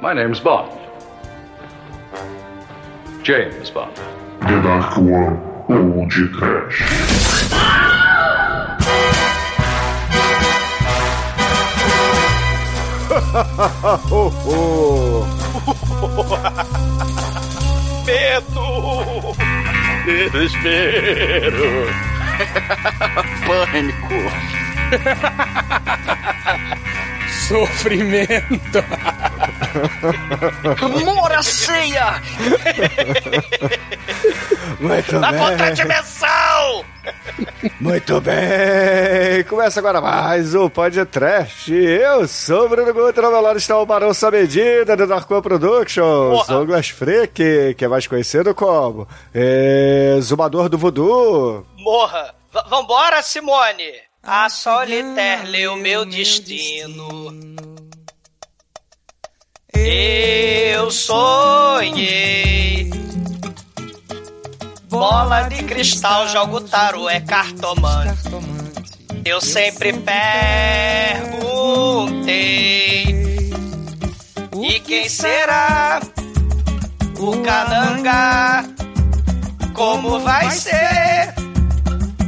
My name's Bond. James Bond. The Dark One ou de Trash. Medo! Desespero! Pânico. Sofrimento. Amor à ceia! Muito Na bem. contradimensão! Muito bem! Começa agora mais um podcast. Eu sou o Bruno Guter, ao meu lado está o Barão Samedida do Darko Productions, Porra. Douglas Freak, que é mais conhecido como é, Zumbador do Voodoo. Morra! V vambora, Simone! A solitaire leu meu destino. Eu sonhei. Bola de cristal, jogo tarô, é cartomante. Eu sempre perguntei. E quem será o cananga? Como vai ser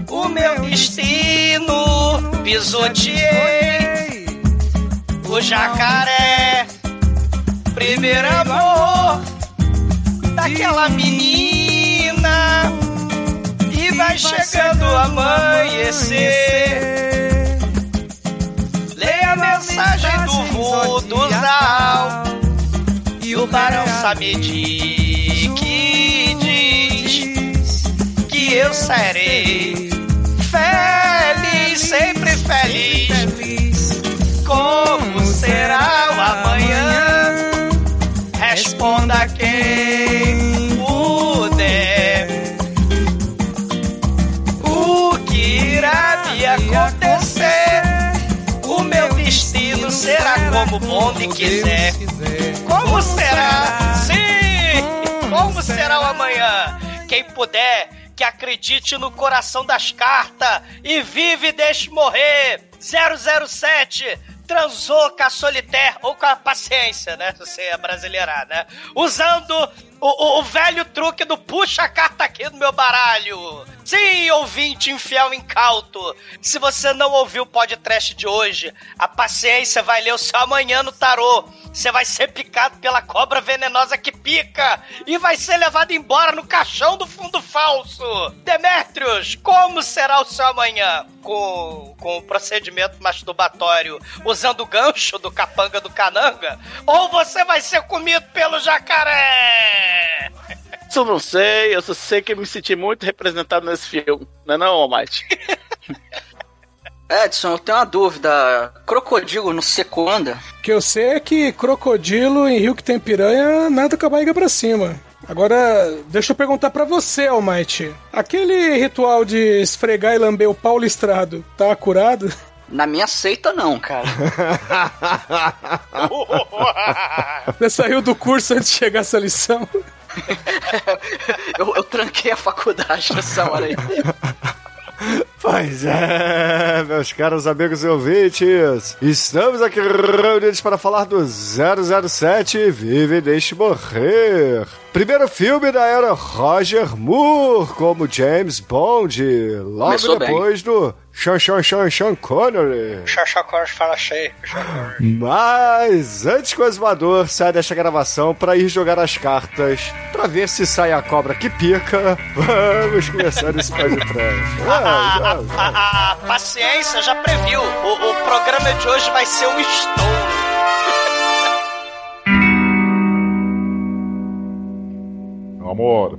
o meu destino? Pisoteei o jacaré. Primeiro amor daquela menina. E vai chegando o amanhecer. Leia a mensagem do Vuduzal. E o Barão Samedi que diz que eu serei feliz, sempre feliz. Como será o amanhã? Responda quem puder. O que irá me acontecer? O meu destino será como o bonde quiser. Como será? Sim! Como será o amanhã? Quem puder, que acredite no coração das cartas e vive e deixe morrer. 007 transou com a solitaire ou com a paciência, né? Se você é brasileirar, né? Usando o, o- velho truque do puxa a carta aqui no meu baralho. Sim, ouvinte infiel incauto. Se você não ouviu o podcast de hoje, a paciência vai ler o seu amanhã no tarô. Você vai ser picado pela cobra venenosa que pica e vai ser levado embora no caixão do fundo falso. Demetrios, como será o seu amanhã? Com, com o procedimento masturbatório usando o gancho do capanga do cananga? Ou você vai ser comido pelo jacaré? Isso eu não sei, eu só sei que eu me senti muito representado nesse filme. Não é não, Almighty? Edson, eu tenho uma dúvida. Crocodilo no seco anda? O que eu sei é que crocodilo em rio que tem piranha nada com a barriga pra cima. Agora, deixa eu perguntar pra você, Almighty. Aquele ritual de esfregar e lamber o pau listrado, tá curado? Na minha seita não, cara. Você saiu do curso antes de chegar essa lição? eu, eu tranquei a faculdade nessa hora aí. Pois é, meus caros amigos e ouvintes, estamos aqui reunidos para falar do 007 Vive e Deixe Morrer. Primeiro filme da era Roger Moore como James Bond, logo Começou bem. depois do Sean Sean Sean Sean Connery. Chachacores fala cheio. Mas antes que o exumador saia desta gravação para ir jogar as cartas, para ver se sai a cobra que pica, vamos começar esse pé de trás. A, paciência já previu. O, o programa de hoje vai ser um estouro. Amor,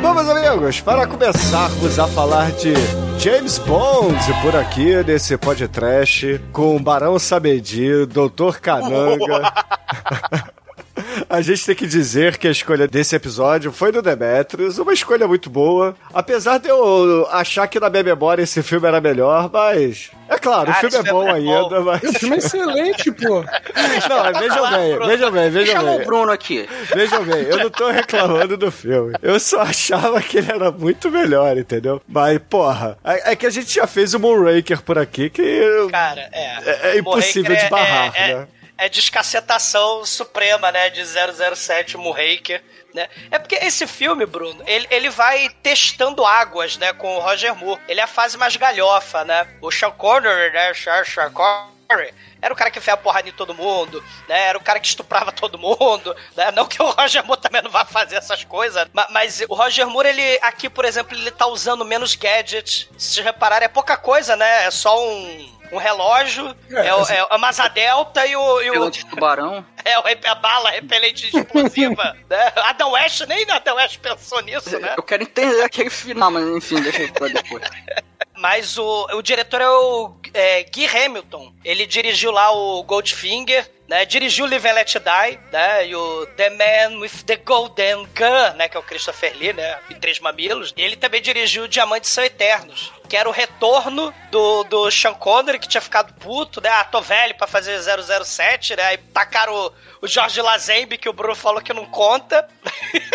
Bom, meus amigos, para começarmos a falar de James Bond por aqui nesse podcast com Barão Samedi, Doutor Cananga. A gente tem que dizer que a escolha desse episódio foi do Demetrius, uma escolha muito boa. Apesar de eu achar que na minha memória esse filme era melhor, mas. É claro, Cara, o filme é esse bom é ainda, bom. mas. O filme é excelente, pô. Não, vejam bem, vejam bem, vejam Chama o bem. Bruno aqui. Vejam bem, eu não tô reclamando do filme. Eu só achava que ele era muito melhor, entendeu? Mas, porra, é, é que a gente já fez o Moonraker por aqui que. Cara, é. É- é impossível de barrar, é, né? É, descacetação suprema, né? De 007 Moonraker. Né? É porque esse filme, Bruno, ele, ele vai testando águas, né, com o Roger Moore. Ele é a fase mais galhofa, né? O Sean Connery, né? Sean, Sean Connery era o cara que enfiava porrada em todo mundo, né? Era o cara que estuprava todo mundo, né? Não que o Roger Moore também não vá fazer essas coisas, ma- mas, o Roger Moore, ele, aqui, por exemplo, ele tá usando menos gadgets. Se vocês repararem, é pouca coisa, né? É só um, um relógio, é, o- é a Masa Delta e o... E o de tubarão. é, o a bala repelente explosiva, né? Adam West, nem Adam West pensou nisso, né? Eu quero entender aquele final, mas enfim, deixa eu pra depois. Mas o, o diretor é o é, Guy Hamilton. Ele dirigiu lá o Goldfinger, né? Dirigiu Live and Let Die, né? E o The Man with the Golden Gun, né? Que é o Christopher Lee, né? E Três Mamilos. E ele também dirigiu Diamantes São Eternos, que era o retorno do, do Sean Connery, que tinha ficado puto, né? Ah, tô velho pra fazer 007, né? Aí tacaram o, o Jorge Lazenby, que o Bruno falou que não conta.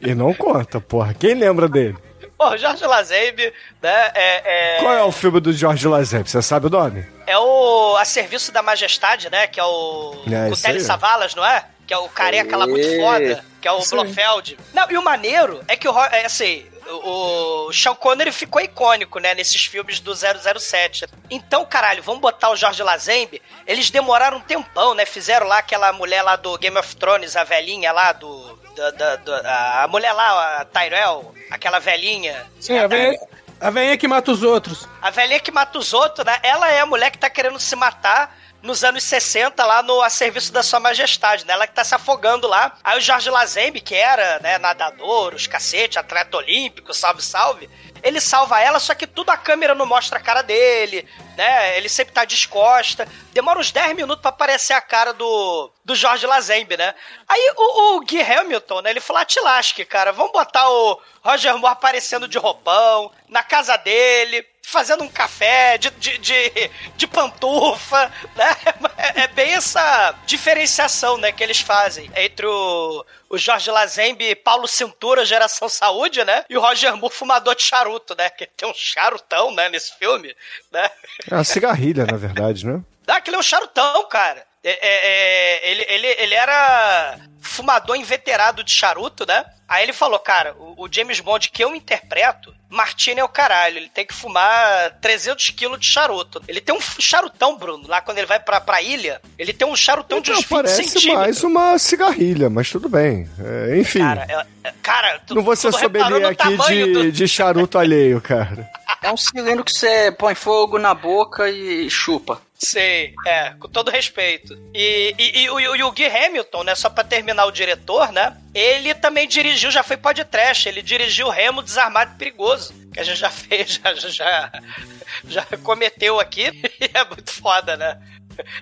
E não conta, porra. Quem lembra dele? Pô, o Jorge Lazenby, né? É, é... Qual é o filme do George Lazenby? Você sabe o nome? É o A Serviço da Majestade, né? Que é o. É, o. Telly Savalas, não é? Que é o careca lá muito foda. Que é o Isso aí. Blofeld. Não, e o maneiro é que o. É assim. O o Sean Connery ficou icônico, né, nesses filmes do 007. Então, caralho, vamos botar o Jorge Lazenby. Eles demoraram um tempão, né? Fizeram lá aquela mulher lá do Game of Thrones, a velhinha lá do. Da- da- da- a mulher lá, a Tyrell, aquela velhinha. Sim, a velhinha, a velhinha que mata os outros. A velhinha que mata os outros, né? Ela é a mulher que tá querendo se matar nos anos 60 lá no A Serviço da Sua Majestade, né? Ela que tá se afogando lá. Aí o Jorge Lazenby, que era, né, nadador, os cacete, atleta olímpico, salve, salve. Ele salva ela, só que tudo a câmera não mostra a cara dele, né? Ele sempre tá descosta. Demora uns 10 minutos pra aparecer a cara do, do Jorge Lazenby, né? Aí o, o Gui Hamilton, né? Ele falou, te lasque, cara. Vamos botar o Roger Moore aparecendo de roupão, na casa dele, fazendo um café de, de, de, de pantufa, né? É, é bem essa diferenciação, né, que eles fazem entre o, o Jorge Lazenby e Paulo Cintura, Geração Saúde, né? E o Roger Moore, fumador de charuto, né? Que tem um charutão, né, nesse filme, né? É uma cigarrilha, na verdade, né? Ah, aquele é um charutão, cara. É, é, é, ele, ele, ele era fumador inveterado de charuto, né? Aí ele falou, cara, o, o James Bond que eu interpreto, Martini é o caralho, ele tem que fumar 300 quilos de charuto. Ele tem um charutão, Bruno, lá quando ele vai pra, pra ilha, ele tem um charutão de Então, uns 20 parece centímetros. mais uma cigarrilha, mas tudo bem. É, enfim, Cara, é- é- cara, tu, não vou ser sommelier no aqui de, do- de charuto alheio, cara. É um cilindro que você põe fogo na boca e chupa. Sei, é, com todo respeito. E, e, e o, e o Guy Hamilton, né, só pra terminar o diretor, né, ele também dirigiu, já foi podcast, ele dirigiu Remo Desarmado e Perigoso, que a gente já fez, já, já, já, já cometeu aqui, e é muito foda, né.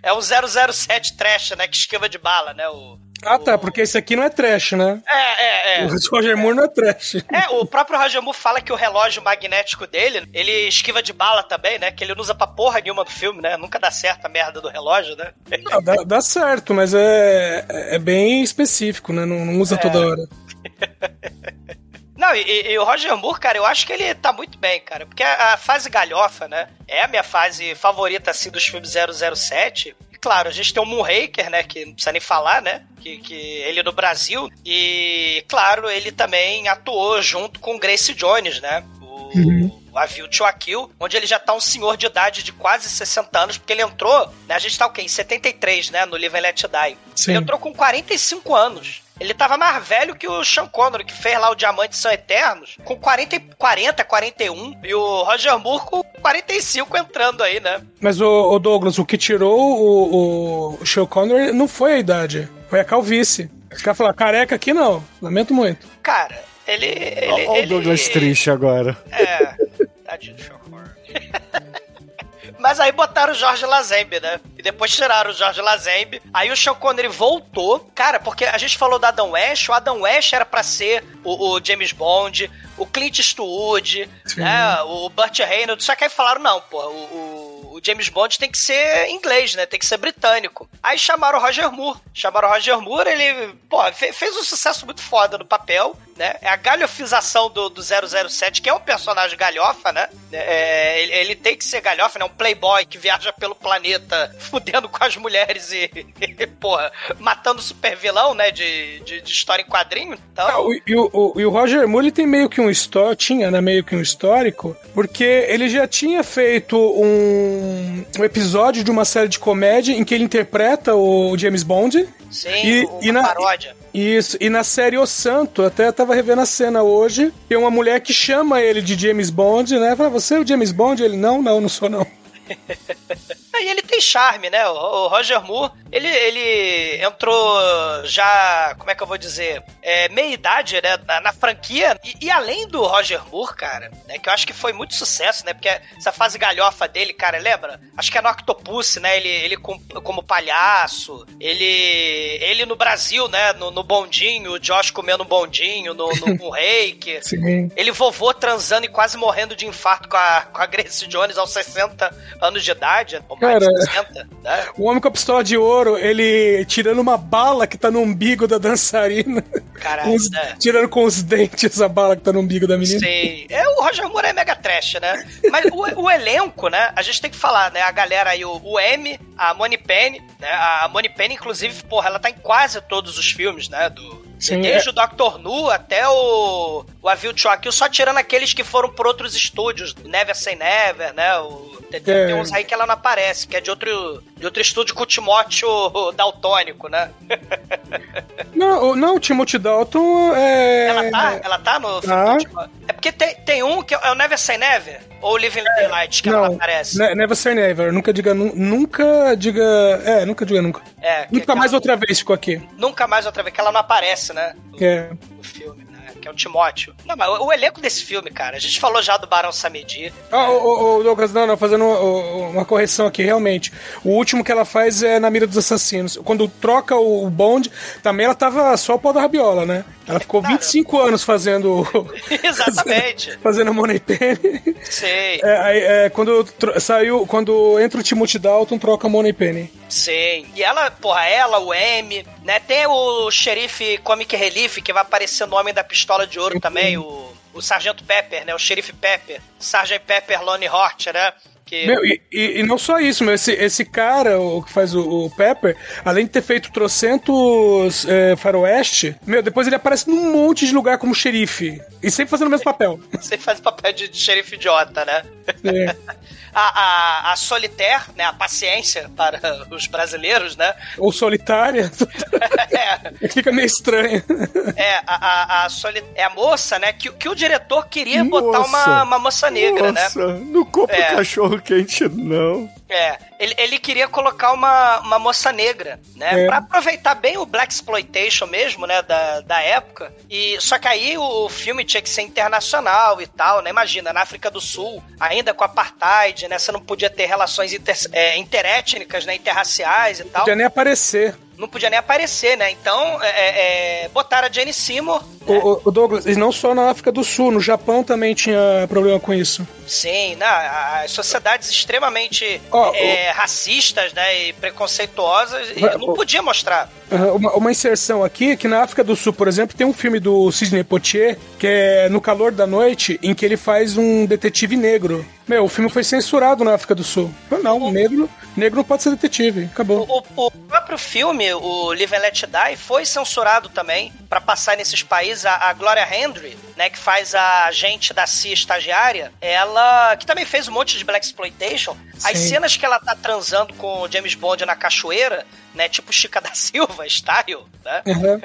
É um 007 trash, né, que esquiva de bala, né, o... Ah, tá, porque esse aqui não é trash, né? É, é, é. O Roger Moore não é trash. É, o próprio Roger Moore fala que o relógio magnético dele, ele esquiva de bala também, né? Que ele não usa pra porra nenhuma no filme, né? Nunca dá certo a merda do relógio, né? Não, dá, dá certo, mas é, é bem específico, né? Não, não usa toda hora. Não, e, e o Roger Moore, cara, eu acho que ele tá muito bem, cara. Porque a, a fase galhofa, né? É a minha fase favorita, assim, dos filmes 007. Claro, a gente tem o Moonraker, né? Que não precisa nem falar, né? Que, que ele no Brasil. E, claro, ele também atuou junto com Grace Jones, né? O, o A View to a Kill, onde ele já tá um senhor de idade de quase 60 anos, porque ele entrou, né? A gente tá o quê? Em 73, né? No Live and Let Die. Sim. Ele entrou com 45 anos. Ele tava mais velho que o Sean Connery, que fez lá o Diamantes São Eternos, com 40, e- 40 41, e o Roger Moore com 45 entrando aí, né? Mas o, o Douglas, o que tirou o, o Sean Connery não foi a idade, foi a calvície. Os caras falaram, careca aqui não, lamento muito. Cara, Ele. ele, Olha o ele- Douglas triste agora. É, tadinho do Sean Connery. Mas aí botaram o Jorge Lazembe, né? E depois tiraram o Jorge Lazembe. Aí o Sean Connery voltou. Cara, porque a gente falou do Adam West. O Adam West era pra ser o, o James Bond, o Clint Eastwood, né? O Burt Reynolds. Só que aí falaram, não, pô, o, o- James Bond tem que ser inglês, né? Tem que ser britânico. Aí chamaram o Roger Moore. Chamaram o Roger Moore, ele, pô, fe- fez um sucesso muito foda no papel, né? É a galhofização do, do 007, que é um personagem galhofa, né? É, ele, ele tem que ser galhofa, né? Um playboy que viaja pelo planeta fudendo com as mulheres e, porra, matando super vilão, né? De, de, de história em quadrinho. Então, Ah, o- e, o, o- e o Roger Moore ele tem meio que um histórico, tinha né, meio que um histórico, porque ele já tinha feito um, um episódio de uma série de comédia em que ele interpreta o James Bond. sim, e- uma e na- paródia. Isso, e na série O Santo, até tava revendo a cena hoje, tem uma mulher que chama ele de James Bond, né? Fala, você é o James Bond? Ele, não, não, não sou não. E ele tem charme, né? O, Roger Moore, ele, ele entrou já, como é que eu vou dizer, é, meia idade, né? Na, na franquia. E, e além do Roger Moore, cara, né? Que eu acho que foi muito sucesso, né? Porque essa fase galhofa dele, cara, lembra? Acho que é no Octopus, né? Ele, ele com- como palhaço. Ele ele no Brasil, né? No, no bondinho, o Josh comendo um bondinho, no, no, no reiki. Sim. Ele vovô transando e quase morrendo de infarto com a, com a Grace Jones aos 60 anos de idade, ou mais Cara, de 60, né? O homem com a pistola de ouro, ele tirando uma bala que tá no umbigo da dançarina. Caralho, os- né? Tirando com os dentes a bala que tá no umbigo da menina. Sim. É, o Roger Moore é mega trash, né? Mas o, o elenco, né? A gente tem que falar, né? A galera aí, o, o M, a Money Penny, né? A Money Penny, inclusive, porra, ela tá em quase todos os filmes, né? Do, Sim, desde o Doctor Nu até o, o A View to a Kill, só tirando aqueles que foram por outros estúdios. Never Say Never, né? O, tem, É. tem uns aí que ela não aparece, que é de outro, de outro estúdio com o Timóteo Daltônico, né? Não, o- não, o Timothy Dalton é. Ela tá? Ela tá no filme Tá. É porque tem, tem um que é o Never Say Never, ou o Living Daylight, que ela não Não, aparece. ne- never say never. Nunca diga nu- nunca diga. É, nunca diga nunca. É, que- Nunca que mais ela- outra vez ficou aqui. Nunca mais outra vez, que ela não aparece, né? É. filme, né? Que é o Timóteo. Não, mas o, o elenco desse filme, cara, a gente falou já do Barão Samedi. Ah, o, Douglas, não, não, fazendo uma, correção aqui, realmente. O último que ela faz é na mira dos assassinos. Quando troca o, o Bond, também ela tava só o pau da rabiola, né? Ela ficou 25 anos fazendo. Exatamente. fazendo a Money Penny. Sei, É, é, quando saiu, quando entra o Timothy Dalton, troca Money Penny. sei. E ela, porra, ela, o M, né? Tem o xerife Comic Relief, que vai aparecer no Homem da Pistola de Ouro também, o, o Sargento Pepper, né? O xerife Pepper. Sargent Pepper Lone Hort, né? Que... Meu, e, e- não só isso, meu, esse, esse cara, o que faz o, o Pepper, além de ter feito trocentos é, faroeste, meu, depois ele aparece num monte de lugar como xerife. E sempre fazendo o mesmo papel. Você faz papel de, de xerife idiota, né? É. A, a, a Solitaire, né? A paciência para os brasileiros, né? Ou solitária. É, Fica meio estranho. é a, a, a, soli- é a moça, né? Que, que o diretor queria botar Moça. uma, uma moça negra, né? Nossa, no corpo É. do cachorro quente, não. É, ele, ele queria colocar uma, uma moça negra, né? É. Pra aproveitar bem o Black Exploitation mesmo, né? Da, da época. E, só que aí o filme tinha que ser internacional e tal, né? Imagina, na África do Sul, ainda com apartheid, né? Você não podia ter relações inter, é, interétnicas, né? Interraciais e tal. Podia nem aparecer. Não podia nem aparecer, né? Então, é, é, botaram a Jane Seymour. O, o- o Douglas, e não só na África do Sul, no Japão também tinha problema com isso. Sim, né? as sociedades extremamente Ó, é, racistas, né? E preconceituosas. E não podia mostrar. Aham, Uma, uma inserção aqui, que na África do Sul, por exemplo, tem um filme do Sidney Poitier, que é No Calor da Noite, em que ele faz um detetive negro. Meu, o filme foi censurado na África do Sul. Não, negro, negro não pode ser detetive. Acabou. O, o próprio filme, o Live and Let Die, foi censurado também pra passar nesses países. A, a Gloria Hendry, né, que faz a agente da CIA estagiária, ela que também fez um monte de black exploitation. As cenas que ela tá transando com o James Bond na cachoeira, né, tipo Chica da Silva style, né? Aham.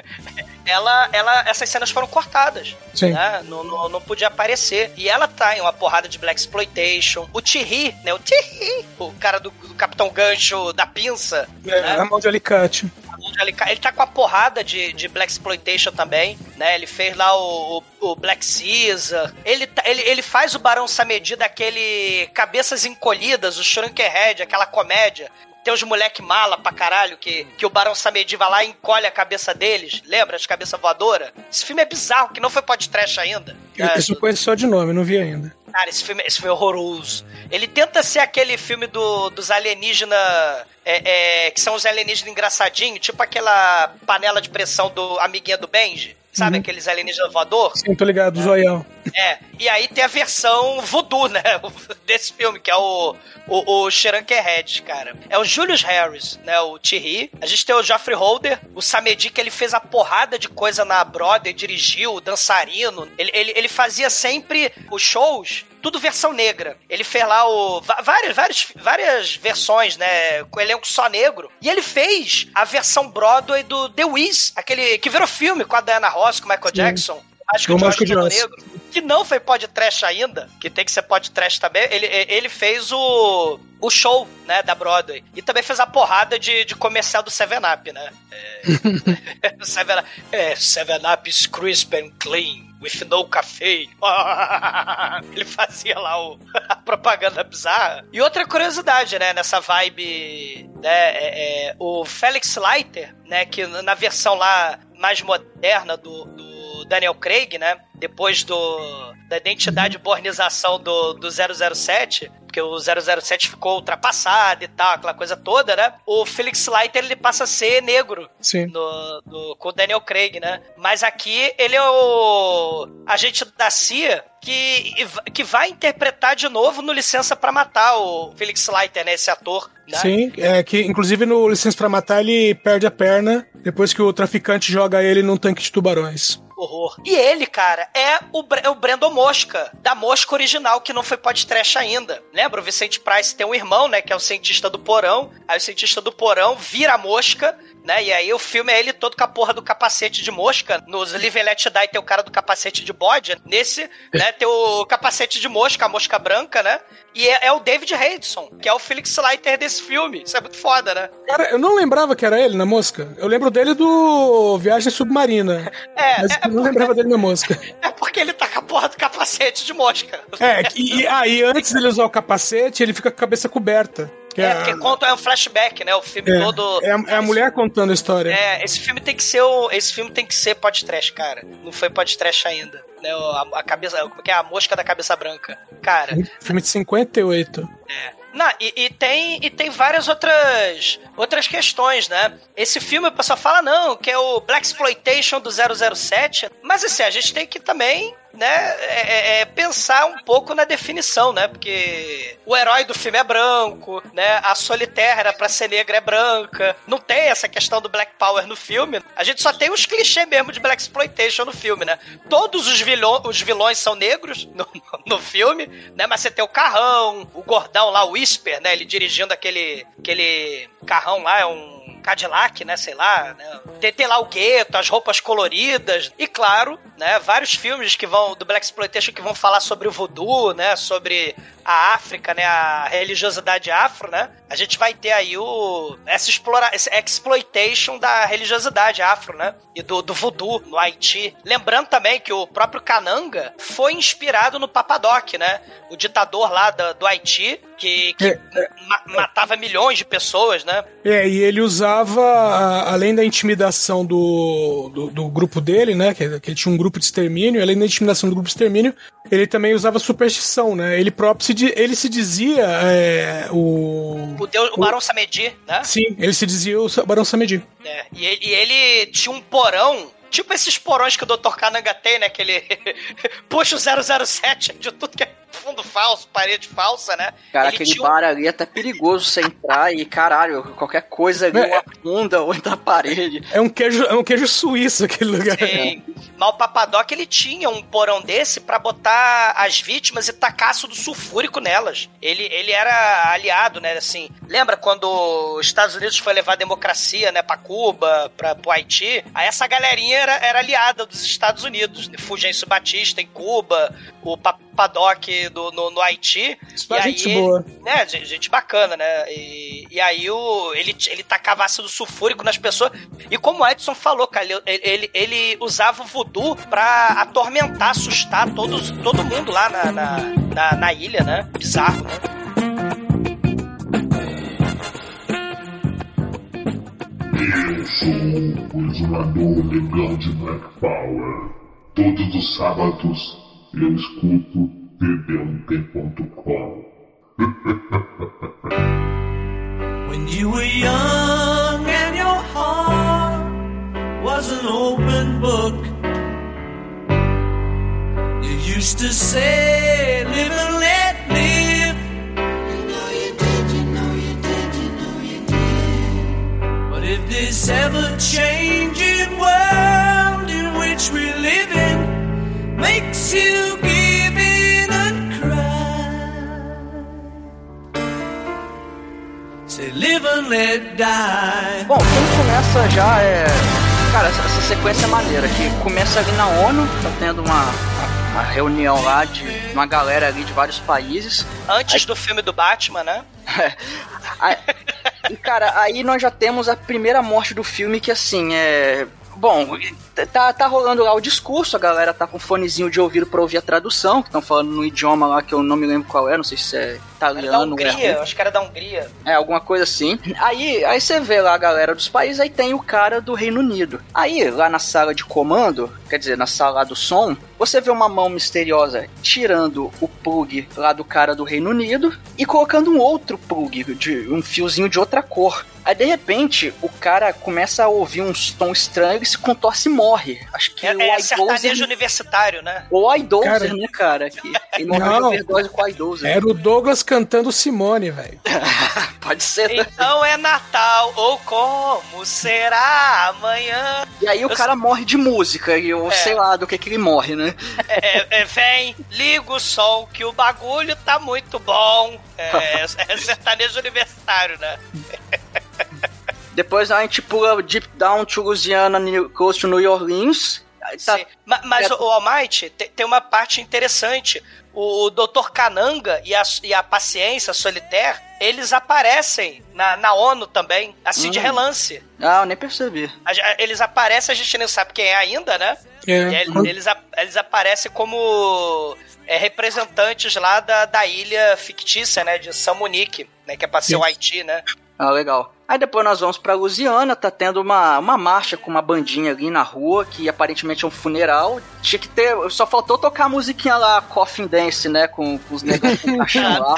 ela, ela, essas cenas foram cortadas. Sim. Né? Não, não, não podia aparecer. E ela tá em uma porrada de Black Exploitation. O Thierry, né? O Thierry, o cara do, do Capitão Gancho da pinça. É, né? a mão de alicate. A mão de Alicate. Ele tá com a porrada de, de Black Exploitation também, né? Ele fez lá o, o, o Black Caesar. Ele, tá- ele, ele faz o Barão Samedi daquele Cabeças Encolhidas, o Shrunkerhead, aquela comédia. Tem os moleque mala pra caralho que, que o Barão Samedi vai lá e encolhe a cabeça deles. Lembra? As cabeças voadoras. Esse filme é bizarro, que não foi podcast ainda. Eu, É, eu só conheço só de nome, não vi ainda. Cara, esse filme, esse filme é horroroso. Ele tenta ser aquele filme do, dos alienígenas. é, é, que são os alienígenas engraçadinhos, tipo aquela panela de pressão do amiguinha do Benji. Sabe Uhum. aqueles alienígenas voador? Sim, tô ligado, zoião. É. E aí tem a versão voodoo, né? Desse filme, que é o, o, o Head, cara. É o Julius Harris, né? O Thierry. A gente tem o Geoffrey Holder, o Samedi, que ele fez a porrada de coisa na Broadway, dirigiu, dançarino. Ele, ele, ele fazia sempre os shows tudo versão negra. Ele fez lá o. Várias, várias, várias versões, né? Com elenco só negro. E ele fez a versão Broadway do The Wiz, aquele que virou filme com a Diana Ross, com o Michael Sim. Jackson. Acho que o o Jorge Michael Todo Jackson. Negro, que não foi podcast ainda, que tem que ser podcast também, ele, ele fez o, o show, né, da Broadway. E também fez a porrada de, de comercial do 7-Up, né? É, 7 é, 7-Up is crisp and clean. With no café. Ele fazia lá o, a propaganda bizarra. E outra curiosidade, né? Nessa vibe, né? É, é, o Felix Leiter, né? Que na versão lá mais moderna do, do Daniel Craig, né? Depois do, da identidade bornização do, do 007, porque o 007 ficou ultrapassado e tal, aquela coisa toda, né? O Felix Leiter, ele passa a ser negro Sim. no, no- com o Daniel Craig, né? Mas aqui ele é o agente da CIA que, que vai interpretar de novo no Licença pra Matar o Felix Leiter, né? Esse ator. Né? Sim, é que inclusive no Licença pra Matar ele perde a perna depois que o traficante joga ele num tanque de tubarões. Horror. E ele, cara, é o, é o Brandon Mosca, da Mosca original, que não foi podcast ainda. Lembra? O Vicente Price tem um irmão, né? Que é o cientista do porão. Aí o cientista do porão vira a mosca, né? E aí o filme é ele todo com a porra do capacete de mosca. Nos Live and Let Die tem o cara do capacete de bode. Nesse, né, tem o capacete de mosca, a mosca branca, né? E é, é o David Hadeson, que é o Felix Leiter desse filme. Isso é muito foda, né? Cara, eu não lembrava que era ele na mosca. Eu lembro dele do Viagem Submarina. É, Mas é, eu não lembrava dele na mosca. é porque ele tá com a porra do capacete de mosca. É, e, e aí antes dele usar o capacete, ele fica com a cabeça coberta. Que É, porque conta, é um flashback, né? O filme é, todo. é a, é a mulher contando a história. É, esse filme tem que ser o, esse filme tem que ser podcast, cara. Não foi podcast ainda. Né? A, a cabeça, como é que é a mosca da cabeça branca, cara. Filme de 58. É. Não, e, e tem e tem várias outras outras questões, né? Esse filme o pessoal fala não, que é o Black Exploitation do 007, mas assim, a gente tem que também né, é- é- é pensar um pouco na definição, né? Porque o herói do filme é branco, né? A Solitaire era pra ser negra é branca. Não tem essa questão do Black Power no filme. A gente só tem os clichês mesmo de Black Exploitation no filme, né? Todos os, vilão, os vilões são negros no, no filme, né? Mas você tem o carrão, o gordão lá, o Whisper, né? Ele dirigindo aquele, aquele carrão lá, é um Cadillac, né? Sei lá, né? Lá o gueto, as roupas coloridas. E claro, né? Vários filmes que vão, do Black Exploitation, que vão falar sobre o voodoo, né? Sobre a África, né? A religiosidade afro, né? A gente vai ter aí o essa explora, essa exploitation da religiosidade afro, né? E do, do voodoo no Haiti. Lembrando também que o próprio Kananga foi inspirado no Papadoc, né? O ditador lá da- do Haiti que, que É, ma- matava milhões de pessoas, né? É, e ele usava, além da intimidação do, do, do grupo dele, né? Que, que ele tinha um grupo de extermínio, além da intimidação do grupo de extermínio, ele também usava superstição, né? Ele próprio se, ele se dizia é, o. O, Deus, o Barão Samedi, né? Sim, ele se dizia o Barão Samedi. É, e, ele, e ele tinha um porão, tipo esses porões que o Dr. Kananga tem, né? Que ele puxa o 007 de tudo que é fundo falso, parede falsa, né? Cara, Ele aquele tinha um- bar ali é até perigoso você entrar e, caralho, qualquer coisa ali, É. uma funda ou da parede. É um queijo, é um queijo suíço aquele lugar. Sim. Mas o Papadoc, ele tinha um porão desse pra botar as vítimas e tacar ácido sulfúrico nelas. Ele, ele era aliado, né, assim... Lembra quando os Estados Unidos foi levar a democracia, né, pra Cuba, pra, pro Haiti? Aí essa galerinha era, era aliada dos Estados Unidos. Fulgêncio Batista em Cuba, o Papadoc Paddock do, no, no Haiti. Só e aí gente ele- boa. né, gente, bacana, né? E, e aí o, ele, ele tacava ácido sulfúrico nas pessoas. E como o Edson falou, cara, ele, ele, ele usava o voodoo pra atormentar, assustar todos, todo mundo lá na, na, na, na ilha, né? Bizarro, né? Eu sou o exumador legal de Black Power. Todos os sábados eu escuto td1p.com. When you were young and your heart was an open book, you used to say, Live and let live. You know you did, you know you did, you know you did. But if this ever changing world in which we live in makes you give in and cry. Say live and let die. Bom, quem começa já é. Cara, essa, essa sequência é maneira, que começa ali na ONU, tá tendo uma, uma reunião lá de uma galera ali de vários países. Antes do filme do Batman, né? Aí- e cara, aí nós já temos a primeira morte do filme que assim é. Bom, tá, tá rolando lá o discurso, a galera tá com fonezinho de ouvido pra ouvir a tradução, que estão falando no idioma lá que eu não me lembro qual é, não sei se é italiano é Hungria, acho que era da Hungria. É, alguma coisa assim. Aí, aí você vê lá a galera dos países, aí tem o cara do Reino Unido. Aí, lá na sala de comando, quer dizer, na sala do som, você vê uma mão misteriosa tirando o plug lá do cara do Reino Unido e colocando um outro plug, de um fiozinho de outra cor. Aí, de repente, o cara começa a ouvir um tom estranho e se contorce e morre. Acho que É, o é sertanejo universitário, né? O iDozer, Cara- né, cara? Que ele morreu Não. de overdose com o iDozer. Era o Douglas cantando Simone, velho. Pode ser, né? Então é Natal, ou como será amanhã? E aí o Eu cara morre de música, e eu É. sei lá do que que ele morre, né? É, é, vem, liga o som que o bagulho tá muito bom. É, é sertanejo universitário, né? Depois a gente pula Deep Down to Louisiana, New Coast New Orleans. Tá- Sim. Ma- Mas, É- o Almighty tem, tem uma parte interessante. O Dr. Cananga e a, e a Paciência Solitaire, eles aparecem na, na ONU também, assim de Hum. relance. Ah, eu nem percebi. A- a- Eles aparecem, a gente não sabe quem é ainda, né? E É. eles, eles aparecem como é, representantes lá da, da ilha fictícia, né? De São Monique, né? Que é pra ser o. Haiti, né? Ah, legal. Aí depois nós vamos pra Louisiana, tá tendo uma, uma marcha com uma bandinha ali na rua, que aparentemente é um funeral. Tinha que ter. Só faltou tocar a musiquinha lá, Coffin Dance, né? Com, com os negros com lá.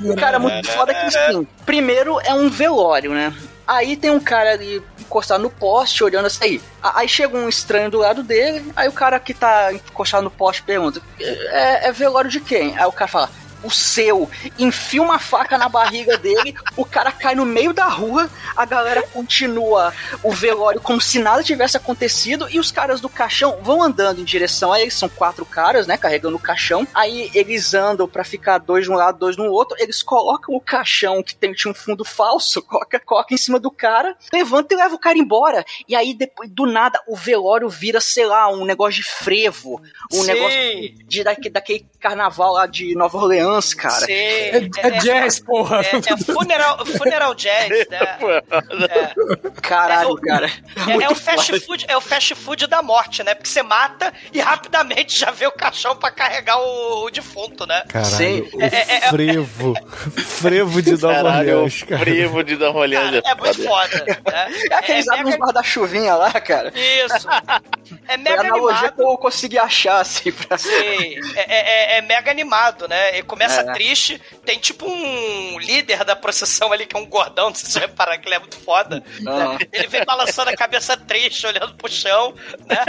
Cara é muito foda que assim, primeiro é um velório, né? Aí tem um cara ali encostado no poste, olhando assim aí. Aí chega um estranho do lado dele, aí o cara que tá encostado no poste pergunta: é, é velório de quem? Aí o cara fala. O seu, enfia uma faca na barriga dele, o cara cai no meio da rua, a galera continua o velório como se nada tivesse acontecido, e os caras do caixão vão andando em direção a eles, são quatro caras, né, carregando o caixão, aí eles andam pra ficar dois de um lado, dois no outro, eles colocam o caixão que tem, tinha um fundo falso, coloca, coloca em cima do cara, levanta e leva o cara embora, e aí depois, do nada, o velório vira, sei lá, um negócio de frevo, um Sim. negócio de, daque- daquele carnaval lá de Nova Orleans, cara. Sim. É, é jazz, porra. É, é funeral, funeral jazz, né? É, Caralho, É, o- cara. é, é o fast food, é o fast food da morte, né? Porque você mata e rapidamente já vê o caixão pra carregar o, o defunto, né? Caralho, Sim. o É, é, é- frevo. frevo de Nova Caralho, Orleans, o cara. frevo de Nova Orleans. É muito foda. Né? É aqueles é, é, mega, guarda-chuvinha lá, cara. Isso. É mega analogia animado. que eu consegui achar, assim, pra... Sim, é, é- é mega animado, né? E começa É. triste. Tem tipo um líder da procissão ali, que é um gordão, não sei se você reparar que ele é muito foda. Né? Ele vem balançando a cabeça triste, olhando pro chão, né?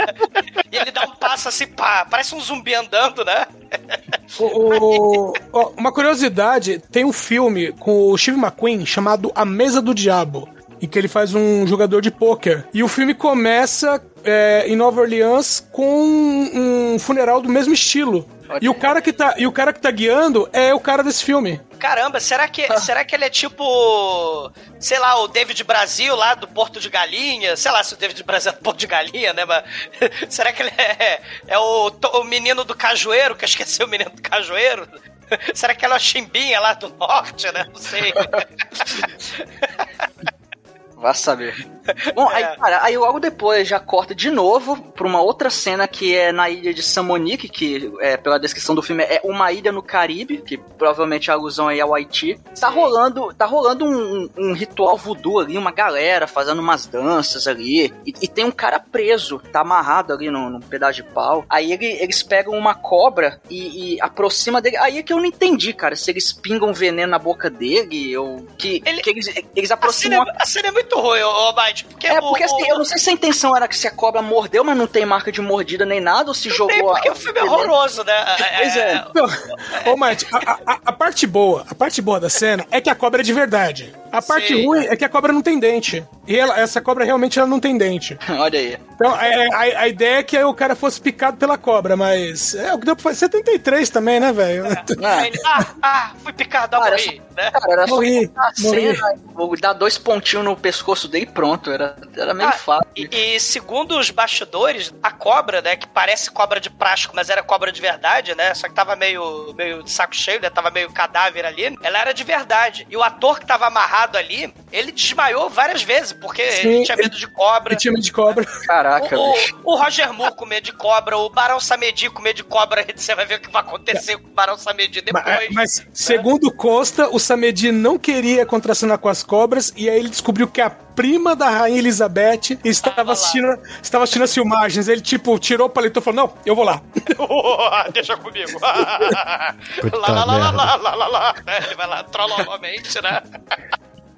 E ele dá um passo assim, pá, parece um zumbi andando, né? O- o- uma curiosidade, tem um filme com o Steve McQueen chamado A Mesa do Diabo, em que ele faz um jogador de pôquer. E o filme começa é, em Nova Orleans com um funeral do mesmo estilo. E o, cara que tá, e o cara que tá guiando é o cara desse filme. Caramba, será que, será que ele é tipo, sei lá, o David Brasil lá do Porto de Galinha? Sei lá se o David Brasil é do Porto de Galinha, né? Mas será que ele é, é o, o menino do Cajueiro, que eu esqueci o menino do Cajueiro? Será que ela é a Chimbinha lá do norte, né? Não sei. Vá saber. Bom, aí, É. cara, aí logo depois já corta de novo pra uma outra cena que é na ilha de Samonique, que é, pela descrição do filme é uma ilha no Caribe, que provavelmente é alusão aí ao Haiti. Tá rolando, tá rolando um, um ritual voodoo ali, uma galera fazendo umas danças ali. E, e tem um cara preso, tá amarrado ali num, num pedaço de pau. Aí ele- eles pegam uma cobra e, e aproxima dele. Aí é que eu não entendi, cara, se eles pingam veneno na boca dele ou que, Ele- que eles, eles A aproximam cena, é- a cena é muito ruim, ô, ô Bite, porque é, o- porque assim, o- eu não sei se a intenção era que se a cobra mordeu, mas não tem marca de mordida nem nada, ou se Não jogou. tem, porque a- o filme é horroroso, né? Pois é. Não, Ô, Mate, a, a- a parte boa, a parte boa da cena é que a cobra é de verdade. A parte Sim. ruim é que a cobra não tem dente. E ela- essa cobra realmente ela não tem dente. Olha aí. Então, é, a, a ideia é que o cara fosse picado pela cobra, mas é o que deu pra fazer. 73 também, né, velho? Ah, Aí ele, ah, ah, fui picado, ah, Cara, morri, né? cara, era só Morri, a morri. cena, vou dar dois pontinhos no pescoço dele e pronto. Era, era meio Ah, fácil. E, e segundo os bastidores, a cobra, né, que parece cobra de plástico, mas era cobra de verdade, né? Só que tava meio, meio de saco cheio, né? Tava meio cadáver ali. Ela era de verdade. E o ator que tava amarrado ali, ele desmaiou várias vezes, porque Sim, ele tinha medo de cobra. Que time de cobra. Caraca, O, o, o Roger Moore com medo de cobra, o Barão Samedi com medo de cobra, você vai ver o que vai acontecer com o Barão Samedi depois. Mas, mas, segundo consta, o Samedi não queria contracenar com as cobras e aí ele descobriu que a prima da rainha Elizabeth Tava estava assistindo, estava assistindo as filmagens. Ele, tipo, tirou o paletó e falou: Não, eu vou lá. Deixa comigo. Lá, lá, lá, lá, lá, lá, lá, lá. né? Ele vai lá, trola novamente, né?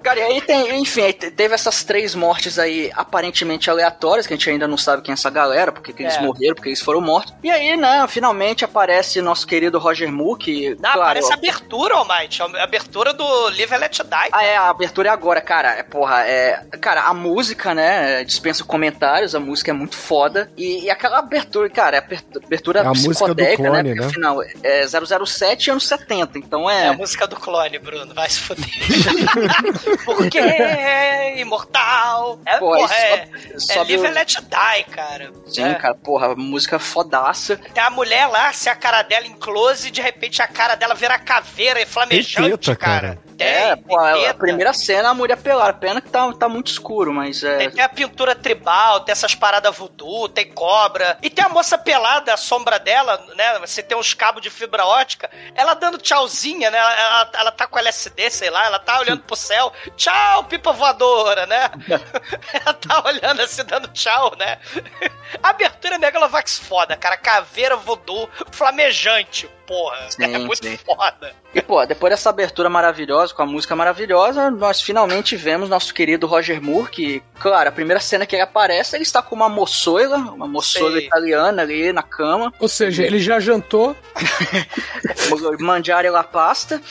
Cara, e aí tem, enfim, teve essas três mortes aí aparentemente aleatórias, que a gente ainda não sabe quem é essa galera, porque que eles É. morreram, porque eles foram mortos. E aí, né, finalmente aparece nosso querido Roger Moore, que. Não, claro, parece a abertura, Almighty. A abertura do Live and Let Die. Ah, é, a abertura é agora, cara. É, porra, é. Cara, a música, né? Dispensa comentários, a música é muito foda. E, e aquela abertura, cara, é a abertu- abertura É a música do psicodélica, clone, né? Porque né? afinal, é 007 anos 70, então É é. a música do clone, Bruno. Vai se fuder. Porque é imortal. É, Pô, porra, é, sobe- é sobe Live o- Let Die, cara. Sim, É. cara, porra, música fodaça. Tem a mulher lá, se a cara dela em close, e de repente a cara dela vira caveira e flamejante, teta, cara. cara. É, tem pô, a- primeira cena a mulher pelada. Pena que tá, tá muito escuro, mas é. Tem, tem a pintura tribal, tem essas paradas voodoo, tem cobra. E tem a moça pelada, a sombra dela, né? Você tem uns cabos de fibra ótica. Ela dando tchauzinha, né? Ela, ela, ela tá com LSD, sei lá, ela tá olhando pro céu. Tchau, pipa voadora, né? ela tá olhando assim, dando tchau, né? Abertura é Megalovax foda, cara. Caveira voodoo flamejante, porra. Sim, é muito sim. foda. E, pô, depois dessa abertura maravilhosa, com a música maravilhosa, nós finalmente vemos nosso querido Roger Moore, que, claro, a primeira cena que ele aparece, ele está com uma moçoila, uma moçoila Sei. italiana ali na cama, Ou seja, ele já jantou. mangiare la pasta.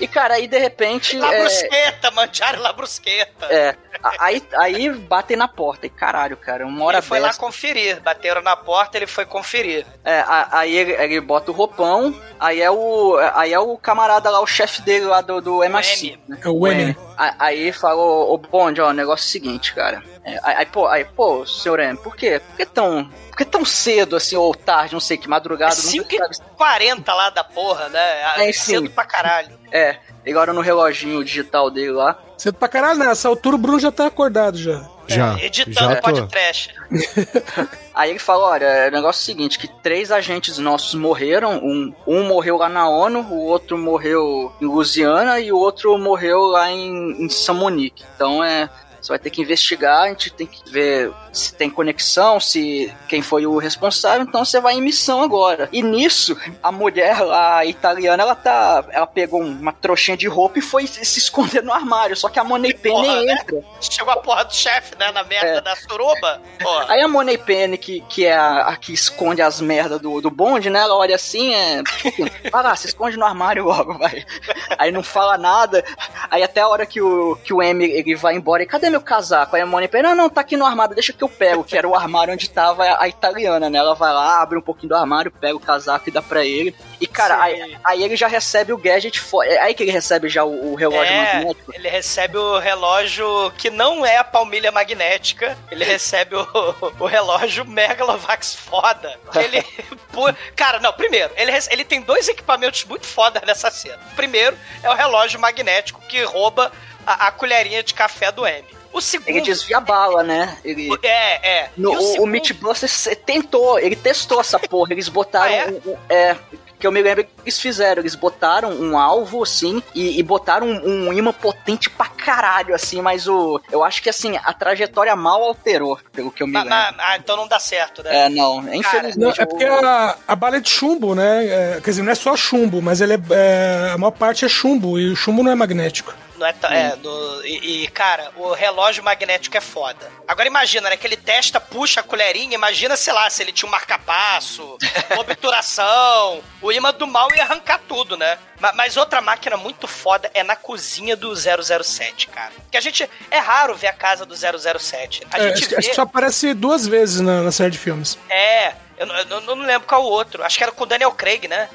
E, cara, aí de repente. La é, brusqueta, mangiare la brusqueta. é, aí, aí batem na porta. E caralho, cara, uma hora Ele foi lá dessa. conferir. Bateram na porta, ele foi conferir. É, aí ele, ele bota o roupão, aí é o. Aí é o camarada lá, o chefe dele lá do, do MI5. M. né? É o M. Aí falou, ô Bond, ó, o negócio é o seguinte, cara. É, aí, aí, pô, aí, pô, senhor M, por quê? Por que tão. Por que tão cedo, assim, ou tarde, não sei, que madrugada, não 5 sei, e 40 lá da porra, né? É, Cedo sim. pra caralho. É, ele olha no reloginho digital dele lá. Cedo pra caralho, né? Nessa altura o Bruno já tá acordado já. Já. É, Editando já tô. podcast. Aí ele fala, olha, o negócio é o seguinte, que três agentes nossos morreram, um, um morreu lá na ONU, o outro morreu em Louisiana e o outro morreu lá em, em Samonique. Então é... Você vai ter que investigar, a gente tem que ver se tem conexão, se quem foi o responsável, então você vai em missão agora. E nisso, a mulher, a italiana, ela tá. Ela pegou uma trouxinha de roupa e foi se esconder no armário. Só que a Money Penny né? entra. Chegou a porra do chefe, né? Na merda É. da suruba. Porra. Aí a Money Penny, que, que é a, a que esconde as merdas do, do bonde, né? Ela olha assim, é. Vai lá, se esconde no armário logo, vai. Aí não fala nada. Aí até a hora que o, que o M ele vai embora, e cadê meu casaco? Aí a Mônica pede, não, não, tá aqui no armário, deixa que eu pego, que era o armário onde tava a, italiana, né? Ela vai lá, abre um pouquinho do armário, pega o casaco e dá pra ele. E, cara, aí, aí ele já recebe o gadget, fo- é aí que ele recebe já o, o relógio É, magnético. ele recebe o relógio que não é a palmilha magnética, ele recebe o, o relógio Megalovax foda. Ele. Cara, não, primeiro, ele, ele tem dois equipamentos muito foda nessa cena. O primeiro é o relógio magnético que rouba a, a colherinha de café do M. O segundo. Ele desvia a bala, né? Ele... É, é. No, o, o segundo- Mythbusters tentou, ele testou essa porra, eles botaram. Ah, é? é, que eu me lembro que eles fizeram, eles botaram um alvo assim e, e botaram um, um imã potente pra caralho, assim, mas o. Eu acho que assim, a trajetória mal alterou, pelo que eu me Na- lembro. na- ah, então não dá certo, né? É, não, infelizmente. Não, é porque a, a bala é de chumbo, né? É, quer dizer, não é só chumbo, mas ele é, é- a maior parte é chumbo, e o chumbo não é magnético. Não é, é e, e, cara, o relógio magnético é foda. Agora imagina, né? Que ele testa, puxa a colherinha, imagina, sei lá, se ele tinha um marca-passo, obturação, o imã do mal ia arrancar tudo, né? Ma- Mas outra máquina muito foda é na cozinha do 007, cara. Que a gente. É raro ver a casa do 007. A É, gente acho, que- vê. acho que só aparece duas vezes na, na série de filmes. É. Eu, não- eu não- não lembro qual o outro. Acho que era com o Daniel Craig, né?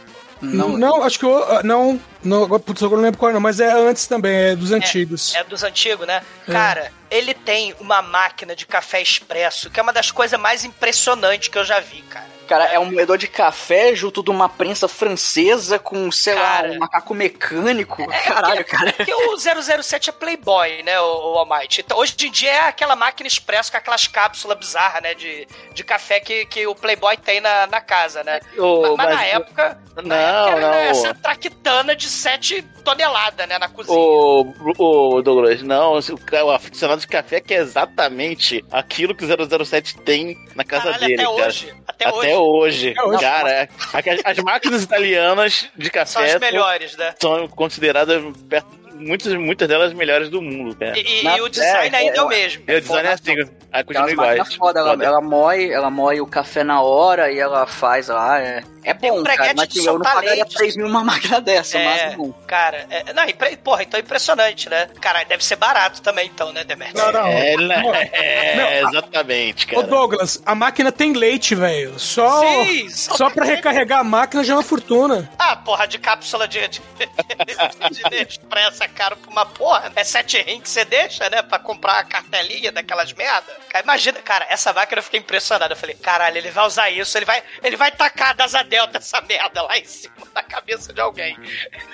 Não, acho que o. ah, Não, não, putz, eu não lembro qual não, mas é antes também, é dos antigos. É dos antigos, né? É. Cara, ele tem uma máquina de café expresso, que é uma das coisas mais impressionantes que eu já vi, cara. Cara, é um moedor de café junto de uma prensa francesa com, sei Cara. lá, um macaco mecânico. Caralho, cara. Porque o 007 é Playboy, né, o, o Almighty. Então, hoje em dia é aquela máquina expresso com aquelas cápsulas bizarras, né, de, de café que, que o Playboy tem na, na casa, né? Ô, mas, mas na época, Não, na época era não. essa traquitana de 7 toneladas, né, na cozinha. Ô, ô, Douglas, não, o aficionado de café que é exatamente aquilo que o 007 tem na casa Caralho, dele, até cara. hoje. Até, Até hoje. Hoje. Até hoje. Cara, é- as, as máquinas italianas de café São as melhores, né? são consideradas perto, muitas, muitas delas melhores do mundo, cara. E, e- Na- e o design é, ainda é, o é, mesmo. E o design é assim, aí continua máquinas foda, ela, ela moe, ela moe o café na hora e ela faz lá, é, é Tem bom, um cara, mas de eu não pagaria leite. 3 mil numa máquina dessa, É, mas não. cara, é, não, impre- porra, então é impressionante, né? Cara, deve ser barato também, então, né, Demetrio? Não, não. É, né? Não. é, exatamente, Ô cara. Douglas, a máquina tem leite, velho. Só, Sim, só só pra recarregar a máquina já é uma fortuna. Ah, porra, de cápsula de, de, de, de expressa caro pra uma porra. É sete rim que você deixa, né? Pra comprar a cartelinha daquelas merda. Cara, imagina, cara, essa máquina eu fiquei impressionado. Eu falei, caralho, ele vai usar isso, ele vai, ele vai tacar das delta essa merda lá em cima da cabeça de alguém.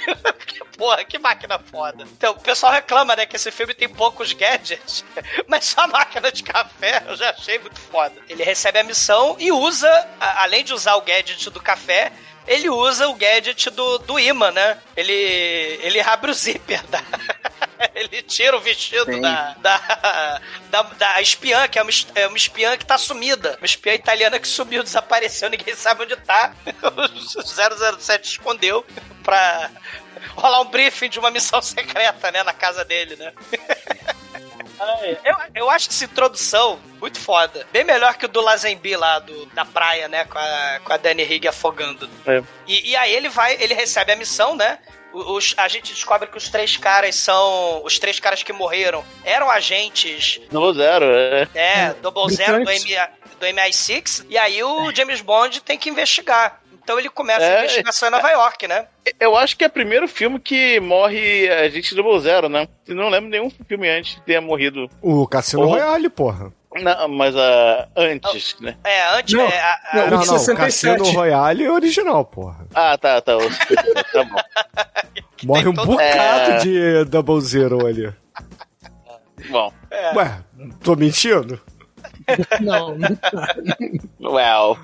porra, que máquina foda. Então, o pessoal reclama, né, que esse filme tem poucos gadgets, mas só a máquina de café eu já achei muito foda. Ele recebe a missão e usa, além de usar o gadget do café, ele usa o gadget do, do imã, né? Ele, ele abre o zíper da. Ele tira o vestido da, da, da, da espiã, que é uma, é uma espiã que tá sumida. Uma espiã italiana que sumiu, desapareceu, ninguém sabe onde tá. O 007 escondeu pra rolar um briefing de uma missão secreta, né, na casa dele, né? Eu, eu acho essa introdução muito foda. Bem melhor que o do Lazembi lá, do, da praia, né? Com a, com a Danny Higg afogando. É. E, e aí ele vai, ele recebe a missão, né? Os, a gente descobre que os três caras são. Os três caras que morreram eram agentes, Novo Zero, é. é, Double Zero do. MI, do MI6. E aí o James Bond tem que investigar. Então ele começa a É. investigação em Nova York, né? Eu acho que é o primeiro filme que morre a gente do Zero, né? Eu não lembro nenhum filme antes que tenha morrido. O Cassino Oh. Royale, porra. Não, mas ah, antes, né? É, antes. Não, é, a- a- não, Não, não, 67. Cassino Royale é original, porra. Ah, tá, tá. Tá bom. Morre um todo- bocado É. de Double Zero ali. Bom, Ué, tô mentindo? Não, não well.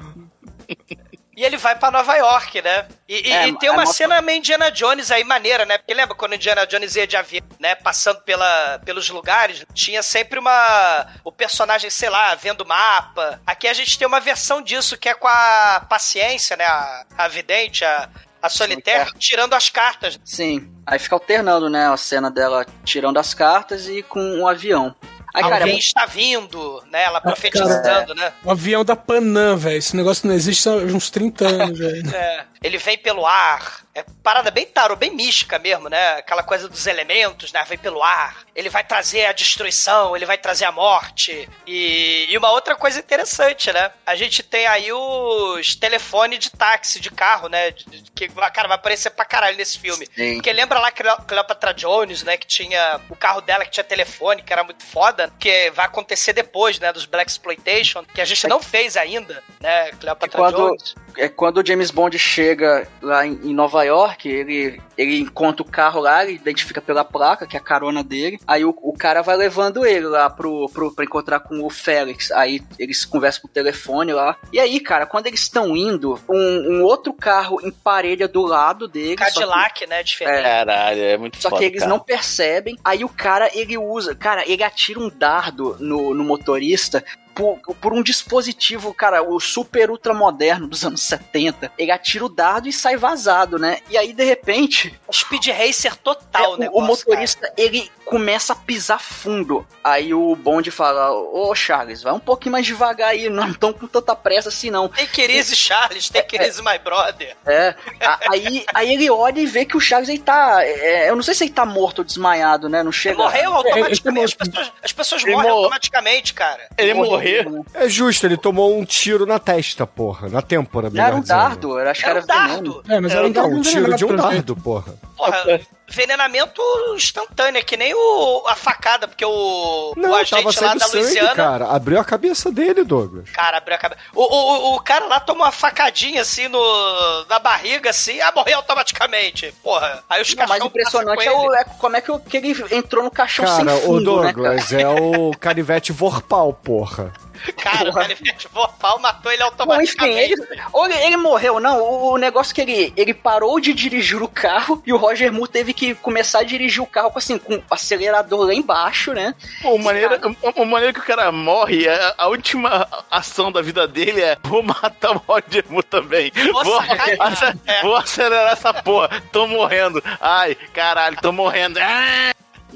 E ele vai pra Nova York, né? E, É, e tem uma é uma- cena meio Indiana Jones aí, maneira, né? Porque lembra quando Indiana Jones ia de avião, né? Passando pela, pelos lugares, tinha sempre uma. O personagem, sei lá, vendo o mapa. Aqui a gente tem uma versão disso, que é com a paciência, né? A, a vidente, a, a solitária, tirando as cartas. Sim. Aí fica alternando, né, a cena dela tirando as cartas e com um avião. Aí, cara, Alguém está vindo, né? Ela profetizando, né? O avião da Panam, velho. Esse negócio não existe há uns 30 anos, velho. É, ele vem pelo ar. É parada bem tarô, bem mística mesmo, né? Aquela coisa dos elementos, né? Vem pelo ar. Ele vai trazer a destruição, ele vai trazer a morte. E, e uma outra coisa interessante, né? A gente tem aí os telefones de táxi, de carro, né? Que, cara, vai aparecer pra caralho nesse filme. Sim. Porque lembra lá Cleo- Cleopatra Jones, né? Que tinha o carro dela que tinha telefone, que era muito foda. Que vai acontecer depois, né? Dos Black Exploitation, que a gente não fez ainda, né? Cleopatra quando, Jones. É, quando o James Bond chega lá em, em Nova York, ele, ele encontra o carro lá, ele identifica pela placa, que é a carona dele. Aí o, o cara vai levando ele lá pro, pro, pra encontrar com o Félix. Aí eles conversam por telefone lá. E aí, cara, quando eles estão indo, um, um outro carro emparelha do lado dele. só que- Cadillac, né? Diferente. Caralho, é muito Só foda, que eles cara. não percebem. Aí o cara, ele usa. Cara, ele atira um dardo no, no motorista. Por, por um dispositivo, cara, o super ultra moderno dos anos 70. Ele atira o dardo e sai vazado, né? E aí, de repente, Speed Racer total, é, né? o, o motorista, ele começa a pisar fundo. Aí o Bond fala, ô Charles, vai um pouquinho mais devagar aí, não estão com tanta pressa assim não. Take it easy, Charles. Take it easy, my brother. É, a- aí, aí ele olha e vê que o Charles aí tá. é, eu não sei se ele tá morto ou desmaiado, né? Não chega. Morreu automaticamente. As ele pessoas, as pessoas Ele morrem mor- automaticamente, cara. Ele morreu. É justo, ele tomou um tiro na testa, porra. Na têmpora, Não era um melhor dizendo. dardo, eu acho que Era era, um dardo. veneno. É, mas era um, Não, um dardo tiro de um dardo, porra. Porra, envenenamento instantâneo, é que nem o, a facada, porque o, Não, o agente tava lá da sangue, Louisiana. cara. Abriu a cabeça dele, Douglas. Cara, abriu a cabeça. O, o, o cara lá tomou uma facadinha assim no, na barriga, assim, ah, morreu automaticamente. Porra. Aí os Não, mas cachorros impressionante é, o- é como é que, o- que ele entrou no caixão Cara, sem o fundo, né, cara? Douglas é o canivete Vorpal, porra. Cara, o canivete vorpal matou ele Bom, enfim, automaticamente. ele, ou ele, ele morreu, não. O, o negócio é que ele, ele parou de dirigir o carro e o Roger Moore teve que começar a dirigir o carro com, assim, com o acelerador lá embaixo, né? Pô, maneira, o, o maneira que o cara morre, a, a última ação da vida dele é vou matar o Roger Moore também. Vou É. vou acelerar essa porra. Tô morrendo. Ai, caralho, tô morrendo. Ah!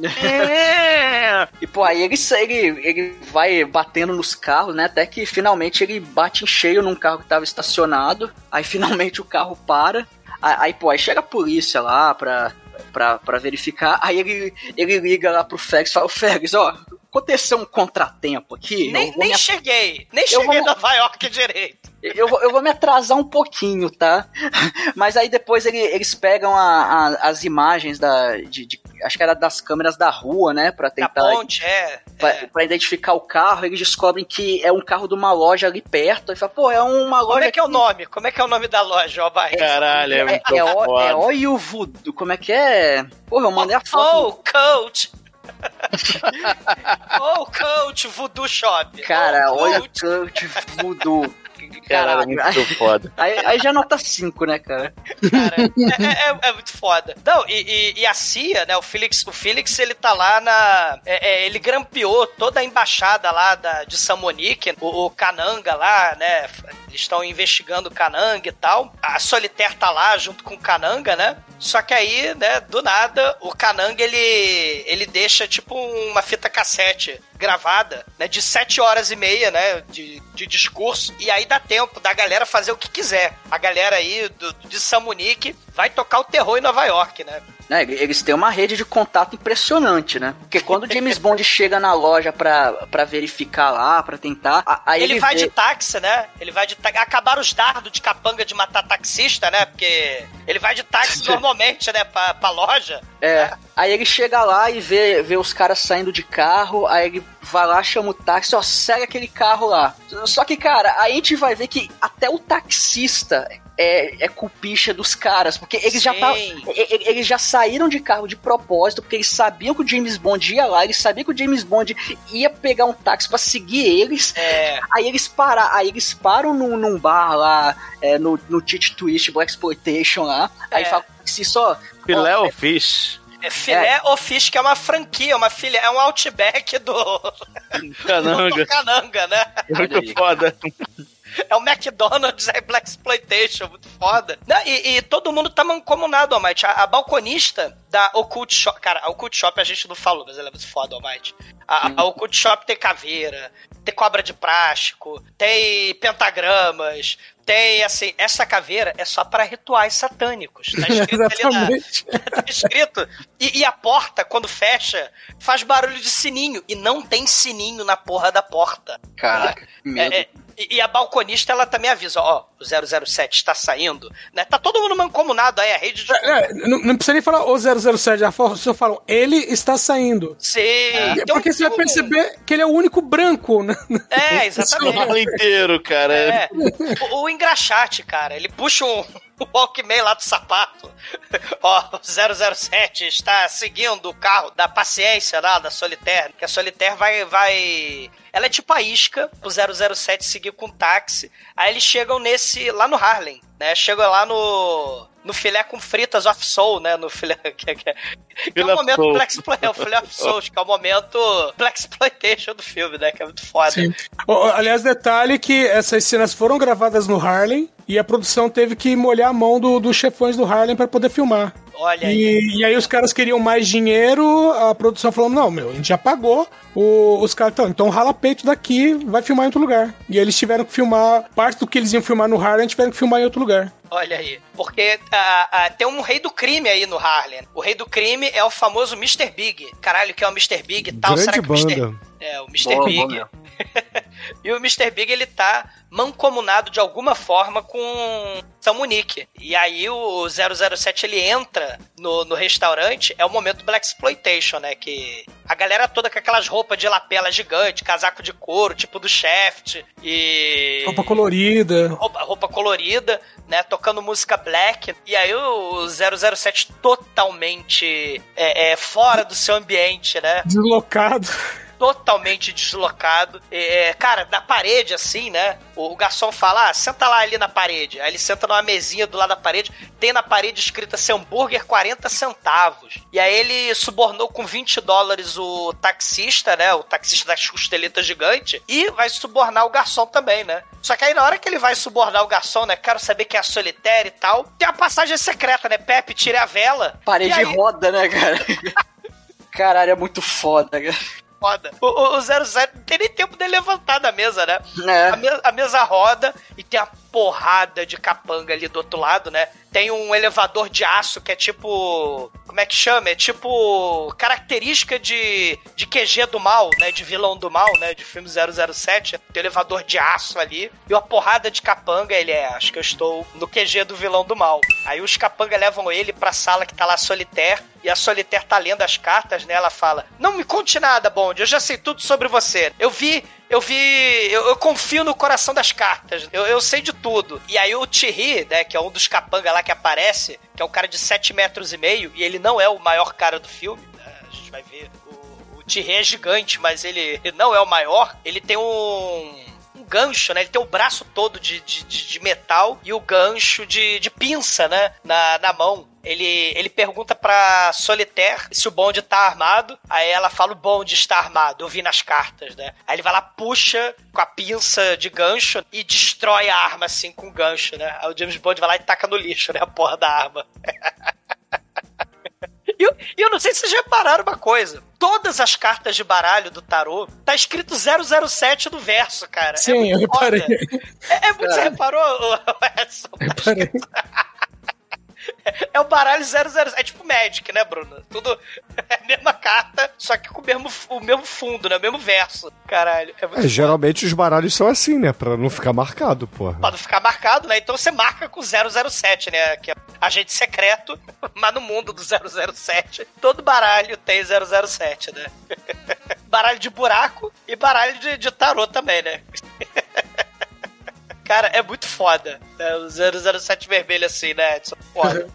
É. E, pô, aí ele, ele, ele vai batendo nos carros, né? Até que finalmente ele bate em cheio num carro que tava estacionado. Aí finalmente o carro para. Aí, pô, aí chega a polícia lá pra, pra, pra verificar. Aí ele, ele liga lá pro Fegs e fala: Ô Fegs, ó, aconteceu um contratempo aqui. Nem, nem me cheguei. Nem Eu cheguei vou- Nova York direito. Eu vou, eu vou me atrasar um pouquinho, tá? Mas aí depois ele- eles pegam a- a- as imagens da. De, de- acho que era das câmeras da rua, né? Pra Na tentar. ponte, é. Pra, é. pra identificar o carro, eles descobrem que é um carro de uma loja ali perto. Aí fala, pô, é uma loja. Como é que é o nome? Como é que é o nome da loja, ó, Barreto? Caralho, é É, muito é, o- foda. é Oil Voodoo. Como é que é? Porra, eu mandei a Oh, foto. coach! oh, coach, Voodoo Shop. Cara, oh, olha coach. Coach Voodoo. Caralho, é Caralho. muito foda. Aí, aí já nota 5, né, cara? cara. É, é- é muito foda. Não, e, e- e a CIA, né? O Felix, o Felix ele tá lá na. é- é, ele grampeou toda a embaixada lá da, de Samonique, o, o Kananga lá, né? Eles estão investigando o Kananga e tal. A Solitaire tá lá junto com o Kananga, né? Só que aí, né, do nada, o Kananga ele, ele deixa tipo uma fita cassete gravada, né, de sete horas e meia, né, de, de discurso, e aí dá tempo da galera fazer o que quiser. A galera aí do, de Samunique vai tocar o terror em Nova York, né? né, eles têm uma rede de contato impressionante, né? Porque quando o James Bond chega na loja pra, pra verificar lá, pra tentar, a- aí Ele, ele, vai vê- de táxi, né? Ele vai de táxi. Acabaram os dardos de capanga de matar taxista, né? Porque ele vai de táxi normalmente, né? Pra, pra loja. É, aí ele chega lá e vê, vê os caras saindo de carro, aí ele vai lá, chama o táxi, ó, segue aquele carro lá. Só que, cara, aí a gente vai ver que até o taxista é, é culpicha dos caras, porque eles já, tavam- eles já saíram de carro de propósito, porque eles sabiam que o James Bond ia lá, eles sabiam que o James Bond ia pegar um táxi pra seguir eles, É. Aí eles param, aí eles param num, num bar lá, é, no, no Tite Twist, Black Exploitation lá. Aí É. fala se só. Filé ou fish? É filé ou fish, que é uma franquia, uma filha, é um outback do, do Cananga. Cananga, né? Muito foda. É o McDonald's, é Black Exploitation, muito foda. Não, e, e todo mundo tá mancomunado, Almighty. A, a balconista da Occult Shop. Cara, a Occult Shop a gente não falou, mas ela é muito foda, Almighty. A, a Occult Shop tem caveira, tem cobra de plástico, tem pentagramas, tem assim. Essa caveira é só pra rituais satânicos. Tá escrito ali na. Tá escrito. E, e a porta, quando fecha, faz barulho de sininho. E não tem sininho na porra da porta. Caraca. É, é, e e a balconista, ela também avisa, ó, o 007 está saindo, né? Tá todo mundo mancomunado aí, a rede de... É, não, não precisa nem falar o 007, já fal- só falam, ele está saindo. Sim, É, então, Porque você vai perceber que ele é o único branco, né? É, O exatamente. inteiro, cara. É. O, o engraxate, cara, ele puxa um, o Walkman lá do sapato. Ó, o 007 está seguindo o carro da paciência lá, da Solitaire, que a Solitaire vai, vai... Ela é tipo a isca, o 007 seguir com o táxi. Aí eles chegam nesse, lá no Harlem, né? Chegam lá no... No filé com fritas off soul, né? No filé. Que, que, que é Filé o momento soul. Black Exploitation. É o filé off soul, que é o momento Black Exploitation do filme, né? Que é muito foda. Sim. Aliás, detalhe que essas cenas foram gravadas no Harlem e a produção teve que molhar a mão do- dos chefões do Harlem para poder filmar. Olha aí. E, e aí os caras queriam mais dinheiro, a produção falou, não, meu, a gente já pagou, o- os caras, então, então rala peito daqui, vai filmar em outro lugar. E eles tiveram que filmar, parte do que eles iam filmar no Harlem, tiveram que filmar em outro lugar. Olha aí. Porque ah, ah, tem um rei do crime aí no Harlem. O rei do crime é o famoso Mr. Big. Caralho, que é o Mr. Big e tal. Grande Será que o Mr. banda. É, o Mr. Boa, Big. boa. e o Mr. Big, ele tá mancomunado de alguma forma com São Munique. E aí o 007, ele entra no, no restaurante, é o momento do Black Exploitation, né? Que a galera toda com aquelas roupas de lapela gigante, casaco de couro, tipo do Shaft, e... Roupa colorida. roupa, roupa colorida, né? Tocando música black. E aí o 007 totalmente é, é, fora do seu ambiente, né? Deslocado. Totalmente deslocado. É, cara, na parede, assim, né? O, o garçom fala: ah, senta lá ali na parede. Aí ele senta numa mesinha do lado da parede. Tem na parede escrito assim: hambúrguer 40 centavos. E aí ele subornou com 20 dólares o taxista, né? O taxista das costeletas gigante. E vai subornar o garçom também, né? Só que aí na hora que ele vai subornar o garçom, né? Quero saber quem é a solitária e tal. Tem a passagem secreta, né? Pepe, tire a vela. Parede aí- roda, né, cara? Caralho, é muito foda, cara. Foda. O, o, o 07 não tem nem tempo de levantar da mesa, né? É. A, me- a mesa roda e tem a porrada de capanga ali do outro lado, né? Tem um elevador de aço que é tipo. Como é que chama? É tipo. característica de, de QG do mal, né? De vilão do mal, né? De filme 007. Tem um elevador de aço ali. E uma porrada de capanga. Ele é. Acho que eu estou no QG do vilão do mal. Aí os capanga levam ele pra sala que tá lá Solitaire. E a Solitaire tá lendo as cartas, né? Ela fala: Não me conte nada, Bond. Eu já sei tudo sobre você. Eu vi eu vi. Eu, eu confio no coração das cartas. Eu, eu sei de tudo. E aí o Thierry, né, que é um dos capanga lá que aparece, que é um cara de 7 metros e meio, e ele não é o maior cara do filme. né, A gente vai ver. O, o Thierry é gigante, mas ele não é o maior. Ele tem um gancho, né? Ele tem o braço todo de, de, de- de metal e o gancho de, de pinça, né? Na, na mão. Ele, ele pergunta pra Solitaire se o bonde tá armado. Aí ela fala: o bonde está armado. Eu vi nas cartas, né? Aí ele vai lá, puxa com a pinça de gancho e destrói a arma assim com o gancho, né? Aí o James Bond vai lá e taca no lixo, né? A porra da arma. E eu, eu não sei se vocês repararam uma coisa. Todas as cartas de baralho do tarô tá escrito 007 no verso, cara. é Sim, muito eu reparei. É, é muito, você reparou, Edson? Reparei. É o baralho 007. É tipo Magic, né, Bruno? Tudo é a mesma carta, só que com o mesmo, o mesmo fundo, né? O mesmo verso. Caralho. É É, geralmente os baralhos são assim, né? Pra não ficar marcado, porra. Pra não ficar marcado, né? Então você marca com 007, né? Que é agente secreto, mas no mundo do 007, todo baralho tem 007, né? baralho de buraco e baralho de, de tarô também, né? Cara, é muito foda. Né? O 007 vermelho assim, né, Edson? Foda.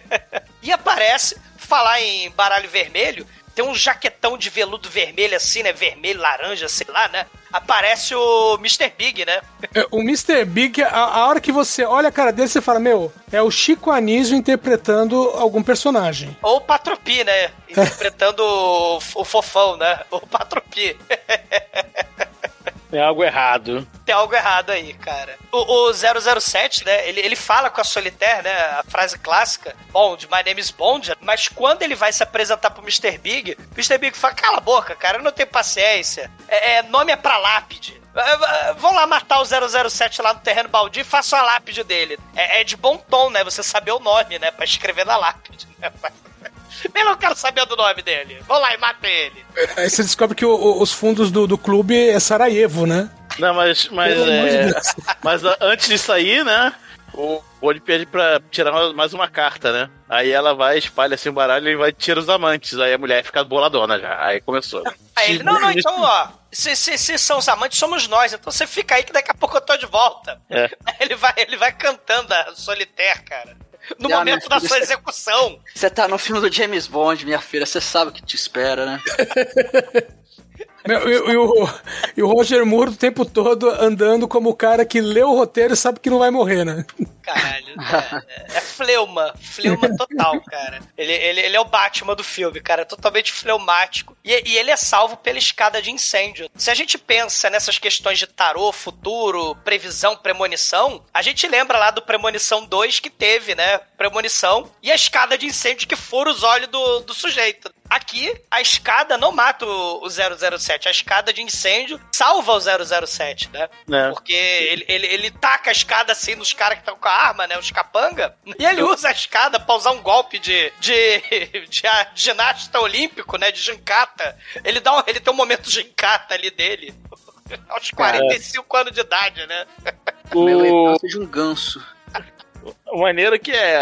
e aparece, falar em baralho vermelho, tem um jaquetão de veludo vermelho assim, né? Vermelho, laranja, sei lá, né? Aparece o Mr. Big, né? É, O Mr. Big, a, a hora que você olha a cara dele, você fala, meu, é o Chico Anísio interpretando algum personagem. Ou o Patropi, né? Interpretando o, o fofão, né? O Patropi. Tem algo errado. Tem algo errado aí, cara. O, o 007, né, ele, ele fala com a Solitaire, né, a frase clássica, Bond, my name is Bond, mas quando ele vai se apresentar pro Mr. Big, o Mr. Big fala, cala a boca, cara, eu não tenho paciência. É, é, nome é pra lápide. Vão lá matar o 007 lá no terreno baldio e façam a lápide dele. É, é de bom tom, né, você saber o nome, né, pra escrever na lápide, né, Eu não quero saber do nome dele. Vão lá e matem ele. Aí você descobre que o- o- os fundos do, do clube é Sarajevo, né? Não, mas, mas, é, mas antes de sair, né? O Bond pede pra tirar mais uma carta, né? Aí ela vai, espalha assim o baralho e vai tirar os amantes. Aí a mulher fica boladona já. Aí começou. Aí ele, não, não, então, ó, se, se, se são os amantes, somos nós. Então você fica aí que daqui a pouco eu tô de volta. É. Ele vai, ele vai cantando a Solitaire, cara. No Ah, momento da filho, sua é- execução. Você tá no filme do James Bond, minha filha, você sabe o que te espera, né? E, o, Roger Moore o tempo todo andando como o cara que lê o roteiro e sabe que não vai morrer, né? Caralho, é, é fleuma. Fleuma total, cara. Ele, ele, ele é o Batman do filme, cara. Totalmente fleumático. E, e ele é salvo pela escada de incêndio. Se a gente pensa nessas questões de tarô, futuro, previsão, premonição, a gente lembra lá do Premonição 2 que teve, né? Premonição e a escada de incêndio que fura os olhos do, do sujeito. Aqui, a escada não mata o, o 007. A escada de incêndio salva o 007, né? É. Porque ele, ele, ele taca a escada assim nos caras que estão com a arma, né? Os capanga. E ele usa a escada pra usar um golpe de, de, de, a- ginasta olímpico, né? De gincata. Ele, dá um, ele tem um momento gincata ali dele. Aos 45 anos de idade, né? O, lembrança de um ganso. O maneiro que é,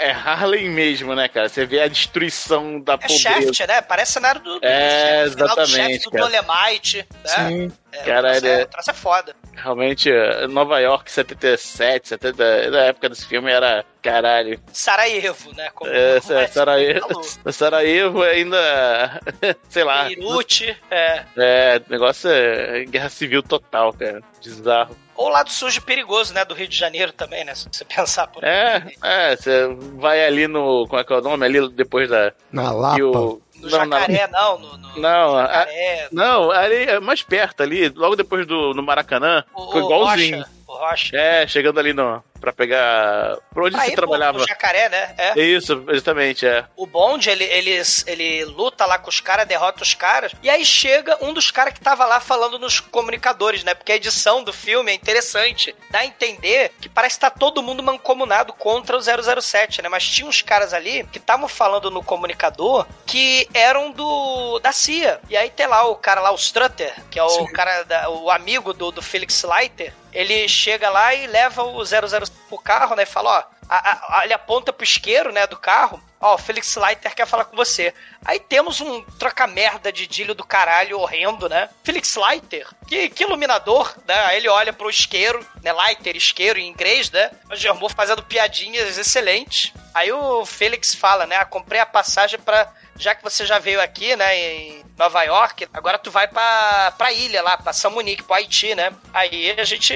é Harlem mesmo, né, cara? Você vê a destruição da É pobreza. Shaft, né? Parece cenário do, do É, do exatamente, Shaft, do cara. Dolemite, né? Sim. É, Cara, o troço ele é, é- o troço é foda. Realmente, é, Nova York 77, 70, na época desse filme era caralho. Sarajevo, né? Como, É, como o Sarajevo. Sarajevo ainda, sei lá, Beirute, é. é, negócio é guerra civil total, cara, bizarro. Ou o lado sujo e perigoso, né? Do Rio de Janeiro também, né? Se você pensar por É, é, você vai ali no, como é que é o nome, ali depois da... Na Lapa. o- No não, não, Jacaré, não. No, no não, a- Jacaré, não, ali é mais perto ali, logo depois do no Maracanã, o, ficou o igualzinho. Rocha, o Rocha. É, chegando ali no, pra pegar, por onde Pra você ir pro- trabalhava. pro Jacaré, né? É. Isso, exatamente, é. O Bond, ele, ele, ele luta lá com os caras, derrota os caras, e aí chega um dos caras que tava lá falando nos comunicadores, né? Porque a edição do filme é interessante. Dá a entender que parece que tá todo mundo mancomunado contra o 007, né? Mas tinha uns caras ali que estavam falando no comunicador que eram do da CIA. E aí tem lá o cara lá, o Strutter, que é o cara, da- o amigo do, do Felix Leiter, ele chega lá e leva o 00 pro carro, né? E fala, ó, a- a- ele aponta pro isqueiro, né, do carro. Ó, o Felix Leiter quer falar com você. Aí temos um troca-merda de dílio do caralho horrendo, né? Felix Leiter, que, que iluminador, né? Aí ele olha pro isqueiro, né? Leiter, isqueiro em inglês, né? O Germor fazendo piadinhas excelentes. Aí o Felix fala, né? Ah, comprei a passagem pra. Já que você já veio aqui, né, em Nova York, agora tu vai pra, pra ilha lá, pra São Monique, pro Haiti, né? Aí a gente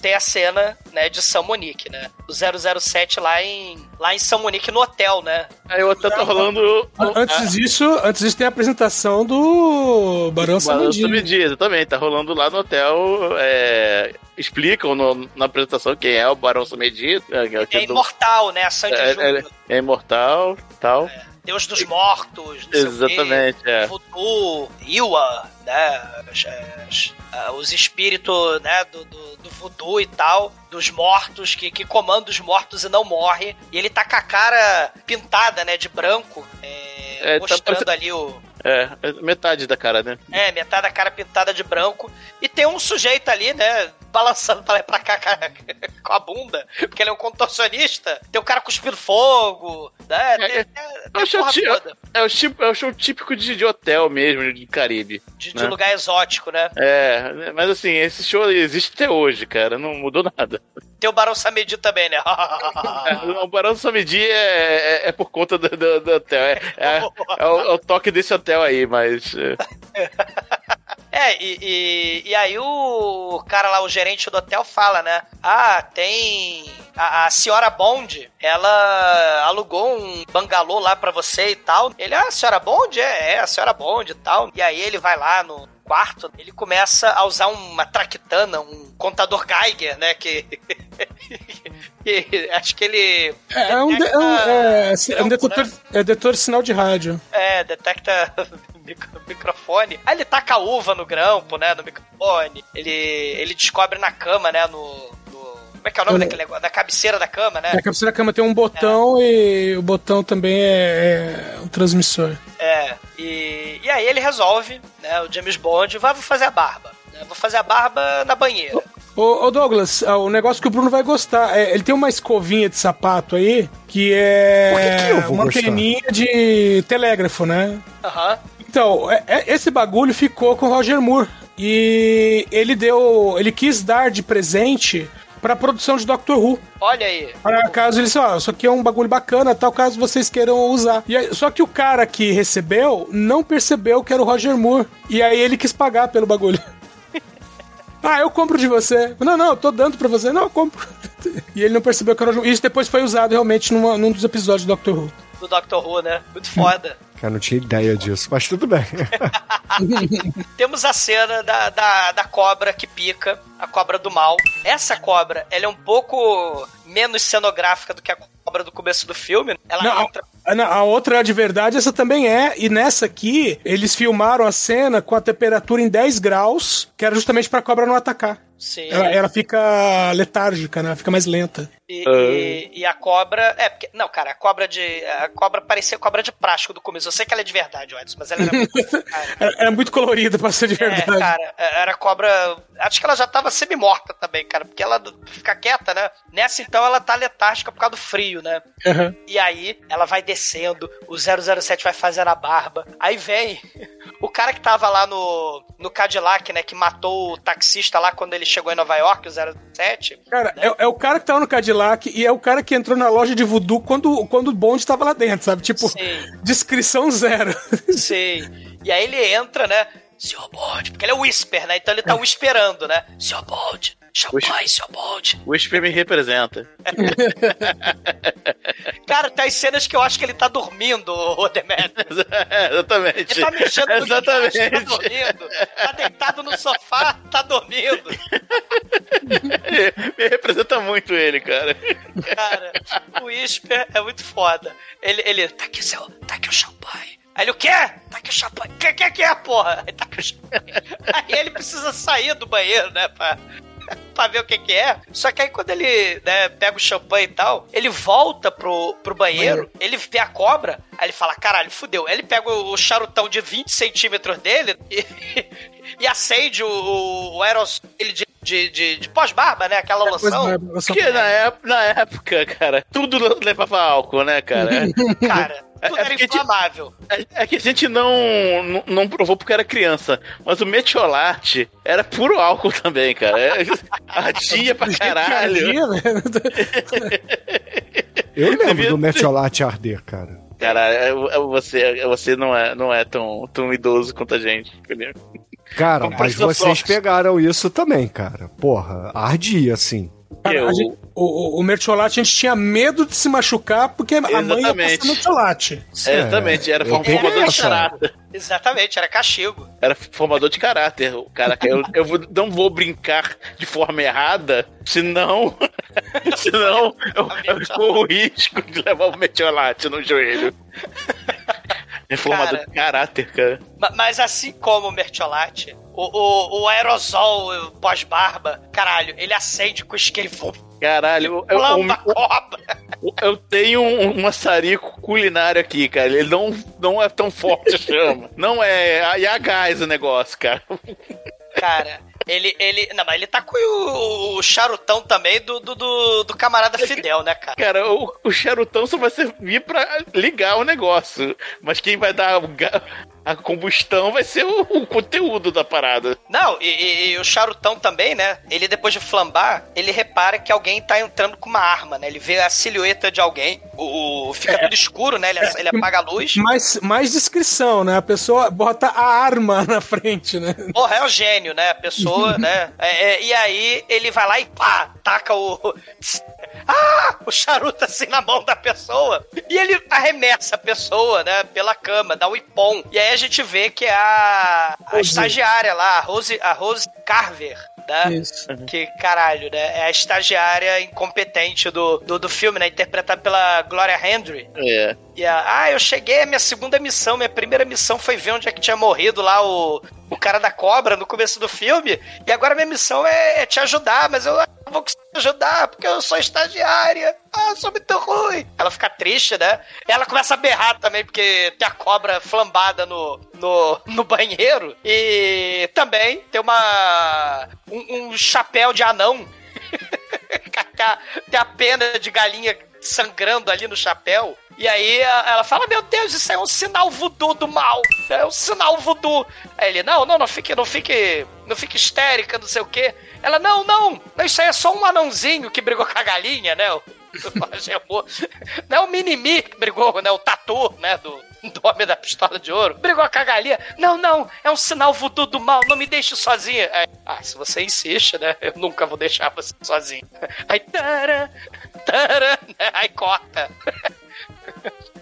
tem a cena, né, de São Monique, né? O 007 lá em, lá em São Monique, no hotel, né? Aí o hotel tá rolando... An- Antes disso, antes disso tem a apresentação do Barão Samedi. Medida também, tá rolando lá no hotel. É, explicam no- na apresentação quem é o Barão Samedi. É, que é É do- imortal, né? A Sandy é, é- é imortal tal. Deus dos mortos, o quê, Exatamente, é. Voodoo, Iwa, né? As- as- os espíritos, né, do, do, do voodoo e tal, dos mortos, que, que comanda os mortos e não morre. E ele tá com a cara pintada, né, de branco, é, É, tá mostrando parecendo- ali o, É, é metade da cara, né? é, metade da cara pintada de branco. E tem um sujeito ali, né? Balançando pra lá e pra cá com a bunda. Porque ele é um contorcionista. Tem um cara cuspindo fogo. Né? Tem, É, tem- É tem o a show, ti- toda. é o tipo- é o show típico de, de hotel mesmo, de Caribe. De, de né? lugar exótico, né? É, mas assim, esse show existe até hoje, cara. Não mudou nada. Tem o Barão Samedi também, né? o Barão Samedi é, é, é por conta do, do- do hotel. É, é- é o, é o toque desse hotel aí, mas. É, e, e, e aí o cara lá, o gerente do hotel, fala, né? Ah, tem. A, a senhora Bond, ela alugou um bangalô lá pra você e tal. Ele, ah, a senhora Bond? É, é, a senhora Bond e tal. E aí ele vai lá no, quarto, ele começa a usar uma traquitana, um contador Geiger, né? Que. que acho que ele. É, é um, de- é um, é, é um detetor, é detetor de sinal de rádio. É, detecta micro- microfone. Aí ele taca a uva no grampo, né? No microfone. Ele, ele descobre na cama, né? No. no- como é que é o nome Eu daquele negócio? Na cabeceira da cama, né? Na cabeceira da cama tem um botão e o botão também é, é um transmissor. É, e, e aí ele resolve, né? O James Bond, vai vou fazer a barba. né, Vou fazer a barba na banheira. Ô, ô, Douglas, ah, o negócio que o Bruno vai gostar, é, ele tem uma escovinha de sapato aí, que é Por que que eu vou uma gostar? anteninha de telégrafo, né? Aham. Então, é- é- esse bagulho ficou com o Roger Moore. E ele deu. Ele quis dar de presente pra produção de Doctor Who. Olha aí. Para caso eles, ó, isso aqui é um bagulho bacana, tal, caso vocês queiram usar. E aí- só que o cara que recebeu não percebeu que era o Roger Moore. E aí ele quis pagar pelo bagulho. ah, eu compro de você. Não, não, eu tô dando pra você. Não, eu compro. e ele não percebeu que era o Roger Moore. Isso depois foi usado realmente numa- num dos episódios do Doctor Who. Do Doctor Who, né? Muito foda. Cara, não tinha ideia disso, mas tudo bem. Temos a cena da, da, da cobra que pica, a cobra do mal. Essa cobra, ela é um pouco menos cenográfica do que a cobra do começo do filme. Ela Não, entra. a, não, a outra de verdade, essa também é. E nessa aqui, eles filmaram a cena com a temperatura em 10 graus, que era justamente pra cobra não atacar. Sim. Ela, ela fica letárgica, né? Ela fica mais lenta. E, e- e a cobra. É, porque. Não, cara, a cobra de. A cobra parecia cobra de plástico do começo. Eu sei que ela é de verdade, Edson, mas ela era muito. Era, era muito colorida pra ser de é, verdade. cara, era cobra. Acho que ela já tava semi-morta também, cara. Porque ela fica quieta, né? Nessa então ela tá letárgica por causa do frio, né? Aham. E aí ela vai descendo, o 007 vai fazendo a barba. Aí vem o cara que tava lá no, no Cadillac, né? Que matou o taxista lá quando ele chegou em Nova York, o 07. Cara, é, é o cara que tava no Cadillac e é o cara que entrou na loja de voodoo quando, quando o bonde tava lá dentro, sabe? Tipo, Sim. descrição zero. Sim. E aí ele entra, né? Senhor Bond, porque ele é Whisper, né? Então ele tá whisperando, né? Senhor Bond, champanhe, senhor Bond. O Whisper me representa. Cara, tem as cenas que eu acho que ele tá dormindo, o Demetrius. Exatamente. Ele tá mexendo no Exatamente. guindaste, tá dormindo. Tá deitado no sofá, tá dormindo. me representa muito ele, cara. Cara, o Whisper é muito foda. Ele, ele, tá aqui seu, tá aqui o champanhe. Aí ele, o quê? Tá aqui o champanhe. O que, que, que é, porra? Aí tá aqui o champanhe. Aí ele precisa sair do banheiro, né, pra, pra ver o que que é. Só que aí quando ele né, pega o champanhe e tal, ele volta pro, pro banheiro, ele vê a cobra, aí ele fala, caralho, fudeu. Aí ele pega o, o charutão de 20 centímetros dele e, e acende o, o aerosol de, de, de, de pós-barba, né? Aquela loção. Porque na época, na época, cara, tudo levava álcool, né, cara? Cara, tudo É era porque, tipo, inflamável. É, é que a gente não, não, não provou porque era criança, mas o metiolate era puro álcool também, cara. É, ardia pra caralho. Ardia, né? Eu lembro Devia do Metiolate arder, cara. Cara, é- é- você, você não é, não é tão, tão idoso quanto a gente. entendeu? Cara, mas vocês sorte. pegaram isso também, cara. Porra, ardia, assim. Cara, Eu- a gente- o, o, o mertiolate, a gente tinha medo de se machucar porque a mãe ia Exatamente. passar mertiolate. É, exatamente, era formador de caráter. Exatamente, era castigo. Era formador de caráter. O cara, eu, eu vou- não vou brincar de forma errada, senão. senão eu, eu corro o risco de levar o metiolate no joelho. É formador Cara. de caráter, cara. Ma- Mas assim como o mertiolate, o, o, o aerosol pós-barba, caralho, ele acende com esquervo. Caralho, eu, eu, Plamba a cobra. eu- eu tenho um, um maçarico culinário aqui, cara. Ele não, não é tão forte a chama. Não é. E a gás o negócio, cara. Cara, ele, ele. Não, mas ele tá com o, o charutão também do, do, do, camarada Fidel, né, cara? Cara, o, o charutão só vai servir pra ligar o negócio. Mas quem vai dar o a combustão vai ser o, o conteúdo da parada. Não, e, e- e o charutão também, né? Ele depois de flambar, ele repara que alguém tá entrando com uma arma, né? Ele vê a silhueta de alguém, o, o- fica tudo escuro, né? Ele, ele apaga a luz. Mais, mais descrição, né? A pessoa bota a arma na frente, né? Porra, é o gênio, né? A pessoa, né? É, é, e aí ele vai lá e pá, taca o. ah, o charuto assim na mão da pessoa. E ele arremessa a pessoa, né, pela cama, dá um ipom. E aí a gente vê que é a, a estagiária lá, a Rose, a Rose Carver. Né? Isso. Que caralho, né? É a estagiária incompetente do, do, do filme, né? Interpretada pela Gloria Hendry. É. E a, ah, eu cheguei, a minha segunda missão, minha primeira missão foi ver onde é que tinha morrido lá o, o cara da cobra no começo do filme. E agora minha missão é, é te ajudar, mas eu não vou conseguir ajudar porque eu sou estagiária. Ah, eu sou muito ruim. Ela fica triste, né? E ela começa a berrar também porque tem a cobra flambada no, no, no banheiro. E também tem uma. um, um chapéu de anão. tem, a, tem a pena de galinha sangrando ali no chapéu. E aí ela fala: Meu Deus, isso é um sinal voodoo do mal. É um sinal voodoo. Aí ele: Não, não, não fique, não fique, não fique histérica, não sei o quê. Ela: Não, não, isso aí é só um anãozinho que brigou com a galinha, né? O- o- Não é o Minimi que brigou, né? O Tatu, né? Do, do Homem da Pistola de Ouro. Brigou com a galinha. Não, não, é um sinal voodoo do mal, não me deixe sozinha. Aí, ah, se você insiste, né? Eu nunca vou deixar você sozinho. Aí, tara, tara, né? Aí corta.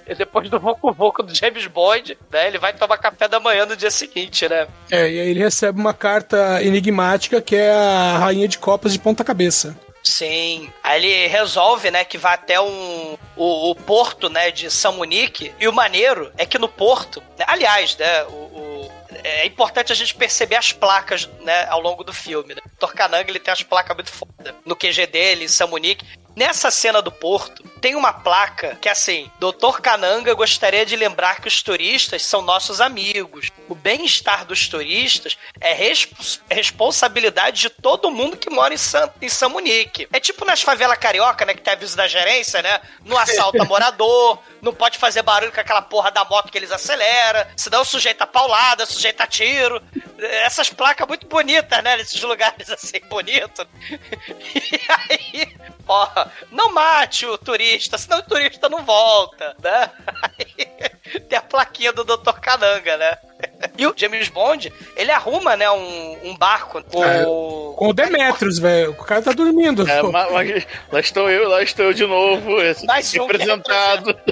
E depois do Voco Voco do James Bond, né? Ele vai tomar café da manhã no dia seguinte, né? É, e aí ele recebe uma carta enigmática que é a rainha de copas de ponta cabeça. Sim. Aí ele resolve, né, que vai até um, o, o porto, né, de São Munique. E o maneiro é que no porto, né, aliás, né, o, o- é importante a gente perceber as placas, né, ao longo do filme. Né? O Torcananga, ele tem as placas muito foda. No QG dele, em São Munique. Nessa cena do porto, tem uma placa que, assim, Doutor Cananga gostaria de lembrar que os turistas são nossos amigos. O bem-estar dos turistas é resp- responsabilidade de todo mundo que mora em, San, em São Munique. É tipo nas favelas carioca, né, que tem aviso da gerência, né? Não assalta morador, não pode fazer barulho com aquela porra da moto que eles aceleram, senão sujeita paulada, sujeita tiro. Essas placas muito bonitas, né, nesses lugares assim, bonitos. E aí, ó, não mate o turista, senão o turista não volta, né? Aí, tem a plaquinha do Dr. Cananga, né? E o James Bond, ele arruma, né, um, um barco com... É, Com o Demetrius, velho. O cara tá dormindo. É, mas, mas lá estou eu, lá estou eu de novo, esse Mais um que representado.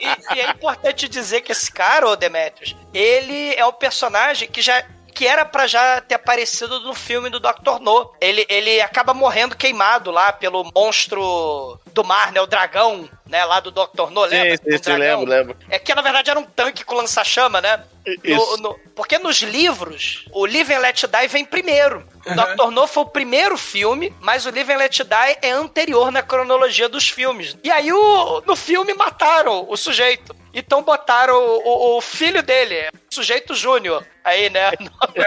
E, e é importante dizer que esse cara, o Demetrius, ele é um personagem que já que era pra já ter aparecido no filme do Dr. No. Ele, ele acaba morrendo queimado lá pelo monstro do mar, né? O dragão, né? Lá do Dr. No, lembra? Sim, sim, Um sim, lembro, lembro. É que na verdade era um tanque com lança-chama, né? No- Isso. no- porque nos livros, o Live and Let Die vem primeiro. Uhum. Dr. No foi o primeiro filme, mas o Live and Let Die é anterior na cronologia dos filmes. E aí o, no filme mataram o sujeito. Então botaram o, o- o filho dele, o sujeito júnior. Aí, né?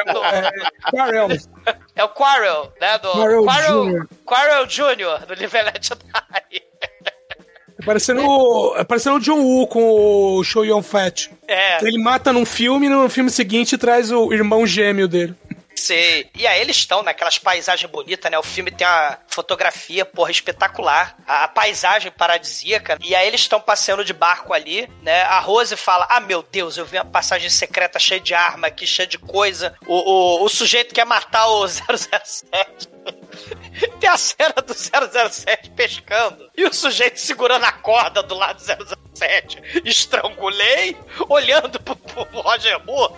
No- Quarel. é o Quarrel, né? Do, Quarrel Quarrel, Jr.. Quarrel Jr. do Live and Let Die. Parecendo, o- parecendo o John Woo com o Show Yun Fat. É. Ele mata num filme e no filme seguinte traz o irmão gêmeo dele. Sei. E aí eles estão naquelas paisagens bonitas, né? O filme tem uma fotografia, porra, espetacular. A, a paisagem paradisíaca. E aí eles estão passeando de barco ali, né? A Rose fala: Ah, meu Deus, eu vi uma passagem secreta cheia de arma aqui, cheia de coisa. O, o, o sujeito quer matar o 007. Tem a cena do 007 pescando e o sujeito segurando a corda do lado do 007. Estrangulei, olhando pro, pro Roger Moore.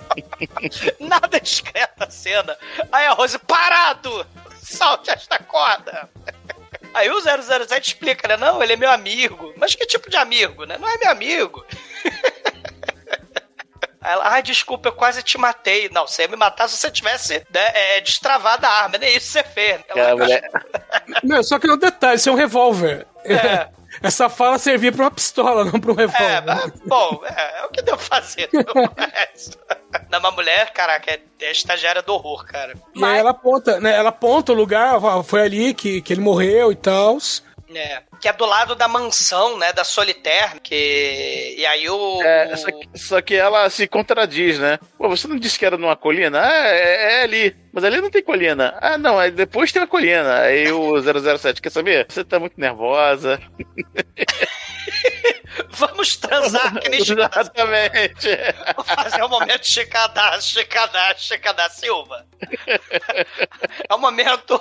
Nada discreta a cena. Aí a Rose, parado! Salte esta corda! Aí o 007 explica, né? Não, ele é meu amigo. Mas que tipo de amigo, né? Não é meu amigo. Ela, ai, desculpa, eu quase te matei. Não, você ia me matar se você tivesse né, é, destravado a arma. Nem isso você fez. Ela, Cara, a mulher, Não, só que no detalhe, isso é um revólver. É. Essa fala servia pra uma pistola, não pra um É, revólver. mas, bom, é, é o que deu pra fazer. Não, uma mulher, caraca, é, é estagiária do horror, cara. E aí ela aponta, né? Ela aponta o lugar, foi ali que, que ele morreu e tal. É, que é do lado da mansão, né, da Solitaire, que... E aí o... é, só, que, só que ela se contradiz, né? Pô, você não disse que era numa colina? Ah, é, é ali. Mas ali não tem colina. Ah, não, aí depois tem uma colina. Aí o 007, quer saber? Você tá muito nervosa. Vamos transar, que nem Exatamente. Vou fazer o momento chicadá, chicadá, chicadá Silva. É o momento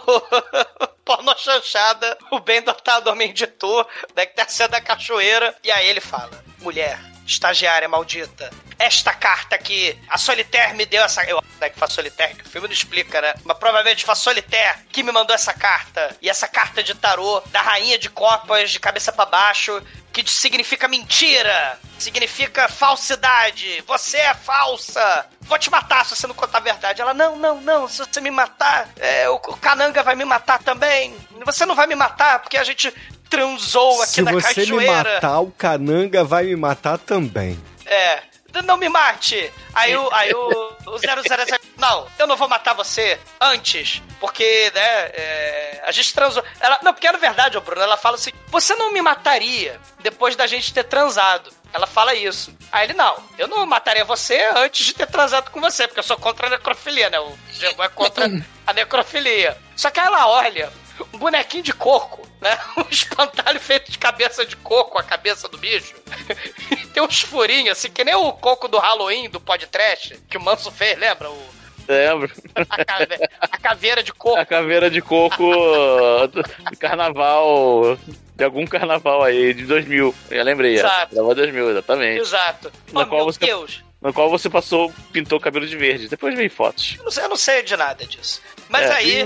pornô chanchada, o Bendor tá dormindo de tour, né, que tá sendo da cachoeira, e aí ele fala, mulher, estagiária maldita, esta carta aqui, a Solitaire me deu essa... Eu né, que faz Solitaire, que o filme não explica, né? Mas provavelmente a Solitaire que me mandou essa carta. E essa carta de tarô da rainha de copas de cabeça pra baixo, que significa mentira, significa falsidade. Você é falsa. Vou te matar se você não contar a verdade. Ela, não, não, não. Se você me matar, é, o Cananga vai me matar também. Você não vai me matar porque a gente transou aqui Se na você me cachoeira. matar, o Cananga vai me matar também. É. Não me mate! Aí o, aí o, o 007. Não, eu não vou matar você antes, porque, né, é, a gente transou. Ela, não, porque na verdade, ô Bruno, ela fala assim: você não me mataria depois da gente ter transado. Ela fala isso. Aí ele, não, eu não mataria você antes de ter transado com você, porque eu sou contra a necrofilia, né? O Diego é contra a necrofilia. Só que aí ela olha um bonequinho de coco, né? Um espantalho feito de cabeça de coco, a cabeça do bicho. Tem uns furinhos, assim, que nem o coco do Halloween, do podcast, que o Manso fez, lembra? O, Lembro. a, cave- a caveira de coco. A caveira de coco do carnaval. De algum carnaval aí, de 2000. Eu lembrei. é. Exato. Carnaval 2000, exatamente. Exato. Oh, meu você- Deus. No qual você passou, pintou o cabelo de verde. Depois veio fotos. Eu não sei, eu não sei de nada disso. Mas É. aí.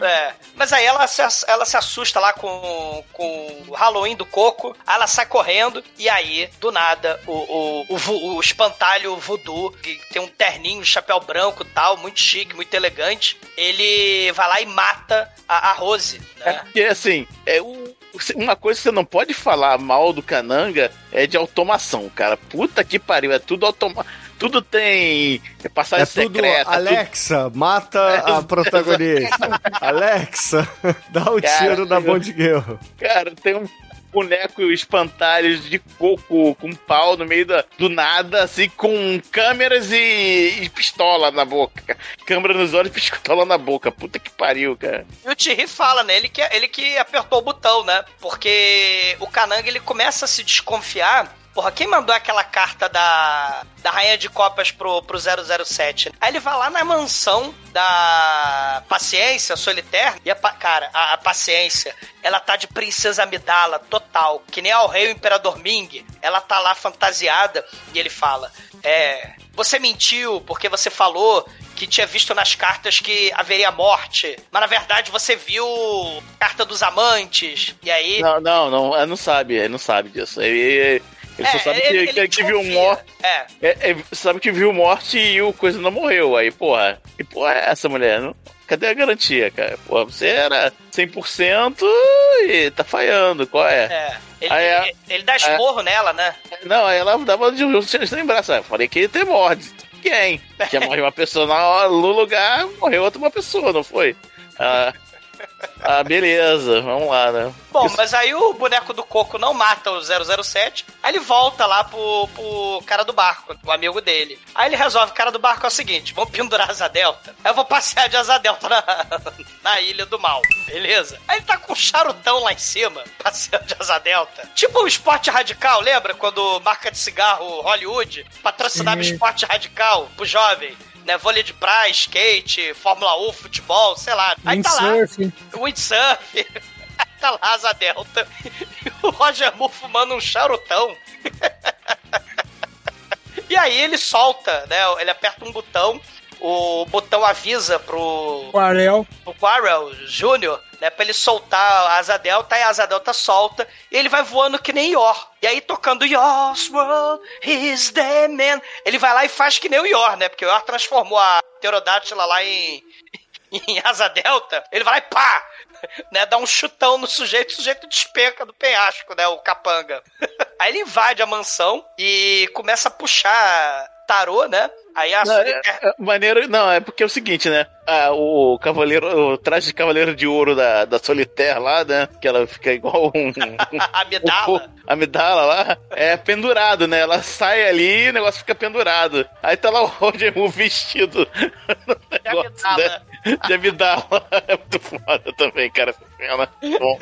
É. Mas aí ela se, ela se assusta lá com, com o Halloween do coco, aí ela sai correndo, e aí, do nada, o, o, o, o espantalho voodoo, que tem um terninho, um chapéu branco e tal, muito chique, muito elegante, ele vai lá e mata a, a Rose, É né? porque, assim, é o- uma coisa que você não pode falar mal do Cananga é de automação, cara. Puta que pariu, é tudo automa... Tudo tem passagem É tudo, secreta. tudo- Alexa, mata a protagonista. Alexa, dá um Cara, tiro na Bond Girl. Cara, tem um boneco espantalho de coco com pau no meio da- do nada, assim, com câmeras e, e pistola na boca. Câmera nos olhos e pistola na boca. Puta que pariu, cara. E o Thierry fala, né? Ele que, ele que apertou o botão, né? Porque o Kananga, ele começa a se desconfiar. Porra, quem mandou aquela carta da, da Rainha de Copas pro, pro 007? Aí ele vai lá na mansão da Paciência, Solitaire, e a, cara, a, a Paciência, ela tá de Princesa Amidala total, que nem ao rei o Imperador Ming. Ela tá lá fantasiada e ele fala: É, você mentiu porque você falou que tinha visto nas cartas que haveria morte, mas na verdade você viu carta dos amantes, e aí. Não, não, não, não sabe, ele não sabe disso. Ele, ele só É, sabe ele- que, ele que, viu morte. É. É, é, sabe que viu morte e o coisa não morreu. Aí, porra, que porra é essa mulher? Não- Cadê a garantia, cara? Porra, você era 100% e tá falhando, qual é? É. Ele, Aí a- ele, ele dá esporro nela, né? Não, aí ela dava de um sem braço. Eu falei que ia ter morte. Quem? Que morreu uma pessoa na hora, no lugar, morreu outra uma pessoa, não foi? Ah, ah, beleza, vamos lá, né? Bom, mas aí o boneco do coco não mata o 007, aí ele volta lá pro, pro cara do barco, o amigo dele. Aí ele resolve, cara do barco é o seguinte, vamos pendurar asa delta. Aí eu vou passear de asa delta na, na ilha do mal, beleza? Aí ele tá com um charutão lá em cima, passeando de asa delta. Tipo o esporte radical, lembra? Quando marca de cigarro Hollywood patrocinava Sim. esporte radical pro jovem. Né, vôlei de praia, skate, Fórmula 1, futebol, sei lá. Aí tá lá, Windsurf. windsurf. tá lá, asa delta. O Roger Moore fumando um charutão. e aí ele solta, né? Ele aperta um botão. O botão avisa pro, Aquarel. o Quarrel Jr., né, pra ele soltar a asa delta, e a asa delta solta, e ele vai voando que nem Yor. E aí, tocando Yours World is the man, ele vai lá e faz que nem o Yor, né, porque o Yor transformou a pterodátila lá em, em asa delta, ele vai lá e pá! Né, dá um chutão no sujeito, o sujeito despenca do penhasco, né, o capanga. aí ele invade a mansão e começa a puxar tarô, né, aí a Não, é, é, maneiro, não, é porque é o seguinte, né? Ah, o cavaleiro, o traje de cavaleiro de ouro da, da Solitaire lá, né? Que ela fica igual um. a amidala. A amidala lá é pendurado, né? Ela sai ali e o negócio fica pendurado. Aí tá lá o Roger Moore vestido negócio, amidala. né? De amidala. É muito foda também, cara. Bom.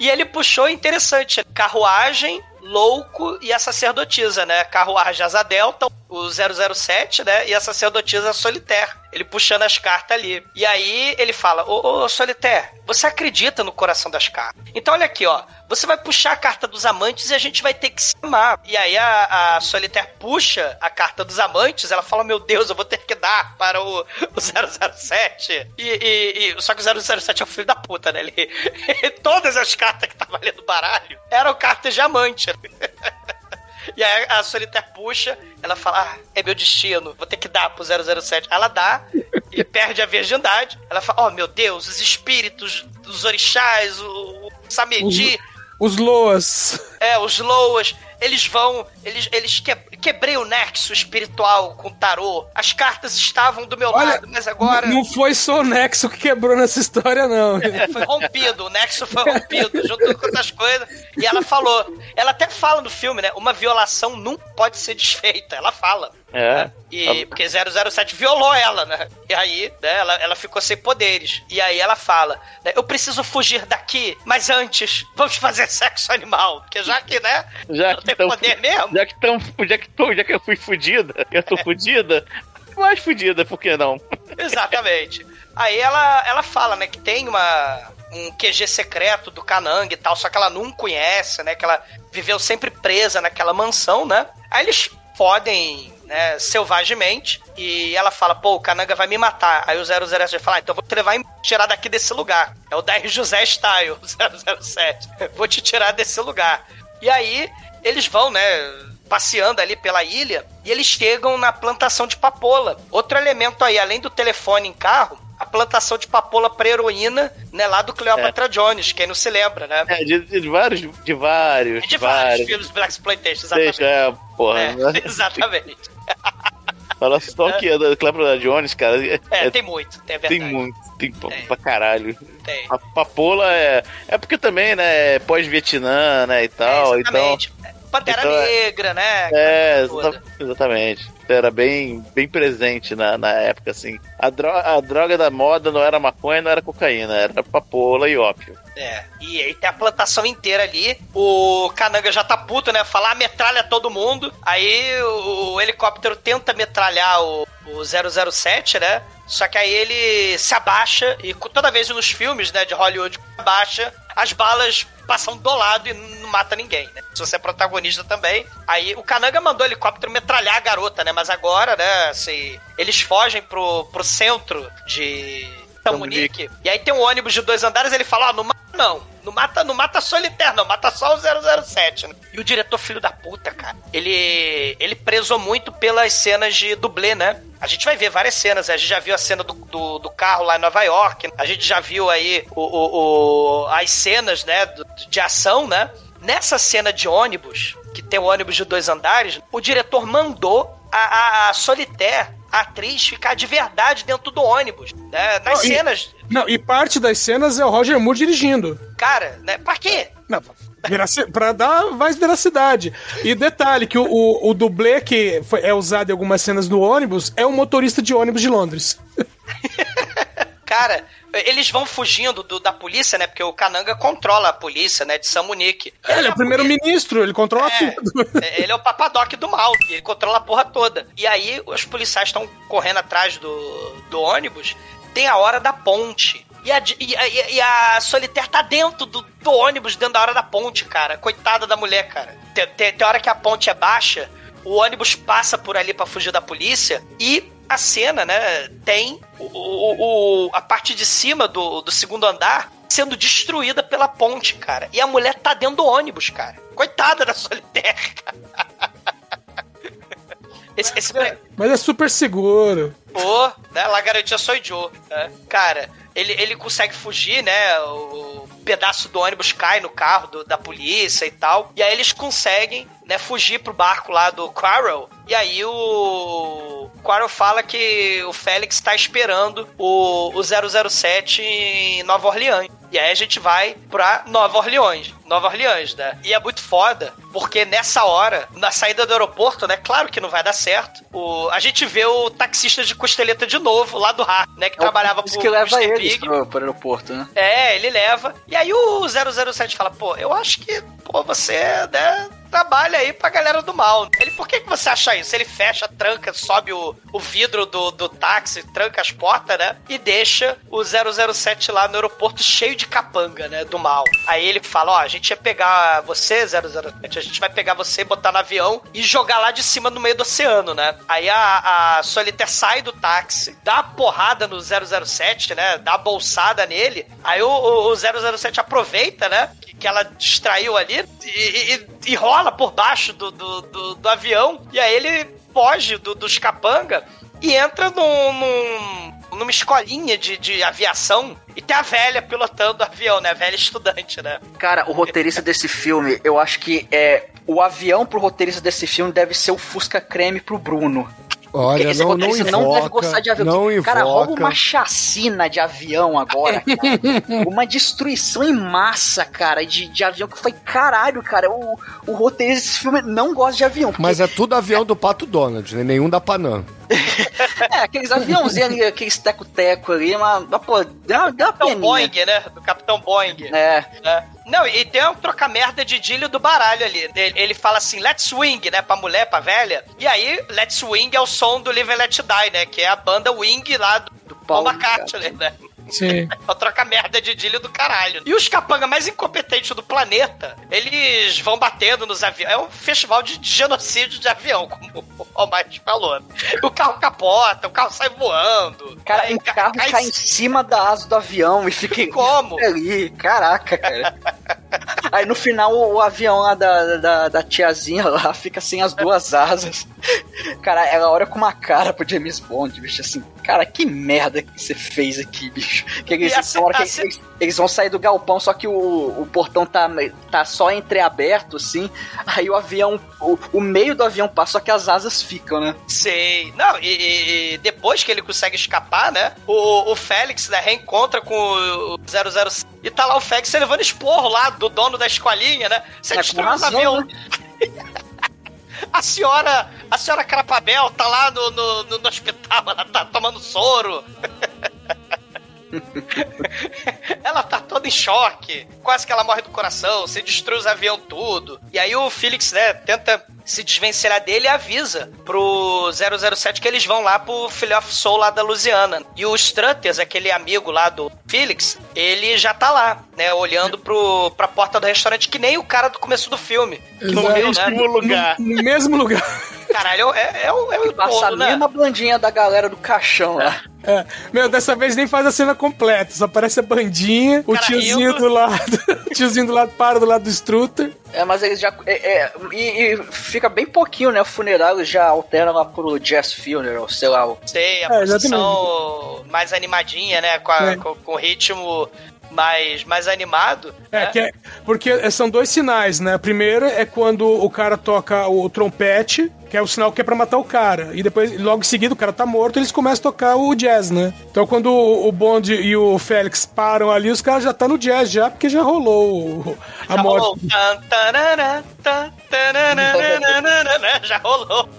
E ele puxou interessante: carruagem, louco e a sacerdotisa, né? Carruagem Asa Delta, o 007, né? E a sacerdotisa Solitaire. Ele puxando as cartas ali. E aí ele fala: Ô, ô Solitaire, você acredita no coração das cartas. Então olha aqui, ó. Você vai puxar a carta dos amantes e a gente vai ter que se amar. E aí a, a Solitaire puxa a carta dos amantes, ela fala: Meu Deus, eu vou ter que dar para o, o 007. E, e, e- só que o 007 é o filho da puta, né? Ele, todas as cartas que estavam ali no baralho eram cartas de amante. E aí a Solitaire puxa, ela fala: Ah, é meu destino, vou ter que dar pro 007. Ela dá e perde a virgindade. Ela fala: Oh meu Deus, os espíritos dos orixás, o, o Samedi, Os Loas. é, os Loas, eles vão. Eles, eles que, quebrei o nexo espiritual com o tarô. As cartas estavam do meu Olha, lado, mas agora. Não foi só o Nexo que quebrou nessa história, não. Foi rompido, o nexo foi rompido, junto com outras coisas. E ela falou, ela até fala no filme, né? Uma violação nunca pode ser desfeita. Ela fala. É. E, porque 007 violou ela, né? E aí, né, ela, ela ficou sem poderes. E aí ela fala, né, eu preciso fugir daqui, mas antes, vamos fazer sexo animal. Porque já que, né, Já não que tem tão- poder mesmo, Já que, tão, já, que tô, já que eu fui fudida, eu tô fudida, mais fudida, por que não? Exatamente. Aí ela, ela fala, né, que tem uma, um QG secreto do Kanang e tal, só que ela não conhece, né, que ela viveu sempre presa naquela mansão, né? Aí eles fodem, né, selvagemente, e ela fala, pô, o Kananga vai me matar. Aí o 007 fala, ah, então vou te levar e tirar daqui desse lugar. É o 10 José Style, 007. Vou te tirar desse lugar. E aí, eles vão, né, passeando ali pela ilha e eles chegam na plantação de papoula. Outro elemento aí, além do telefone em carro, a plantação de papoula pra heroína, né, lá do Cleopatra Jones, quem não se lembra, né? É, de, de vários, de vários, De vários filmes Black Exploitation, exatamente. Deixa, é, porra. É, né? exatamente. Fala só que é da Cleopatra Jones, cara. É, É, é- tem muito, é tem verdade. muito, tem pra, Tem. pra caralho. Tem. A papola é. É porque também, né? é Pós-Vietnã, né? E tal. É, então. Exatamente. Pantera então é- Negra, né? É, Toda. exata- exatamente. Era bem, bem presente na, na época, assim. A droga, a droga da moda não era maconha, não era cocaína, era papola e ópio. É, e aí tem a plantação inteira ali. O Kananga já tá puto, né? Falar metralha todo mundo. Aí o, o helicóptero tenta metralhar o, o 007, né? Só que aí ele se abaixa e toda vez nos filmes, né, de Hollywood, abaixa, as balas passam do lado e não mata ninguém, né? Se você é protagonista também. Aí o Kananga mandou o helicóptero metralhar a garota, né? Mas agora, né, assim, eles fogem pro, pro centro de Tamunique. E aí tem um ônibus de dois andares, ele fala, ó, não mata não. Não mata, não mata Solitaire, não. Mata só o 007, né? E o diretor, filho da puta, cara, ele, ele prezou muito pelas cenas de dublê, né? A gente vai ver várias cenas. A gente já viu a cena do, do, do carro lá em Nova York. A gente já viu aí o, o, o- as cenas, né, de ação, né? Nessa cena de ônibus, que tem o ônibus de dois andares, o diretor mandou a, a, a Solitaire, a atriz, ficar de verdade dentro do ônibus. Né? Nas Não, e- cenas, Não, e parte das cenas é o Roger Moore dirigindo. Cara, né? Pra quê? Não, veraci- pra dar mais veracidade. E detalhe, que o, o, o dublê que foi- é usado em algumas cenas no ônibus é um motorista de ônibus de Londres. Cara, eles vão fugindo do- da polícia, né? Porque o Kananga controla a polícia, né? De Samunique. Ele é o primeiro-ministro, ele controla É, tudo. é, ele é o papadoc do mal, ele controla a porra toda. E aí os policiais estão correndo atrás do, do ônibus, tem a hora da ponte. E a, e a, e a Solitaire tá dentro do, do ônibus, dentro da hora da ponte, cara. Coitada da mulher, cara. Tem, tem, tem hora que a ponte é baixa, o ônibus passa por ali pra fugir da polícia e a cena, né, tem o, o- o- a parte de cima do, do segundo andar sendo destruída pela ponte, cara. E a mulher tá dentro do ônibus, cara. Coitada da Solitaire, cara. Esse, esse Mas é super seguro. Pô, né? La garantia sou Joe. Né? Cara, ele, ele consegue fugir, né? O pedaço do ônibus cai no carro do- da polícia e tal. E aí eles conseguem, né, fugir pro barco lá do Quarrel. E aí o Quarrel fala que o Félix tá esperando o, o 007 em Nova Orleans. E aí a gente vai pra Nova Orleans. Nova Orleans, né? E é muito foda, porque nessa hora, na saída do aeroporto, né? Claro que não vai dar certo. O, a gente vê o taxista de costeleta de novo, lá do Har, né? Que trabalhava Isso pro que leva Mr. eles Big. pro, pro aeroporto, né? É, ele leva. E aí o 007 fala, pô, eu acho que, pô, você, né, trabalha aí pra galera do mal. Ele, por que, que você acha isso? Ele fecha, tranca, sobe o, o vidro do, do táxi, tranca as portas, né? E deixa o 007 lá no aeroporto cheio de capanga, né? Do mal. Aí ele fala: Ó, a gente ia pegar você, 007, a gente vai pegar você, botar no avião e jogar lá de cima no meio do oceano, né? Aí a, a sai do táxi, dá porrada no 007, né? Dá uma bolsada nele. Aí o, o, o 007 aproveita, né? Que, que ela distraiu ali e, e- e rola por baixo do, do, do- do avião. E aí ele foge do, dos capanga e entra num, num- numa escolinha de, de aviação e tem a velha pilotando o avião, né? A velha estudante, né? Cara, o roteirista desse filme, eu acho que é. O avião pro roteirista desse filme deve ser o Fusca Creme pro Bruno. Olha, Esse não, não invoca, não deve gostar de avião. não cara, invoca. uma chacina de avião agora, cara. uma destruição em massa, cara, de, de avião que foi caralho, cara. O, o roteirista desse filme não gosta de avião. porque Mas é tudo avião do Pato Donald, né? nenhum da Panam. É, aqueles aviãozinhos ali, aqueles teco-teco ali, mas, pô, dá, dá uma Capitão peninha. Boeing, né? Do Capitão Boeing. É. né? Não, e tem um troca-merda de Dílio do baralho ali. Ele, ele fala assim, let's swing, né? Pra mulher, pra velha. E aí, let's swing é o som do Live and Let Die, né? Que é a banda Wing lá do, do Paul Paul McCartney, né? Sim. É o troca-merda de Dílio do caralho. E os capanga mais incompetentes do planeta, eles vão batendo nos aviões. É um festival de, genocídio de avião, como o Almighty falou. O carro capota, o carro sai voando. Cara, Aí o ca- carro cai em cima da asa do avião e fica Como? ali. Caraca, cara. Aí no final o, avião lá da, da, da tiazinha lá fica sem as duas asas. Cara, ela olha com uma cara pro James Bond, bicho, assim, cara, que merda que você fez aqui, bicho. Que eles, a hora que eles, eles vão sair do galpão, só que o, o portão tá, tá só entreaberto, assim. Aí o avião, o, o meio do avião passa, só que as asas ficam, né? Sei. Não, e, e- e depois que ele consegue escapar, né? O, o Félix, né, reencontra com o 007 e tá lá o Félix levando esporro lá do dono da escolinha, né? Você É, destruiu os aviões. A senhora, a senhora Carapabel tá lá no, no, no- no hospital, ela tá tomando soro. ela tá toda em choque. Quase que ela morre do coração. Você destrui os aviões tudo. E aí o Felix, né, tenta se desvencilhar dele e avisa pro 007 que eles vão lá pro Filho of Soul lá da Louisiana. E o Strutters, aquele amigo lá do Felix, ele já tá lá, né, olhando pro, pra porta do restaurante, que nem o cara do começo do filme. Que morreu, né? Mesmo lugar. No, no mesmo lugar. Caralho, é, é, o- é o Passa a todo, né? mesma blandinha da galera do caixão lá. É. Meu, dessa vez nem faz a cena completa. Só aparece a bandinha, o tiozinho do lado. o tiozinho do lado para do lado do Strutter. É, mas eles já. É, é, e, e fica bem pouquinho, né? O funeral já altera lá pro Jazz Funeral, sei lá. o- Sei, a É, posição mais animadinha, né? Com, a- É. com, com o ritmo mais, mais animado. É, né? que é, porque são dois sinais, né? Primeiro é quando o cara toca o trompete, que é o sinal que é pra matar o cara. E depois, logo em seguida, o cara tá morto, eles começam a tocar o jazz, né? Então quando o, Bond e o Félix param ali, os caras já tá no jazz já, porque já rolou o- a Já morte. rolou. Tarará, Já rolou.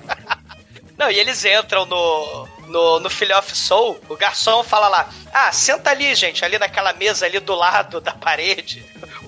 Não, e eles entram no, no, no Filho of Soul, o garçom fala lá, ah, senta ali, gente, ali naquela mesa ali do lado da parede,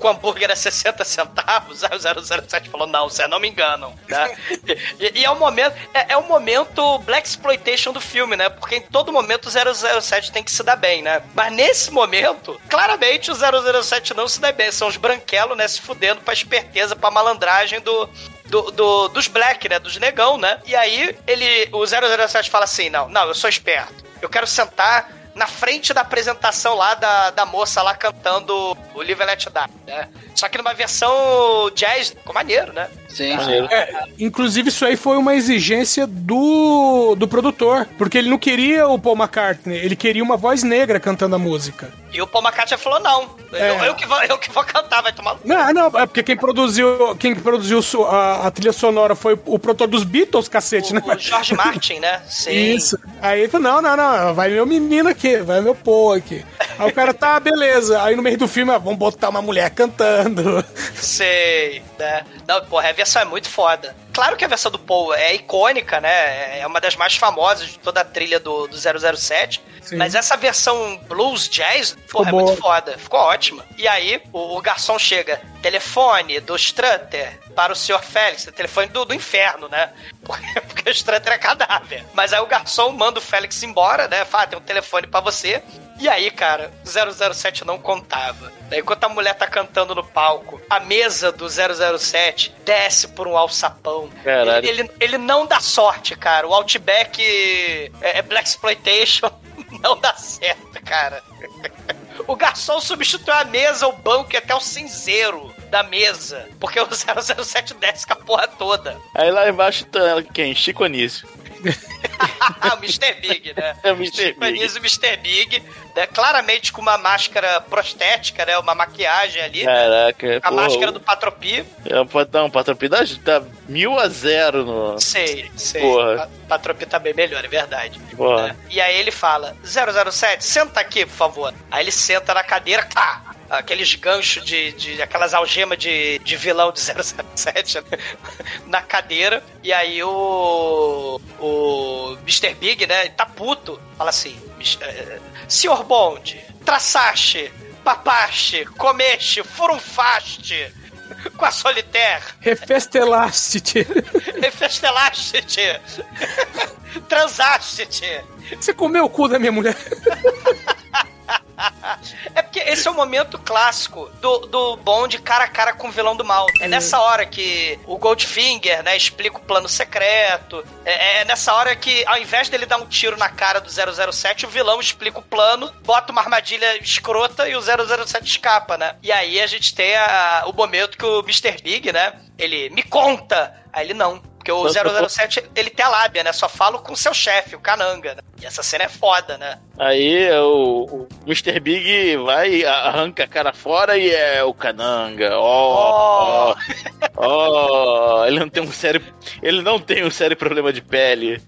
com hambúrguer a 60 centavos. Aí o 007 falou, não, vocês não me enganam, né? e, e é o momento, é, é o momento Black Exploitation do filme, né? Porque em todo momento o 007 tem que se dar bem, né? Mas nesse momento, claramente o 007 não se dá bem, são os branquelos, né, se fudendo pra esperteza, pra malandragem do, do, do- dos black, né? Dos negão, né? E aí ele, o 007 fala assim: não, não, eu sou esperto. Eu quero sentar na frente da apresentação lá da, da moça lá cantando o Live and Let Die, né? Só que numa versão jazz, ficou maneiro, né? Sim. É, inclusive, isso aí foi uma exigência do, do produtor, porque ele não queria o Paul McCartney, ele queria uma voz negra cantando a música. E o Paul McCartney falou: não, É. eu, eu que vou, eu que vou cantar, vai tomar. Não, não, é porque quem produziu, quem produziu a, a trilha sonora foi o produtor dos Beatles, cacete, né? O, o George Martin, né? Sim. Isso. Aí ele falou: não, não, não, vai meu menino aqui, vai meu Paul aqui. Aí o cara, tá, beleza. Aí no meio do filme, ah, vamos botar uma mulher cantando. Sei, né? Não, porra, a versão é muito foda. Claro que a versão do Paul é icônica, né? É uma das mais famosas de toda a trilha do, do 007. Sim. Mas essa versão blues jazz, porra, é boa. muito foda. Ficou ótima. E aí, o, o garçom chega. Telefone do Strutter para o Sr. Félix. Telefone do, do inferno, né? Porque, porque o Strutter é cadáver. Mas aí o garçom manda o Félix embora, né? Fala, "Ah, tem um telefone pra você. E aí, cara, 007 não contava. Enquanto a mulher tá cantando no palco, a mesa do 007 desce por um alçapão. Ele, ele, ele não dá sorte, cara. O Outback é, é Black Exploitation. Não dá certo, cara. O garçom substitui a mesa, o banco e até o cinzeiro da mesa. Porque o 007 desce com a porra toda. Aí lá embaixo tá quem? Chico Anísio. O Mr. Big, né? É o Mr. Big. E Mr. Big, né? claramente com uma máscara prostética, né? Uma maquiagem ali. Caraca. A máscara o- do Patropi. É, o Não, o Patropi dá, dá mil a zero no. Sei, sei. Porra. Pa- Patropi tá bem melhor, é verdade. Porra. né? E aí ele fala: 007, senta aqui, por favor. Aí ele senta na cadeira, tá. Aqueles ganchos de, de. aquelas algemas de, de vilão de 007 né? na cadeira. E aí o. O Mr. Big, né? Tá puto. Fala assim: "Mis- eh, Bond, traçaste, papaste, comeste, furunfaste com a solitaire. Refestelaste-te. Refestelaste-te! Transaste-te! Você comeu o cu da minha mulher. É porque esse é o momento clássico do, do Bond cara a cara com o vilão do mal. É nessa hora que o Goldfinger, né, explica o plano secreto. É, é nessa hora que, ao invés dele dar um tiro na cara do 007, o vilão explica o plano, bota uma armadilha escrota e o 007 escapa, né? E aí a gente tem a- o momento que o Mr. Big, né, ele me conta. Aí ele não. Porque o 007, ele tem a lábia, né? Só falo com seu chefe, o Cananga, né? E essa cena é foda, né? Aí o, o Mr. Big vai, arranca a cara fora e é o Cananga. Ó, ó, ó. Ele não tem um sério. Ele não tem um sério problema de pele.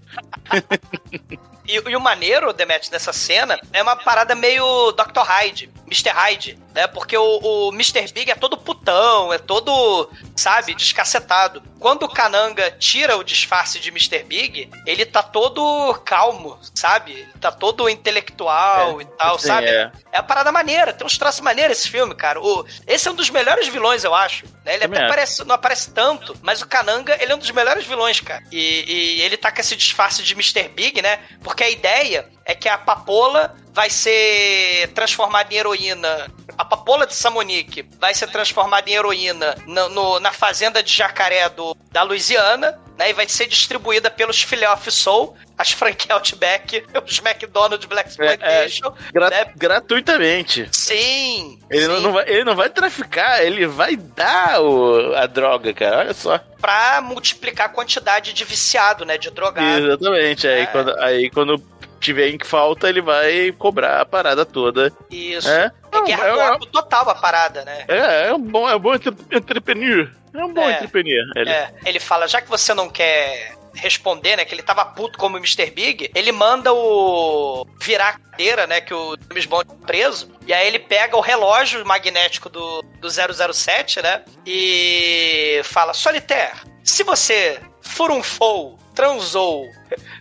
E, e o maneiro, Demet, dessa cena é uma parada meio Dr. Hyde, Mr. Hyde, né? Porque o, o Mr. Big é todo putão, é todo, sabe, descacetado. Quando o Kananga tira o disfarce de Mr. Big, ele tá todo calmo, sabe? Ele tá todo intelectual É, e tal, assim, sabe? é. É a parada maneira, tem uns traços maneiros esse filme, cara. O, esse é um dos melhores vilões, eu acho. né? Ele Também até acho. aparece, não aparece tanto, mas o Kananga, ele é um dos melhores vilões, cara. E, e ele tá com esse disfarce de Mr. Big, né? Porque a ideia é que a papola vai ser transformada em heroína. A papola de Samonique vai ser transformada em heroína no- no- na fazenda de jacaré do, da Louisiana, né? E vai ser distribuída pelos Filé of Soul, as franquias Outback, os McDonald's Black Exploitation. Gra- né? Gratuitamente. Sim! Ele não, sim. não vai, ele não vai traficar, ele vai dar o- a droga, cara. Olha só. pra multiplicar a quantidade de viciado, né? De drogado. Exatamente. Aí, É. quando, aí quando tiver em falta, ele vai cobrar a parada toda. Isso. É? É, guerra é- do ópio total a parada, né? É, é um bom, é um bom entre- entrepreneur. É um bom É. entrepreneur. Ele. É, ele fala, já que você não quer responder, né, que ele tava puto como o Mr. Big, ele manda o virar a cadeira, né, que o James Bond tá preso, e aí ele pega o relógio magnético do, do 007, né, e fala, Solitaire, se você furunfou, transou,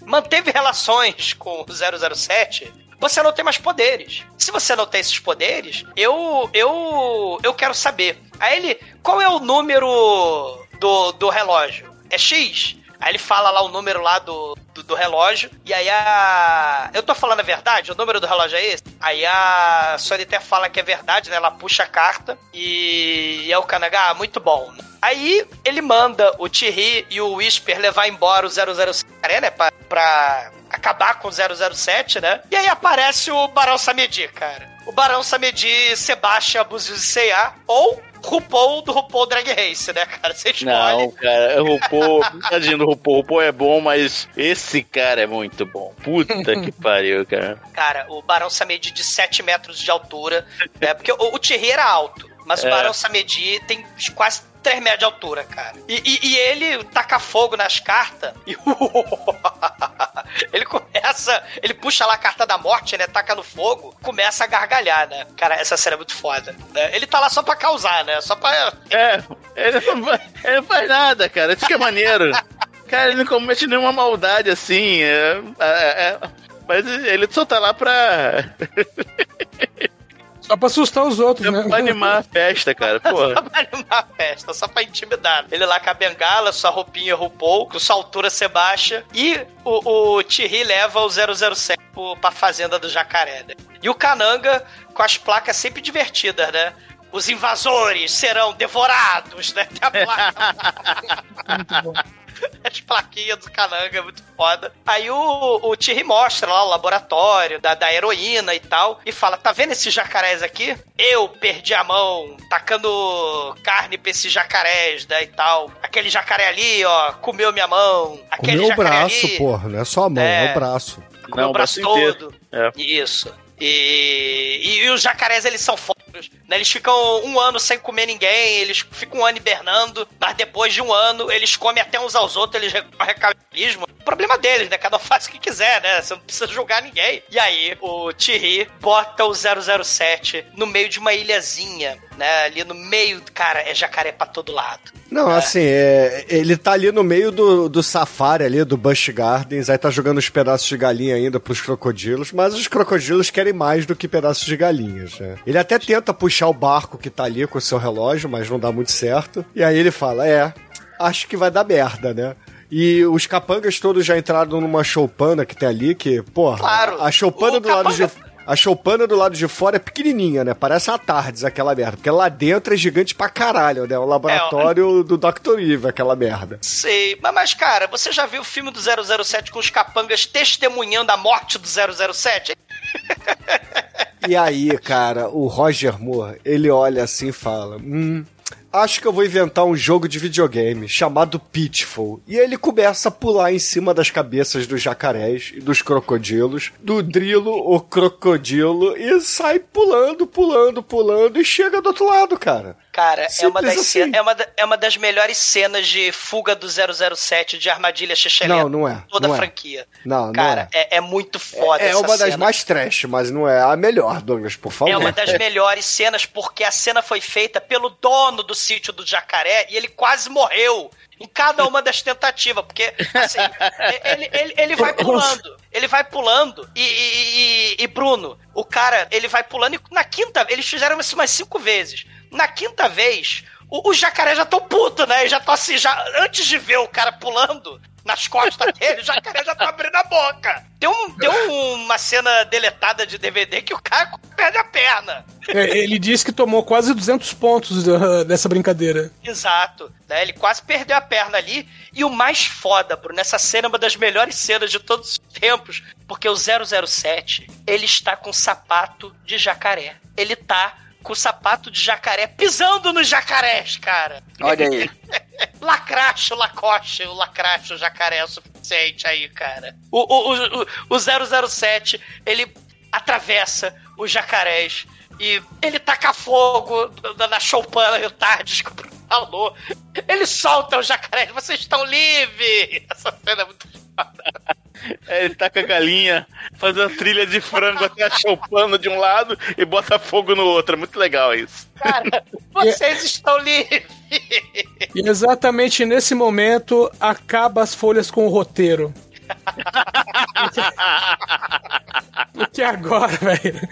manteve relações com o 007, você não tem mais poderes. Se você não tem esses poderes, eu eu eu quero saber. Aí ele, qual é o número do, do relógio? É X? Aí ele fala lá o número lá do, do, do relógio. E aí a. Eu tô falando a verdade? O número do relógio é esse? Aí a Solitaire fala que é verdade, né? Ela puxa a carta. E, e é o Kanaga, ah, muito bom. Aí ele manda o Thierry e o Whisper levar embora o 007, né? Pra, pra acabar com o 007, né? E aí aparece o Barão Samedi, cara. O Barão Samedi, Sebastian Abusios e C.A. ou RuPaul do RuPaul Drag Race, né, cara? Você escolhe. Não, cara, o RuPaul, tadinho do RuPaul, RuPaul é bom, mas esse cara é muito bom. Puta que pariu, cara. Cara, o Barão Samedi de 7 metros de altura, né? Porque o, o Thierry era alto, mas o É. Barão Samedi tem quase 3 metros de altura, cara. E, e- e ele taca fogo nas cartas e, ele começa, ele puxa lá a carta da morte, né? Taca no fogo, começa a gargalhar, né? Cara, essa cena é muito foda. Né? Ele tá lá só pra causar, né? Só pra. É, ele não, faz, ele não faz nada, cara. Isso que é maneiro. Cara, ele não comete nenhuma maldade assim. É, é, é, mas ele só tá lá pra, Só pra assustar os outros, né? pra animar a festa, cara. Porra. Só pra animar a festa, só pra intimidar. Ele lá com a bengala, sua roupinha RuPaul, com sua altura ser baixa. E o, o Thierry leva o 007 pro- pra fazenda do jacaré, né? E o Cananga com as placas sempre divertidas, né? Os invasores serão devorados, né? Tem a placa. As plaquinhas do Cananga, é muito foda. Aí o, o Thierry mostra lá o laboratório da, da heroína e tal, e fala: tá vendo esses jacarés aqui? Eu perdi a mão tacando carne pra esses jacarés, né, e tal. Aquele jacaré ali, ó, comeu minha mão. Aquele Comeu o braço, ali, porra, não é só a mão, é, É. o braço. comeu Não, o braço, braço todo. É. Isso. E, e, e os jacarés, eles são fodos, né? Eles ficam um ano sem comer ninguém, eles ficam um ano hibernando, mas depois de um ano, eles comem até uns aos outros, eles canibalismo. Problema deles, né? Cada um faz o que quiser, né? Você não precisa julgar ninguém. E aí, o Thierry bota o 007 no meio de uma ilhazinha, né? Ali no meio, cara, é jacaré pra todo lado. Não, assim, é, ele tá ali no meio do, do safari ali, do Busch Gardens, aí tá jogando os pedaços de galinha ainda pros crocodilos, mas os crocodilos querem mais do que pedaços de galinhas, né? Ele até tenta puxar o barco que tá ali com o seu relógio, mas não dá muito certo. E aí ele fala, é, acho que vai dar merda, né? E os capangas todos já entraram numa choupana que tem ali, que, porra, Claro. a choupana do lado de... capanga- A choupana do lado de fora é pequenininha, né? Parece uma Tardes, aquela merda. Porque lá dentro é gigante pra caralho, né? O laboratório do Dr. Evil, aquela merda. Sei, mas, mas, cara, você já viu o filme do 007 com os capangas testemunhando a morte do 007? E aí, cara, o Roger Moore, ele olha assim e fala: Hum. Acho que eu vou inventar um jogo de videogame chamado Pitfall. E ele começa a pular em cima das cabeças dos jacarés e dos crocodilos, do drilo, o crocodilo, e sai pulando, pulando, pulando e chega do outro lado, cara. Cara, é uma, das assim. ce- é, uma da- é uma das melhores cenas de fuga do 007 de armadilha chechelenta. Não, não é, Toda não a é. franquia. Não, não Cara, é. é. É, muito foda É essa uma das cena. mais trash, mas não é a melhor, Douglas, por favor. É uma das melhores cenas porque a cena foi feita pelo dono do sítio do jacaré e ele quase morreu em cada uma das tentativas, porque assim, ele, ele, ele vai pulando, ele vai pulando e, e- e- e, Bruno, o cara, ele vai pulando e na quinta, eles fizeram isso umas cinco vezes. Na quinta vez, o, o jacaré já tão puto, né? Já tô assim, já antes de ver o cara pulando nas costas dele, o jacaré já tá abrindo a boca. Tem, um, tem um- uma cena deletada de DVD que o cara perde a perna. É, ele disse que tomou quase 200 pontos dessa brincadeira. Exato. Né? Ele quase perdeu a perna ali. E o mais foda, Bruno, essa cena é uma das melhores cenas de todos os tempos, porque o 007, ele está com sapato de jacaré. Ele tá com sapato de jacaré pisando nos jacarés, cara. Olha aí. Lacracho, lacoste, o lacracho, o jacaré é o suficiente aí, cara. O, o, o, o, o 007, ele atravessa os jacarés e ele taca fogo na- na choupana e o o Bruno falou. Ele solta os jacarés, vocês estão livres! Essa cena é muito foda. É, ele taca a galinha, faz uma trilha de frango até achar o pano de um lado e bota fogo no outro. É muito legal isso. Cara, vocês estão livres! E exatamente nesse momento acaba as folhas com o roteiro. Porque agora, velho,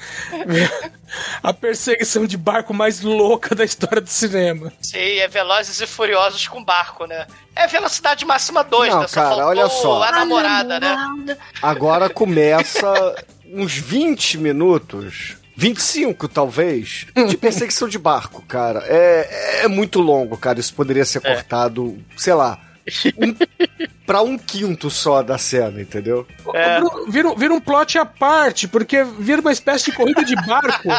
a perseguição de barco mais louca da história do cinema. Sim, é Velozes e Furiosos com barco, né? É velocidade máxima 2, Não, né? Só cara, olha só. a namorada, né? Agora começa uns 20 minutos. 25, talvez, de perseguição de barco, cara. É, é muito longo, cara. Isso poderia ser cortado, sei lá, um, pra um quinto só da cena, entendeu? É. Vira, um- vira um plot à parte, porque vira uma espécie de corrida de barco.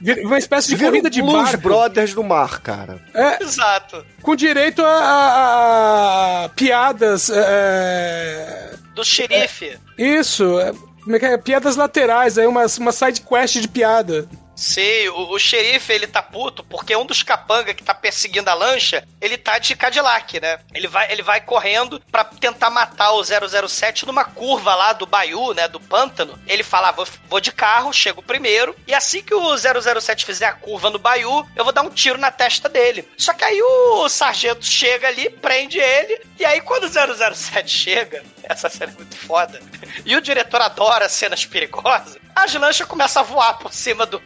Vira uma espécie de Vira corrida um de Blues barco. Brothers no mar, cara. É, Exato. com direito a, a- a piadas. é, Do xerife. isso. é, como é é? Piadas laterais, aí uma, uma side quest de piada. Sim, o, o xerife, ele tá puto porque um dos capanga que tá perseguindo a lancha, ele tá de Cadillac, né? Ele vai, ele vai correndo pra tentar matar o 007 numa curva lá do Baiú, né? Do pântano. Ele fala, ah, vou, vou de carro, chego primeiro, e assim que o 007 fizer a curva no Baiú, eu vou dar um tiro na testa dele. Só que aí o sargento chega ali, prende ele, e aí quando o 007 chega, essa cena é muito foda, e o diretor adora cenas perigosas, as lanchas começam a voar por cima do,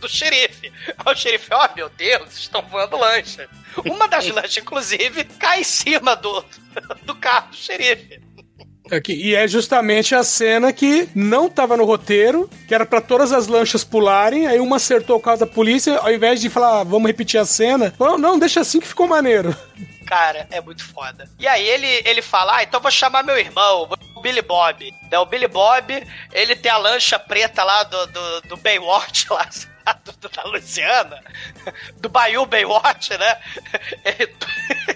do xerife. Aí o xerife, ó, meu Deus, estão voando lancha. Uma das lanchas, inclusive, cai em cima do, do carro do xerife. Aqui, e é justamente a cena que não tava no roteiro, que era pra todas as lanchas pularem, aí uma acertou o carro da polícia, ao invés de falar, ah, vamos repetir a cena, falou, não, deixa assim que ficou maneiro. Cara, é muito foda. E aí ele, ele fala, ah, então vou chamar meu irmão, o Billy Bob. Né, O Billy Bob, ele tem a lancha preta lá do, do, do Baywatch lá. do- do- Da Luciana, do Bayou Baywatch, né? Ele,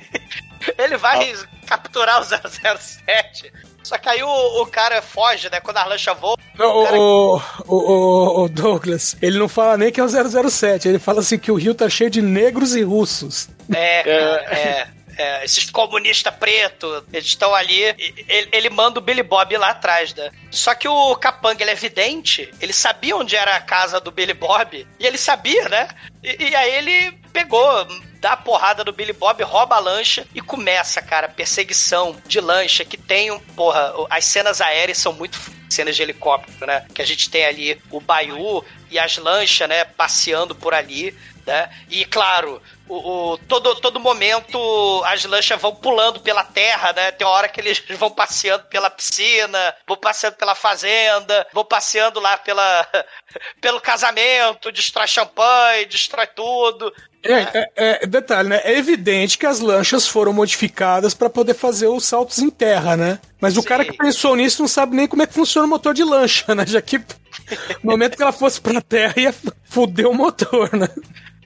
ele vai capturar o 007. Só que aí o, o cara foge, né? Quando a lancha voa. O, cara- o, o, o- Douglas, ele não fala nem que é o 007, ele fala assim que o Rio tá cheio de negros e russos. É, cara, é. É, esses comunistas pretos, eles estão ali. Ele, ele manda o Billy Bob lá atrás, né? Só que o Capanga, ele é vidente, ele sabia onde era a casa do Billy Bob, e ele sabia, né? E, e aí ele pegou, dá a porrada no Billy Bob, rouba a lancha e começa, cara, perseguição de lancha que tem, um- porra, as cenas aéreas são muito cenas de helicóptero, né? Que a gente tem ali o Baiu e as lanchas, né, passeando por ali, né? E claro, o, o- todo, todo momento as lanchas vão pulando pela terra, né? Tem hora que eles vão passeando pela piscina, vão passeando pela fazenda, vão passeando lá pela, pelo casamento, destrói champanhe, destrói tudo. É, é- é- detalhe, né? É evidente que as lanchas foram modificadas pra poder fazer os saltos em terra, né? Mas o Sim. cara que pensou nisso não sabe nem como é que funciona o motor de lancha, né? Já que no momento que ela fosse pra terra ia fuder o motor, né?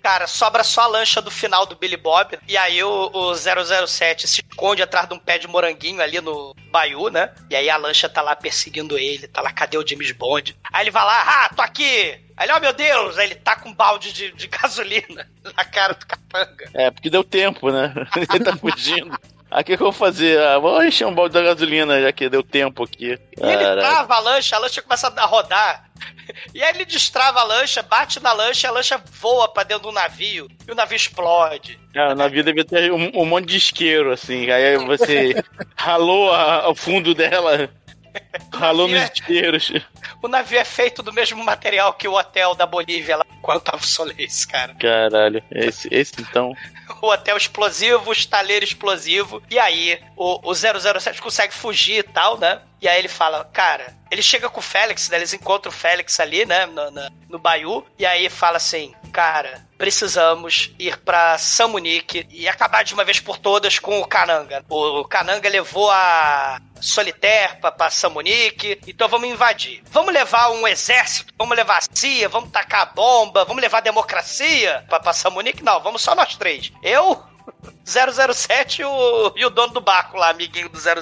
Cara, sobra só a lancha do final do Billy Bob. E aí o, o 007 se esconde atrás de um pé de moranguinho ali no Baiú, né? E aí a lancha tá lá perseguindo ele. Tá lá, cadê o James Bond? Aí ele vai lá, ah, tô aqui! Aí ele, oh meu Deus! Aí ele tá com um balde de, de gasolina na cara do capanga. É, porque deu tempo, né? Ele tá fugindo. Aí o que, que eu vou fazer? Ah, vou encher um balde da gasolina, já que deu tempo aqui. E ele trava a lancha, a lancha começa a rodar. E aí ele destrava a lancha, bate na lancha, a lancha voa pra dentro do navio. E o navio explode. Ah, na vida devia ter um, um monte de isqueiro, assim. Aí você ralou a- o fundo dela, ralou nos isqueiros. O navio é feito do mesmo material que o hotel da Bolívia lá com Otávio Solis, cara. Caralho, esse, esse então. o hotel explosivo, o estaleiro explosivo. E aí, o, o 007 consegue fugir e tal, né? E aí ele fala, cara, ele chega com o Félix, né? Eles encontram o Félix ali, né? No, no Baiú. E aí fala assim, cara, precisamos ir pra São Munique e acabar de uma vez por todas com o Cananga. O, Cananga levou a Solitaire pra, pra São Munique, então vamos invadir. Vamos levar um exército, vamos levar a CIA, vamos tacar a bomba, vamos levar a democracia pra, pra? Não, vamos só nós três. Eu, 007 e o, e o dono do barco lá, amiguinho do 007.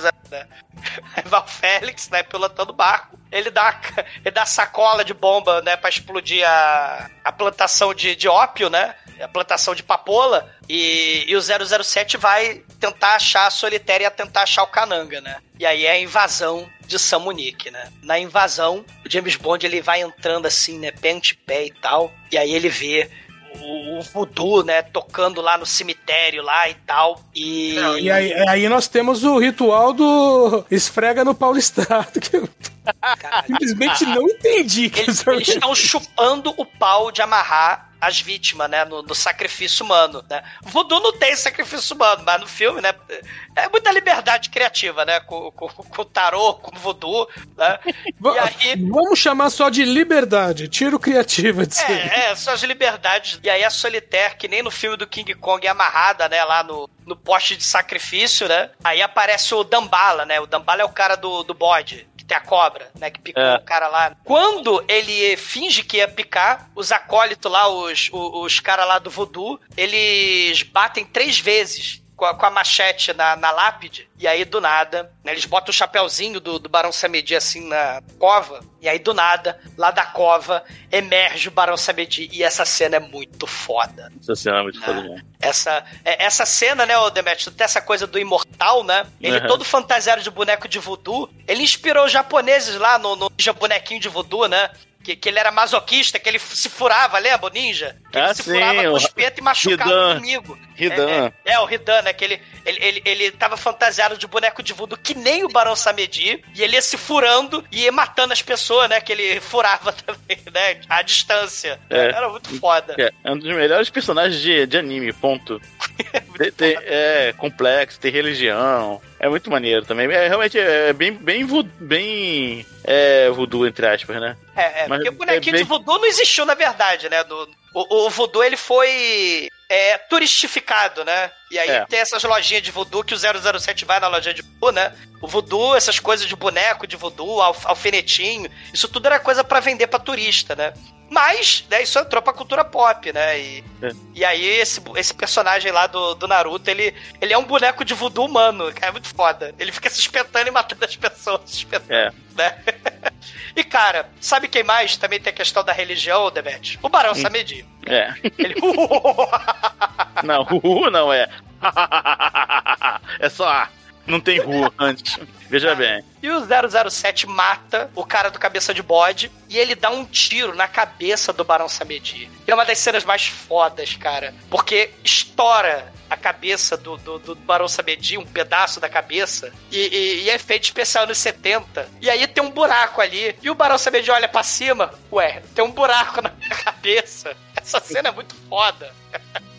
Aí vai o Félix, né, pilotando o barco. Ele dá, ele dá sacola de bomba, né, pra explodir a, a plantação de, de ópio, né? A plantação de papoula. E, e o 007 vai tentar achar a Solitária tentar achar o Cananga, né? E aí é a invasão de São Munique, né? Na invasão, o James Bond ele vai entrando assim, né, pé ante pé e tal. E aí ele vê o, o voodoo, né, tocando lá no cemitério lá e tal. E, E aí, aí nós temos o ritual do esfrega no paulistado, que eu simplesmente não entendi. que Eles é- eles estão chupando o pau de amarrar as vítimas, né? No, no sacrifício humano, né? Voodoo não tem sacrifício humano, mas no filme, né? É muita liberdade criativa, né? Com, com, com o tarô, com o voodoo, né? Aí... Vamos chamar só de liberdade, tiro criativo aí. É, é, são as liberdades. E aí a Solitaire, que nem no filme do King Kong, é amarrada, né, lá no, no poste de sacrifício, né? Aí aparece o Dambala, né? O Dambala é o cara do, do bode. Que tem a cobra, né? Que picou É. o cara lá. Quando ele finge que ia picar, os acólitos lá, os, os, os caras lá do voodoo, eles batem três vezes com a, com a machete na, na lápide, e aí do nada, né, eles botam o chapéuzinho do, do Barão Samedi assim na cova, e aí do nada, lá da cova, emerge o Barão Samedi, e essa cena é muito foda. Essa cena é muito foda mesmo. Essa, é- essa cena, né, o Demetrio, tem essa coisa do imortal, né? Ele Uhum. todo fantasiado de boneco de voodoo. Ele inspirou os japoneses lá no, no ninja bonequinho de voodoo, né? Que, que ele era masoquista, que ele se furava, lembra, o ninja? Que ele Ah, se sim, furava com o espeto e machucava Hidan. o inimigo. Hidan. É, é, é, o Hidan, né? Que ele, ele, ele, ele tava fantasiado de boneco de voodoo que nem o Barão Samedi. E ele ia se furando e ia matando as pessoas, né? Que ele furava também, né? À distância. É. Era muito foda. É, é um dos melhores personagens de, de anime, ponto. Tem- tem- é complexo, tem religião. É muito maneiro também. É, realmente é bem, bem, bem é, voodoo, entre aspas, né? É, é Mas porque o bonequinho é bem- de voodoo não existiu, na verdade, né? Do, o, o voodoo, ele foi é, turistificado, né? E aí É. tem essas lojinhas de voodoo que o 007 vai na lojinha de voodoo, né? O voodoo, essas coisas de boneco de voodoo, alf- alfinetinho, isso tudo era coisa pra vender pra turista, né? Mas, né, isso entrou pra cultura pop, né? E, É. e aí esse, esse personagem lá do, do Naruto, ele, ele é um boneco de voodoo humano, cara, é muito foda. Ele fica se espetando e matando as pessoas, se espetando É. né? E, cara, sabe quem mais também tem a questão da religião, Demet? O Barão Samedi. É. Ele... Não, Ru não é. é só A. Não tem Ru antes. Veja bem. e o 007 mata o cara do cabeça de bode e ele dá um tiro na cabeça do Barão Samedi. E é uma das cenas mais fodas, cara. Porque estoura a cabeça do, do, do Barão Samedi, um pedaço da cabeça, e, e, e é efeito especial nos 70. E aí tem um buraco ali, e o Barão Samedi olha pra cima, ué, tem um buraco na minha cabeça. Essa cena é muito foda.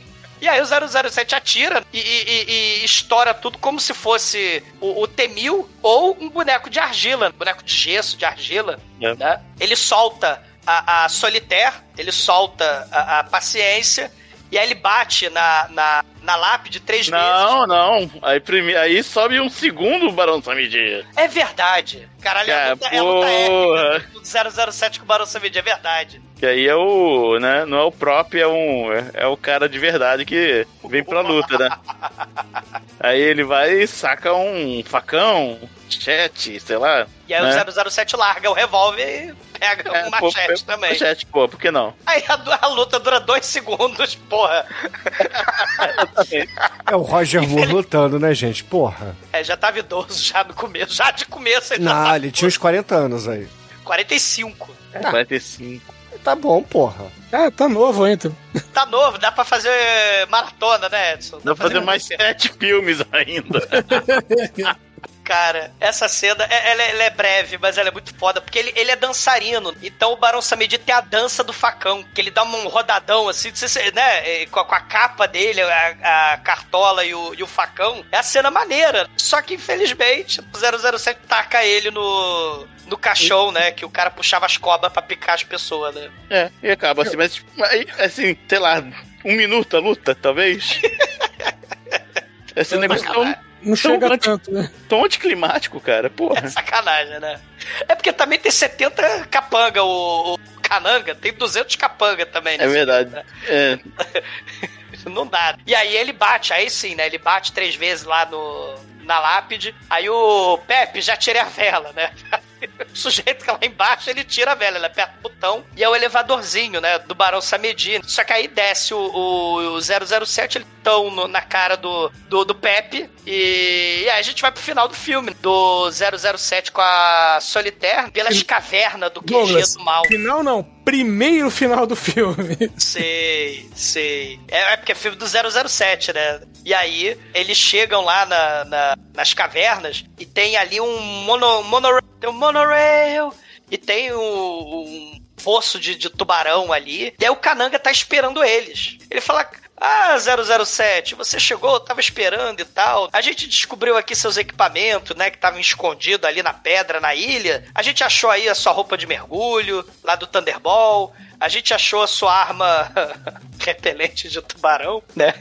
E aí o 007 atira e, e- e- estoura tudo como se fosse o, o T-1000 ou um boneco de argila, boneco de gesso, de argila. É. né? Ele solta a, a Solitaire, ele solta a, a Paciência, e aí ele bate na, na, na lápide três vezes. Não, não. Aí, prime... aí sobe um segundo Barão Samedi. É verdade. Caralho, é luta, é a luta épica do 007 com o Barão Samedi, é verdade. Que aí é o. né? Não é o próprio, é um. É, é o cara de verdade que vem pra luta, né? Aí ele vai e saca um facão, chat, sei lá. E aí né? o 007 larga o revólver e pega É, um pô, machete é- também. Machete, pô, por que não? Aí a, a luta dura dois segundos, porra. É o Roger Moore lutando, né, gente? Porra. É, já tava idoso já no começo. Já de começo ele Não, tava ele tinha uns 40 anos aí. 45. É, 45. Tá bom, porra. Ah, tá novo ainda. Tá novo, dá pra fazer maratona, né, Edson? Dá pra fazer mais sete filmes ainda. Cara, essa cena, é- ela, é- ela é breve, mas ela é muito foda, porque ele, ele é dançarino. Então o Barão Samedi tem a dança do facão, que ele dá um rodadão assim, né? é, Com a, com a capa dele, a, a cartola e o, e o facão. É a cena maneira. Só que, infelizmente, o 007 taca ele no, no caixão, né? Que o cara puxava as cobras pra picar as pessoas, né? É, e acaba assim, mas assim, sei lá, um minuto a luta, talvez. Esse negócio tão, Não tão, chega tanto, né? tão anticlimático, cara. Porra. É sacanagem, né? É porque também tem 70 capanga, o, o Cananga, tem 200 capanga também, né? É verdade. É, Não dá. E aí ele bate, aí sim, né? Ele bate três vezes lá no, na lápide. Aí o Pepe já tira a vela, né? O sujeito que lá embaixo, ele tira a vela, ele aperta o botão e é o elevadorzinho, né? Do Barão Samedi. Só que aí desce o, o, o 007, ele tão no- na cara do, do, do Pepe. E, e aí a gente vai pro final do filme, do 007 com a Solitaire, pelas cavernas do QG do mal. final não, primeiro final do filme. Sei, sei. É, é porque é filme do 007, né? E aí, eles chegam lá na, na- nas cavernas e tem ali um mono, monorail. Tem um monorail e tem um, um fosso de, de tubarão ali. E aí o Kananga tá esperando eles. Ele fala. Ah, 007, você chegou, eu tava esperando e tal. A gente descobriu aqui seus equipamentos, né, que estavam escondidos ali na pedra, na ilha. A gente achou aí a sua roupa de mergulho, lá do Thunderball. A gente achou a sua arma repelente de tubarão, né?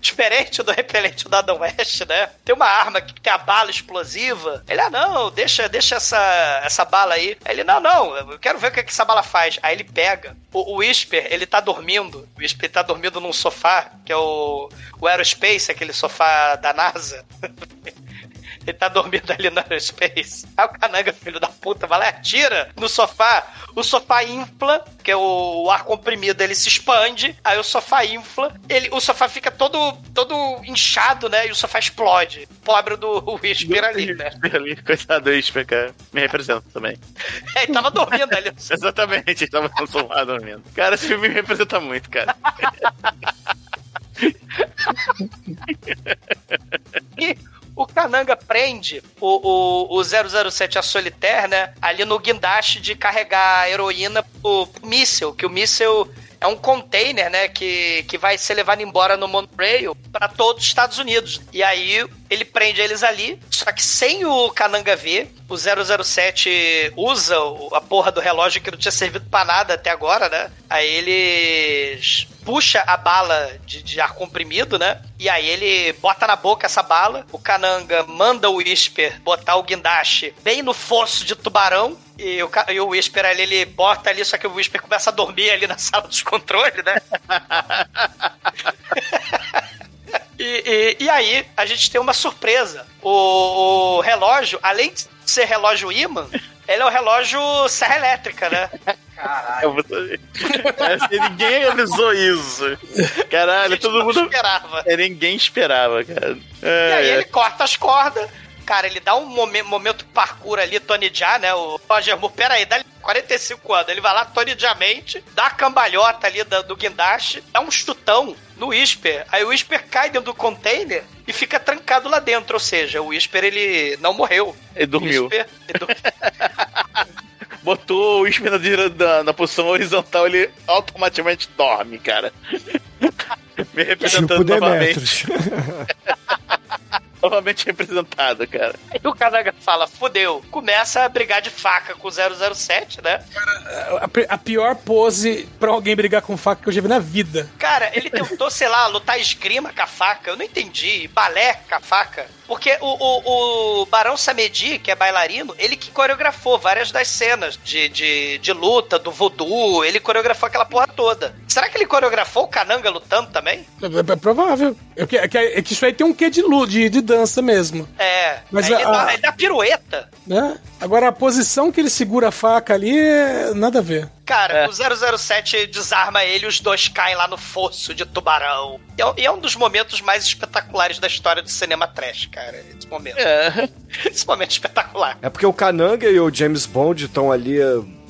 Diferente do repelente do Adam West, né? Tem uma arma que tem a bala explosiva. Ele, ah, não, deixa, deixa essa, essa bala aí. Ele, não, não, eu quero ver o que, que essa bala faz. Aí ele pega. O, o Whisper, ele tá dormindo. O Whisper tá dormindo num sofá, que é o, o Aerospace, aquele sofá da NASA. Ele tá dormindo ali no Aerospace. Aí o Cananga, filho da puta, vai lá e atira no sofá. O sofá infla, que é o, ar comprimido, ele se expande. Aí o sofá infla. Ele, o sofá fica todo, todo inchado, né? E o sofá explode. Pobre do Whisper ali, né? Ali, coitado do Whisper, cara. Me representa também. Ele tava dormindo ali. Exatamente, ele tava no sofá dormindo. Cara, esse filme me representa muito, cara. E o Kananga prende o, o, o 007 a Solitaire, né? Ali no guindaste de carregar a heroína pro, pro míssel, que o míssel é um container, né? Que, que vai ser levado embora no monorail para todos os Estados Unidos. E aí ele prende eles ali, só que sem o Kananga ver. O 007 usa a porra do relógio que não tinha servido pra nada até agora, né? Aí eles puxa a bala de, de ar comprimido, né? E aí ele bota na boca essa bala. O Kananga manda o Whisper botar o guindaste bem no fosso de tubarão. E o, e o Whisper ali, ele bota ali, só que o Whisper começa a dormir ali na sala dos controles, né? E, e- e aí, a gente tem uma surpresa. O, o relógio, além de ser relógio imã, ele é o relógio serra elétrica, né? Parece que ninguém avisou isso. Caralho, todo mundo. esperava. É, ninguém esperava, cara. E aí É, ele corta as cordas. Cara, ele dá um momen- momento parkour ali, Tony Jaa, né? O Roger Moore, pera aí, dá 45 anos. Ele vai lá, Tony Jaa-mente, dá a cambalhota ali da- do guindaste, dá um chutão no Whisper. Aí o Whisper cai dentro do container e fica trancado lá dentro. Ou seja, o Whisper, ele não morreu. Ele dormiu. Whisper, ele dormiu. Botou o Whisper na, na, na posição horizontal, ele automaticamente dorme, cara. Me representando Tipo novamente. Novamente representado, cara. Aí o Kanaga fala, fudeu. Começa a brigar de faca com o 007, né? A, pe- a pior pose pra alguém brigar com faca que eu já vi na vida. Cara, ele tentou, sei lá, lutar esgrima com a faca. Eu não entendi. Balé com a faca. Porque o, o, o Barão Samedi, que é bailarino, ele que coreografou várias das cenas de, de, de luta, do voodoo. Ele coreografou aquela porra toda. Será que ele coreografou o Kananga lutando também? É, é provável. É que, é que- é que isso aí tem um quê de, de, de dança mesmo. É. Mas ele, a- dá, ele dá pirueta. Né? Agora, a posição que ele segura a faca ali é nada a ver. Cara, o 007 desarma ele e os dois caem lá no fosso de tubarão. E é, e é um dos momentos mais espetaculares da história do cinema trash, cara. Esse momento. É. Esse momento espetacular. É porque o Kananga e o James Bond estão ali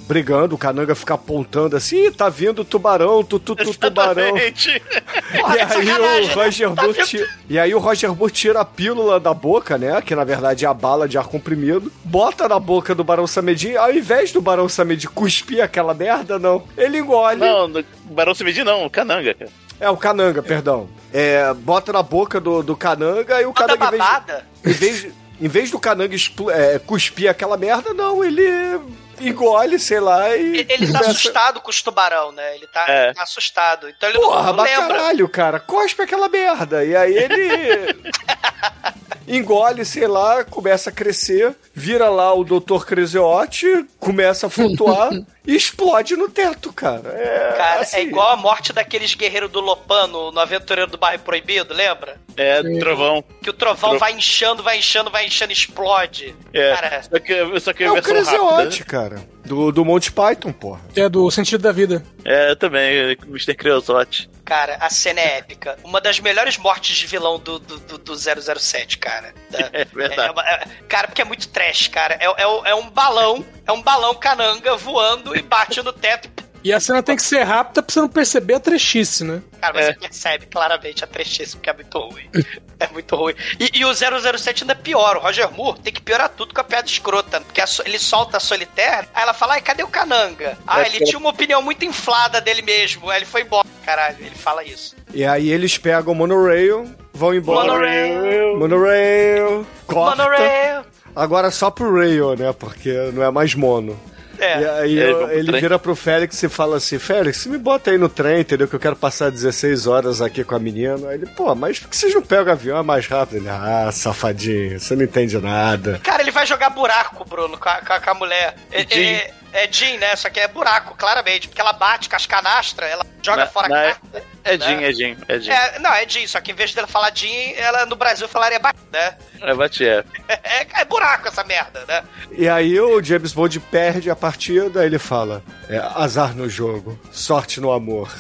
brigando, o Kananga fica apontando assim, "Ih, tá vindo o tubarão, tu, tu, tu, tubarão. Porra, E que aí, o né? Roger Tá Moore vendo? ti- e aí o Roger Moore tira a pílula da boca, né? Que na verdade é a bala de ar comprimido, bota na boca do Barão Samedi, ao invés do Barão Samedi cuspir aquela merda, não. Ele engole. Não, no Barão Samedi não, o Cananga, cara. É, o Cananga, perdão. É, bota na boca do, do Cananga e o Toda Cananga, em vez, em, vez em vez do Cananga é, cuspir aquela merda, não, ele engole, sei lá, e. Ele, ele tá assustado com os tubarão, né? Ele tá, É. ele tá assustado. Então ele Porra, não, não lembra. caralho, cara, cospe aquela merda. E aí ele engole, sei lá, começa a crescer, vira lá o Dr. Creseotti, começa a flutuar e explode no teto, cara. É, Cara, assim, é igual a morte daqueles guerreiros do Lopano no Aventureiro do Bairro Proibido, lembra? É, trovão. Que o trovão Tro- vai inchando, vai inchando, vai inchando, explode. É. Cara, Só que, só que É o. Creseotti, né? cara. Do, do Monty Python, porra. É do sentido da vida. É, também, Mr. Creosote. Cara, a cena é épica. Uma das melhores mortes de vilão do, do, do, do 007, cara. Da- É verdade. É uma- é- cara, porque é muito trash, cara. É, é, é um balão, é um balão cananga voando e bate no teto. E a cena tem que ser rápida pra você não perceber a trechice, né? Cara, mas É. você percebe claramente a trechice, porque é muito ruim. É muito ruim. E, e o 007 ainda é pior. O Roger Moore tem que piorar tudo com a piada escrota. Porque a ele solta a Solitaire, aí ela fala, ai, cadê o Cananga? Ah, É, ele porque- tinha uma opinião muito inflada dele mesmo. Aí ele foi embora. Caralho, ele fala isso. E aí eles pegam o monorail, vão embora. Monorail. Monorail. Corta. Monorail. Agora só pro rail, né? Porque não é mais mono. É. E aí É, eu- ele trem. vira pro Félix e fala assim: Félix, me bota aí no trem, entendeu? Que eu quero passar 16 horas aqui com a menina. Aí ele, pô, mas por que vocês não pegam o avião é mais rápido? Ele, ah, safadinho, você não entende nada. Cara, ele vai jogar buraco, Bruno, com a, com a- com a mulher. É, Jean. é, é Jean, né? Só que é buraco, claramente. Porque ela bate com as canastras, ela joga Na- fora na- a carta. É né? Jim, é Jim, é Jim. É, não, é Jean, só que em vez dela falar Jean, ela no Brasil falaria bate, né? É, bate, é. É, é buraco essa merda, né? E aí o James Bond perde a partida, ele fala: é, azar no jogo, sorte no amor.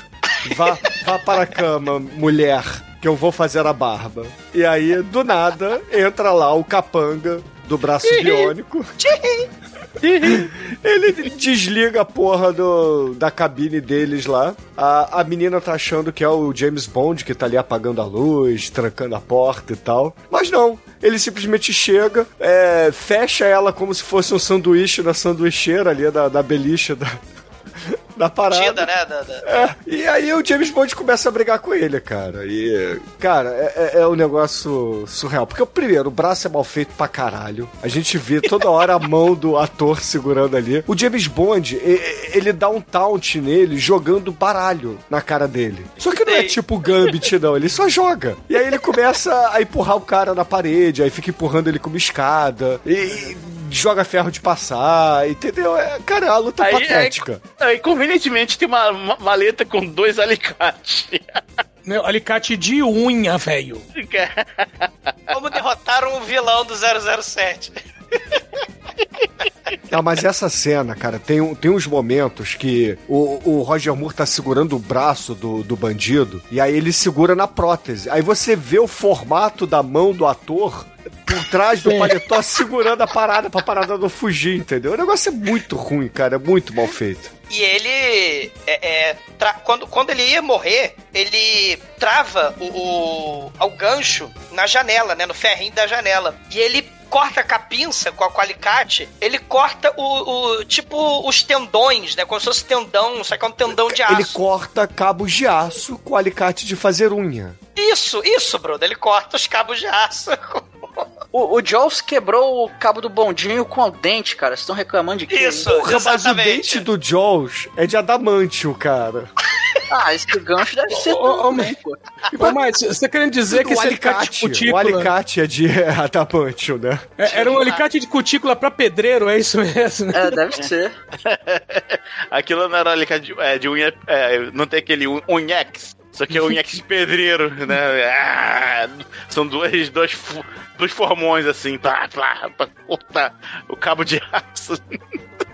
Vá, vá para a cama, mulher, que eu vou fazer a barba. E aí, do nada, entra lá o capanga do braço biônico. Ele desliga a porra do, da cabine deles lá. A, a menina tá achando que é o James Bond que tá ali apagando a luz, trancando a porta e tal. Mas não. Ele simplesmente chega, é, fecha ela como se fosse um sanduíche na sanduicheira ali, da, da beliche da, da parada. Tida, né? Da, da- É, e aí o James Bond começa a brigar com ele, cara. E, cara, é, é- é um negócio surreal. Porque, primeiro, o braço é mal feito pra caralho. A gente vê toda hora a mão do ator segurando ali. O James Bond, ele dá um taunt nele jogando baralho na cara dele. Só que não é tipo Gambit, não. Ele só joga. E aí ele começa a empurrar o cara na parede, aí fica empurrando ele com uma escada. E. Joga ferro de passar, entendeu? É, cara, é uma luta Aí, aí, patética. aí, convenientemente, tem uma, uma maleta com dois alicates. Meu, alicate de unha, velho. Como derrotar um vilão do 007. Não, mas essa cena, cara, tem, um- tem uns momentos que o, o Roger Moore tá segurando o braço do, do bandido e aí ele segura na prótese. Aí você vê o formato da mão do ator por trás do paletó segurando a parada pra parada não fugir, entendeu? O negócio é muito ruim, cara, é muito mal feito. E ele. é, é, tra- quando, quando ele ia morrer, ele trava o, o, o gancho na janela, né? No ferrinho da janela. E ele corta com a pinça, com, a, com o alicate, ele corta o, o- Tipo os tendões, né? Como se fosse tendão, só que é um tendão de aço. Ele corta cabos de aço com alicate de fazer unha. Isso, isso, Bruno. Ele corta os cabos de aço. O, o Jaws quebrou o cabo do bondinho com o dente, cara. Vocês estão reclamando de quê? Isso, Porra, mas o dente do Jaws é de adamantio, cara. Ah, esse gancho deve ser Ô, ô. Ô, Mate, você tá querendo dizer que o esse alicate de alicate, o cutícula... alicate é de adamantio, né? é- Era um alicate de cutícula pra pedreiro, é isso mesmo? É, deve ser. Aquilo não era alicate de, é, de unha. é, não tem aquele un- unhex. Só que é unhex de pedreiro, né? Ah, são dois, fu- dois formões assim, pra, pra, pra cortar o cabo de aço.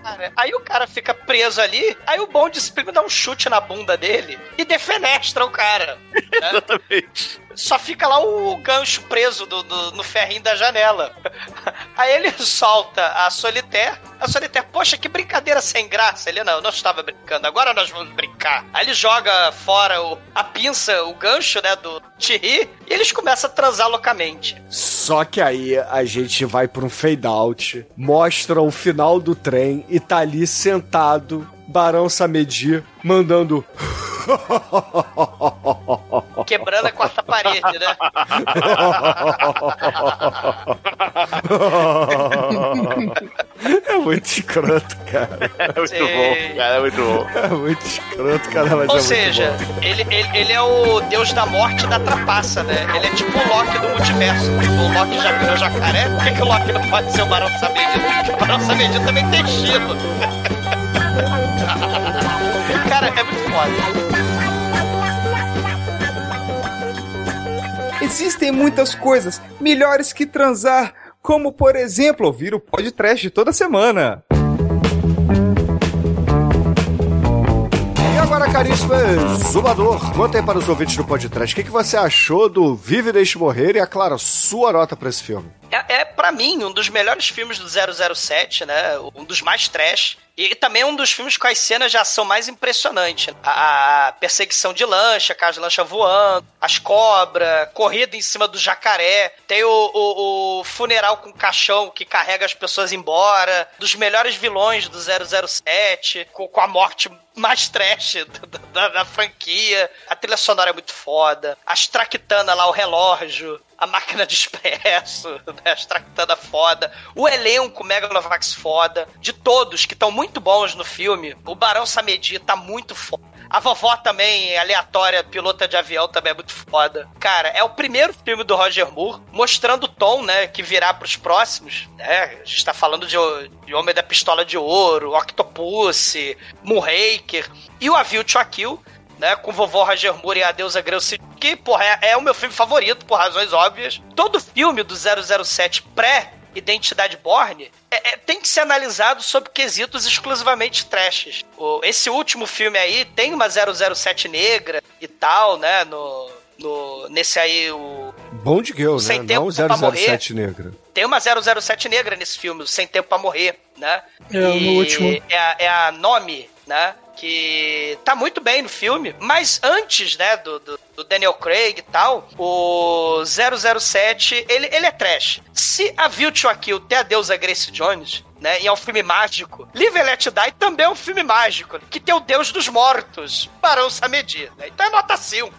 Cara, aí o cara fica preso ali, aí o Bond simplesmente dá um chute na bunda dele e defenestra o cara. né? Exatamente. Só fica lá o gancho preso do, do- no ferrinho da janela. Aí ele solta a Solitaire. A Solitaire, poxa, que brincadeira sem graça. Ele, não, eu não estava brincando, agora nós vamos brincar. Aí ele joga fora o- a pinça, o gancho, né, do Thierry, e eles começam a transar loucamente. Só que aí a gente vai pra um fade out, mostra o final do trem e tá ali sentado Barão Samedi mandando. Quebrando a quarta parede, né? é muito escroto, cara. É muito Sim. bom, cara, é muito bom. É muito escroto, cara, mas Ou é seja, muito bom. ele, ele, ele é o deus da morte e da trapaça, né? Ele é tipo o Loki do multiverso. O Loki já virou jacaré, por que, que o Loki não pode ser o Barão Samedi? Porque o Barão Samedi também tem estilo. Cara, é muito foda. Existem muitas coisas melhores que transar, como por exemplo ouvir o podcast toda semana. E agora, caríssimo conta aí para os ouvintes do podcast o que, que você achou do Vive e Deixe Morrer e, é claro, sua nota para esse filme. É, é para mim, um dos melhores filmes do 007, né? Um dos mais trash. E também um dos filmes com as cenas de ação mais impressionantes. A, a perseguição de lancha, com as lanchas voando, as cobras, corrida em cima do jacaré. Tem o, o- o funeral com caixão que carrega as pessoas embora. Dos melhores vilões do 007, com, com a morte mais trash da, da- da franquia. A trilha sonora é muito foda. As traquitanas lá, o relógio. A máquina de expresso, né, as tractanas foda, o elenco Megalovax foda, de todos que estão muito bons no filme, o Barão Samedi tá muito foda. A vovó também, aleatória, pilota de avião, também é muito foda. Cara, é o primeiro filme do Roger Moore, mostrando o tom, né, que virá pros próximos, né? A gente tá falando de, de Homem da Pistola de Ouro, Octopus, Moonraker e o A View to a Kill, né, com vovó Roger Moore e a deusa Grace, que, porra, é, é o meu filme favorito, por razões óbvias. Todo filme do 007 pré Identidade Borne é, é, tem que ser analisado sob quesitos exclusivamente trashes. O, esse último filme aí tem uma 007 negra e tal, né? No, no, nesse aí, o. Bond Girl, Sem né? Tempo Não pra 007 negra. Tem uma 007 negra nesse filme, o Sem Tempo pra Morrer, né? É, no E último. É a, é a Nome, né? Que tá muito bem no filme, mas antes, né, do, do, do Daniel Craig e tal, o 007, ele, ele é trash. Se a View to a Kill tem a deusa Grace Jones, né, e é um filme mágico, Live and Let Die também é um filme mágico, que tem o deus dos mortos, Barão Samedi, né? Então é nota 5.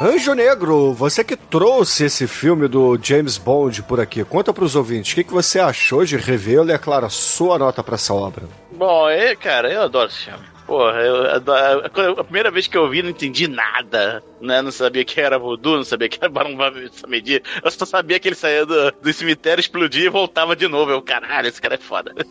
Anjo Negro, você que trouxe esse filme do James Bond por aqui, conta pros ouvintes, o que, que você achou de revê-lo e, é claro, a sua nota pra essa obra? Bom, é, cara, eu adoro esse filme. Porra, eu, a primeira vez que eu vi, não entendi nada, né? Não sabia que era voodoo, não sabia que era Barão Samedi. Eu só sabia que ele saía do, do cemitério, explodia e voltava de novo. Eu, caralho, esse cara é foda.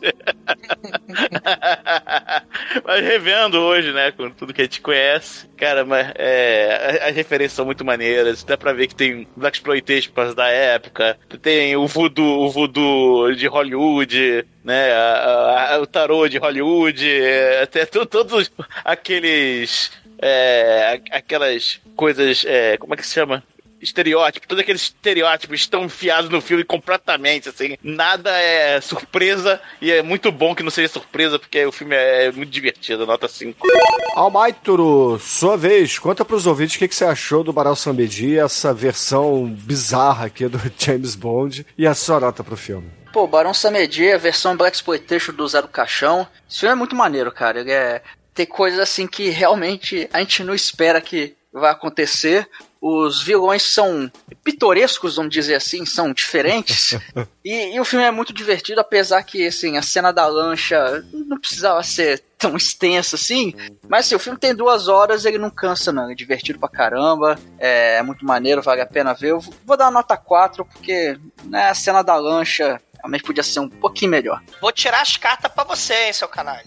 mas revendo hoje, né, com tudo que a gente conhece, cara, mas é, as referências são muito maneiras. Dá pra ver que tem Black Exploitation da época, tem o voodoo, o voodoo de Hollywood, né, a- a- a- o tarô de Hollywood, é, até to- todos aqueles, é, aquelas coisas, é, como é que se chama? Estereótipo, todos aqueles estereótipos estão enfiados no filme completamente, assim, nada é surpresa e é muito bom que não seja surpresa, porque o filme é muito divertido, nota 5. Almaituro, sua vez, conta pros ouvintes o que, que você achou do Barão Samedi, essa versão bizarra aqui do James Bond e a sua nota pro filme. Pô, Barão Samedi, a versão Black Exploitation do Zero Caixão. Esse filme é muito maneiro, cara. Ele é. Tem coisas assim que realmente a gente não espera que vai acontecer. Os vilões são pitorescos, vamos dizer assim, são diferentes. e, e o filme é muito divertido, apesar que assim, a cena da lancha não precisava ser tão extensa assim. Mas assim, o filme tem duas horas, ele não cansa, não. É divertido pra caramba. É, muito maneiro, vale a pena ver. Eu vou dar uma nota 4, porque né, a cena da lancha realmente podia ser um pouquinho melhor. Vou tirar as cartas pra você, hein, seu canalha.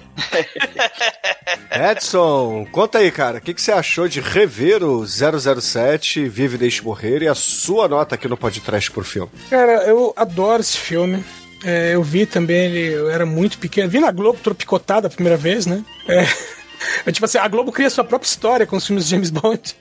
Edson, conta aí, cara, o que, que você achou de rever o 007, Vive e Deixe Morrer e a sua nota aqui no podcast por filme? Cara, eu adoro esse filme. É, eu vi também ele, eu era muito pequeno. Vi na Globo tropicotada a primeira vez, né? É, é tipo assim, a Globo cria sua própria história com os filmes de James Bond.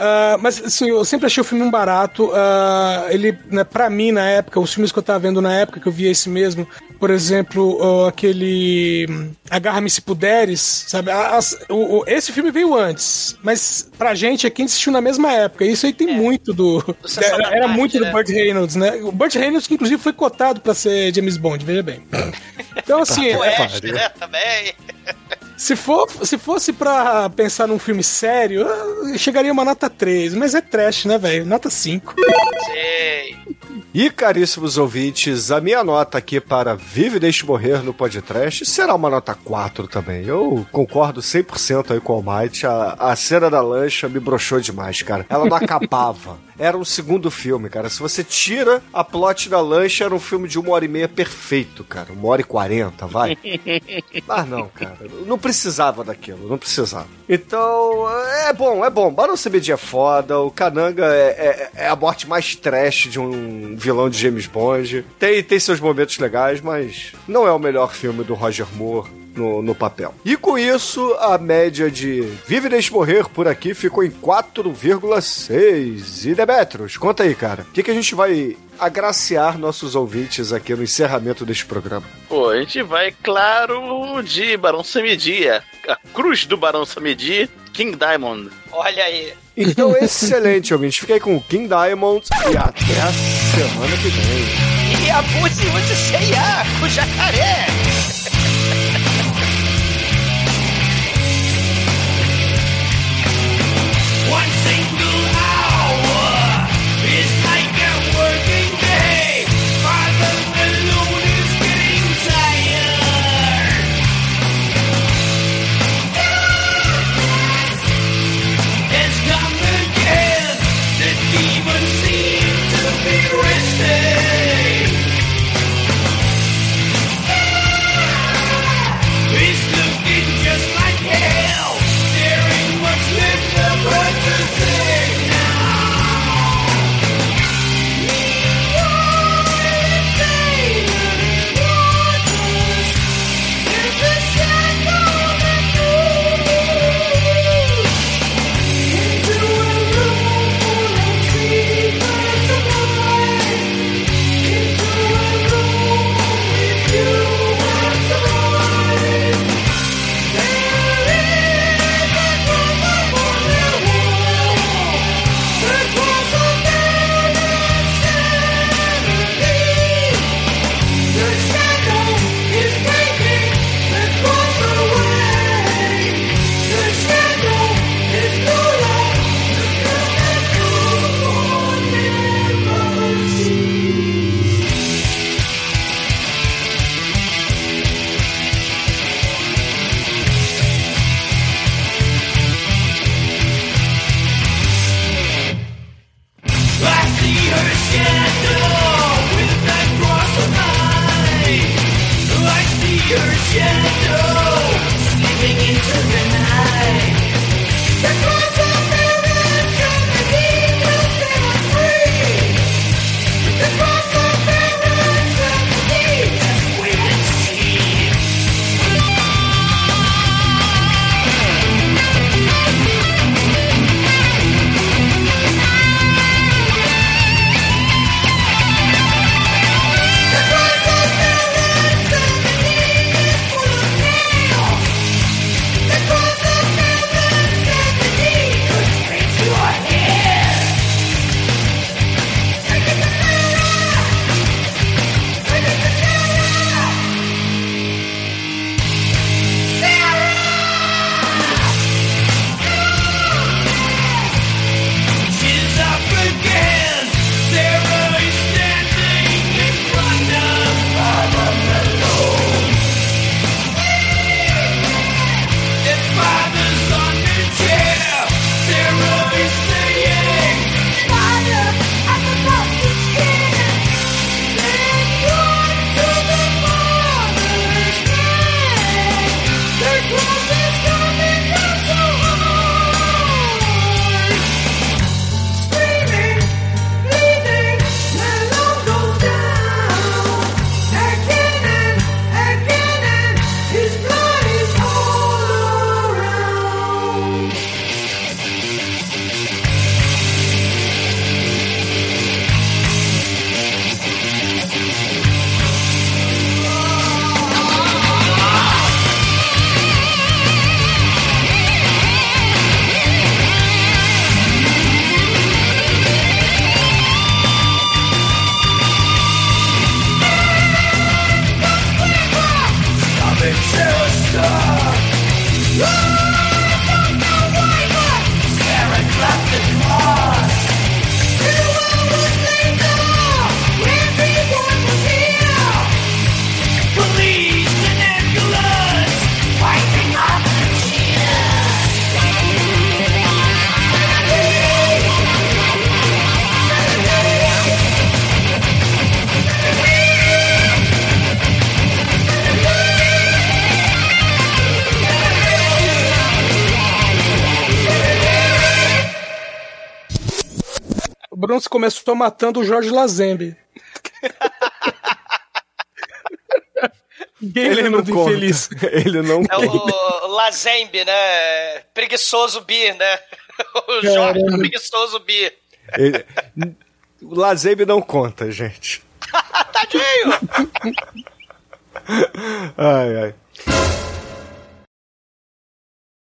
Ah, mas assim, eu sempre achei o filme um barato. Ah, ele, né, pra mim, na época, os filmes que eu tava vendo na época, que eu via esse mesmo, por exemplo, ah, aquele hum, Agarra-me se puderes, sabe? As- o- o- esse filme veio antes, mas pra gente aqui a gente assistiu na mesma época. Isso aí tem muito do. Da era era Tarde, muito né? do Burt Reynolds, né? O Burt Reynolds, que inclusive foi cotado pra ser James Bond, veja bem. Então, assim, O é, né, também. Se, for, se fosse pra pensar num filme sério, chegaria uma nota 3, mas é trash, né, velho? Nota 5. Sei. E, caríssimos ouvintes, a minha nota aqui para Vive e Deixe Morrer no podcast será uma nota 4 também. Eu concordo 100% aí com o Almighty. A, a cena da lancha me broxou demais, cara. Ela não acabava. Era um segundo filme, cara. Se você tira a plot da lancha, era um filme de uma hora e meia perfeito, cara. Uma hora e quarenta, vai. Mas não, cara. Não precisava daquilo, não precisava. Então, é bom, é bom. Barão CBD é foda, o Kananga é, é, é a morte mais trash de um vilão de James Bond. Tem, tem seus momentos legais, mas não é o melhor filme do Roger Moore. No, no papel. E com isso, a média de Vive e Deixe Morrer por aqui ficou em 4,6. E Demetros, conta aí, cara. O que, que a gente vai agraciar nossos ouvintes aqui no encerramento deste programa? Pô, a gente vai, claro, de Barão Samedi, a, a cruz do Barão Samedi, King Diamond. Olha aí. Então, excelente, ouvinte. Fiquei com o King Diamond e até a semana que vem. E a Buzzi onde ceia com o jacaré. Se começou matando o Jorge Lazembe. Ele não conta. infeliz. Ele não É o Lazembe, né? Preguiçoso Bi, né? O Jorge Caramba. Preguiçoso Bi. Ele... O Lazembe não conta, gente. Tadinho! Ai, ai.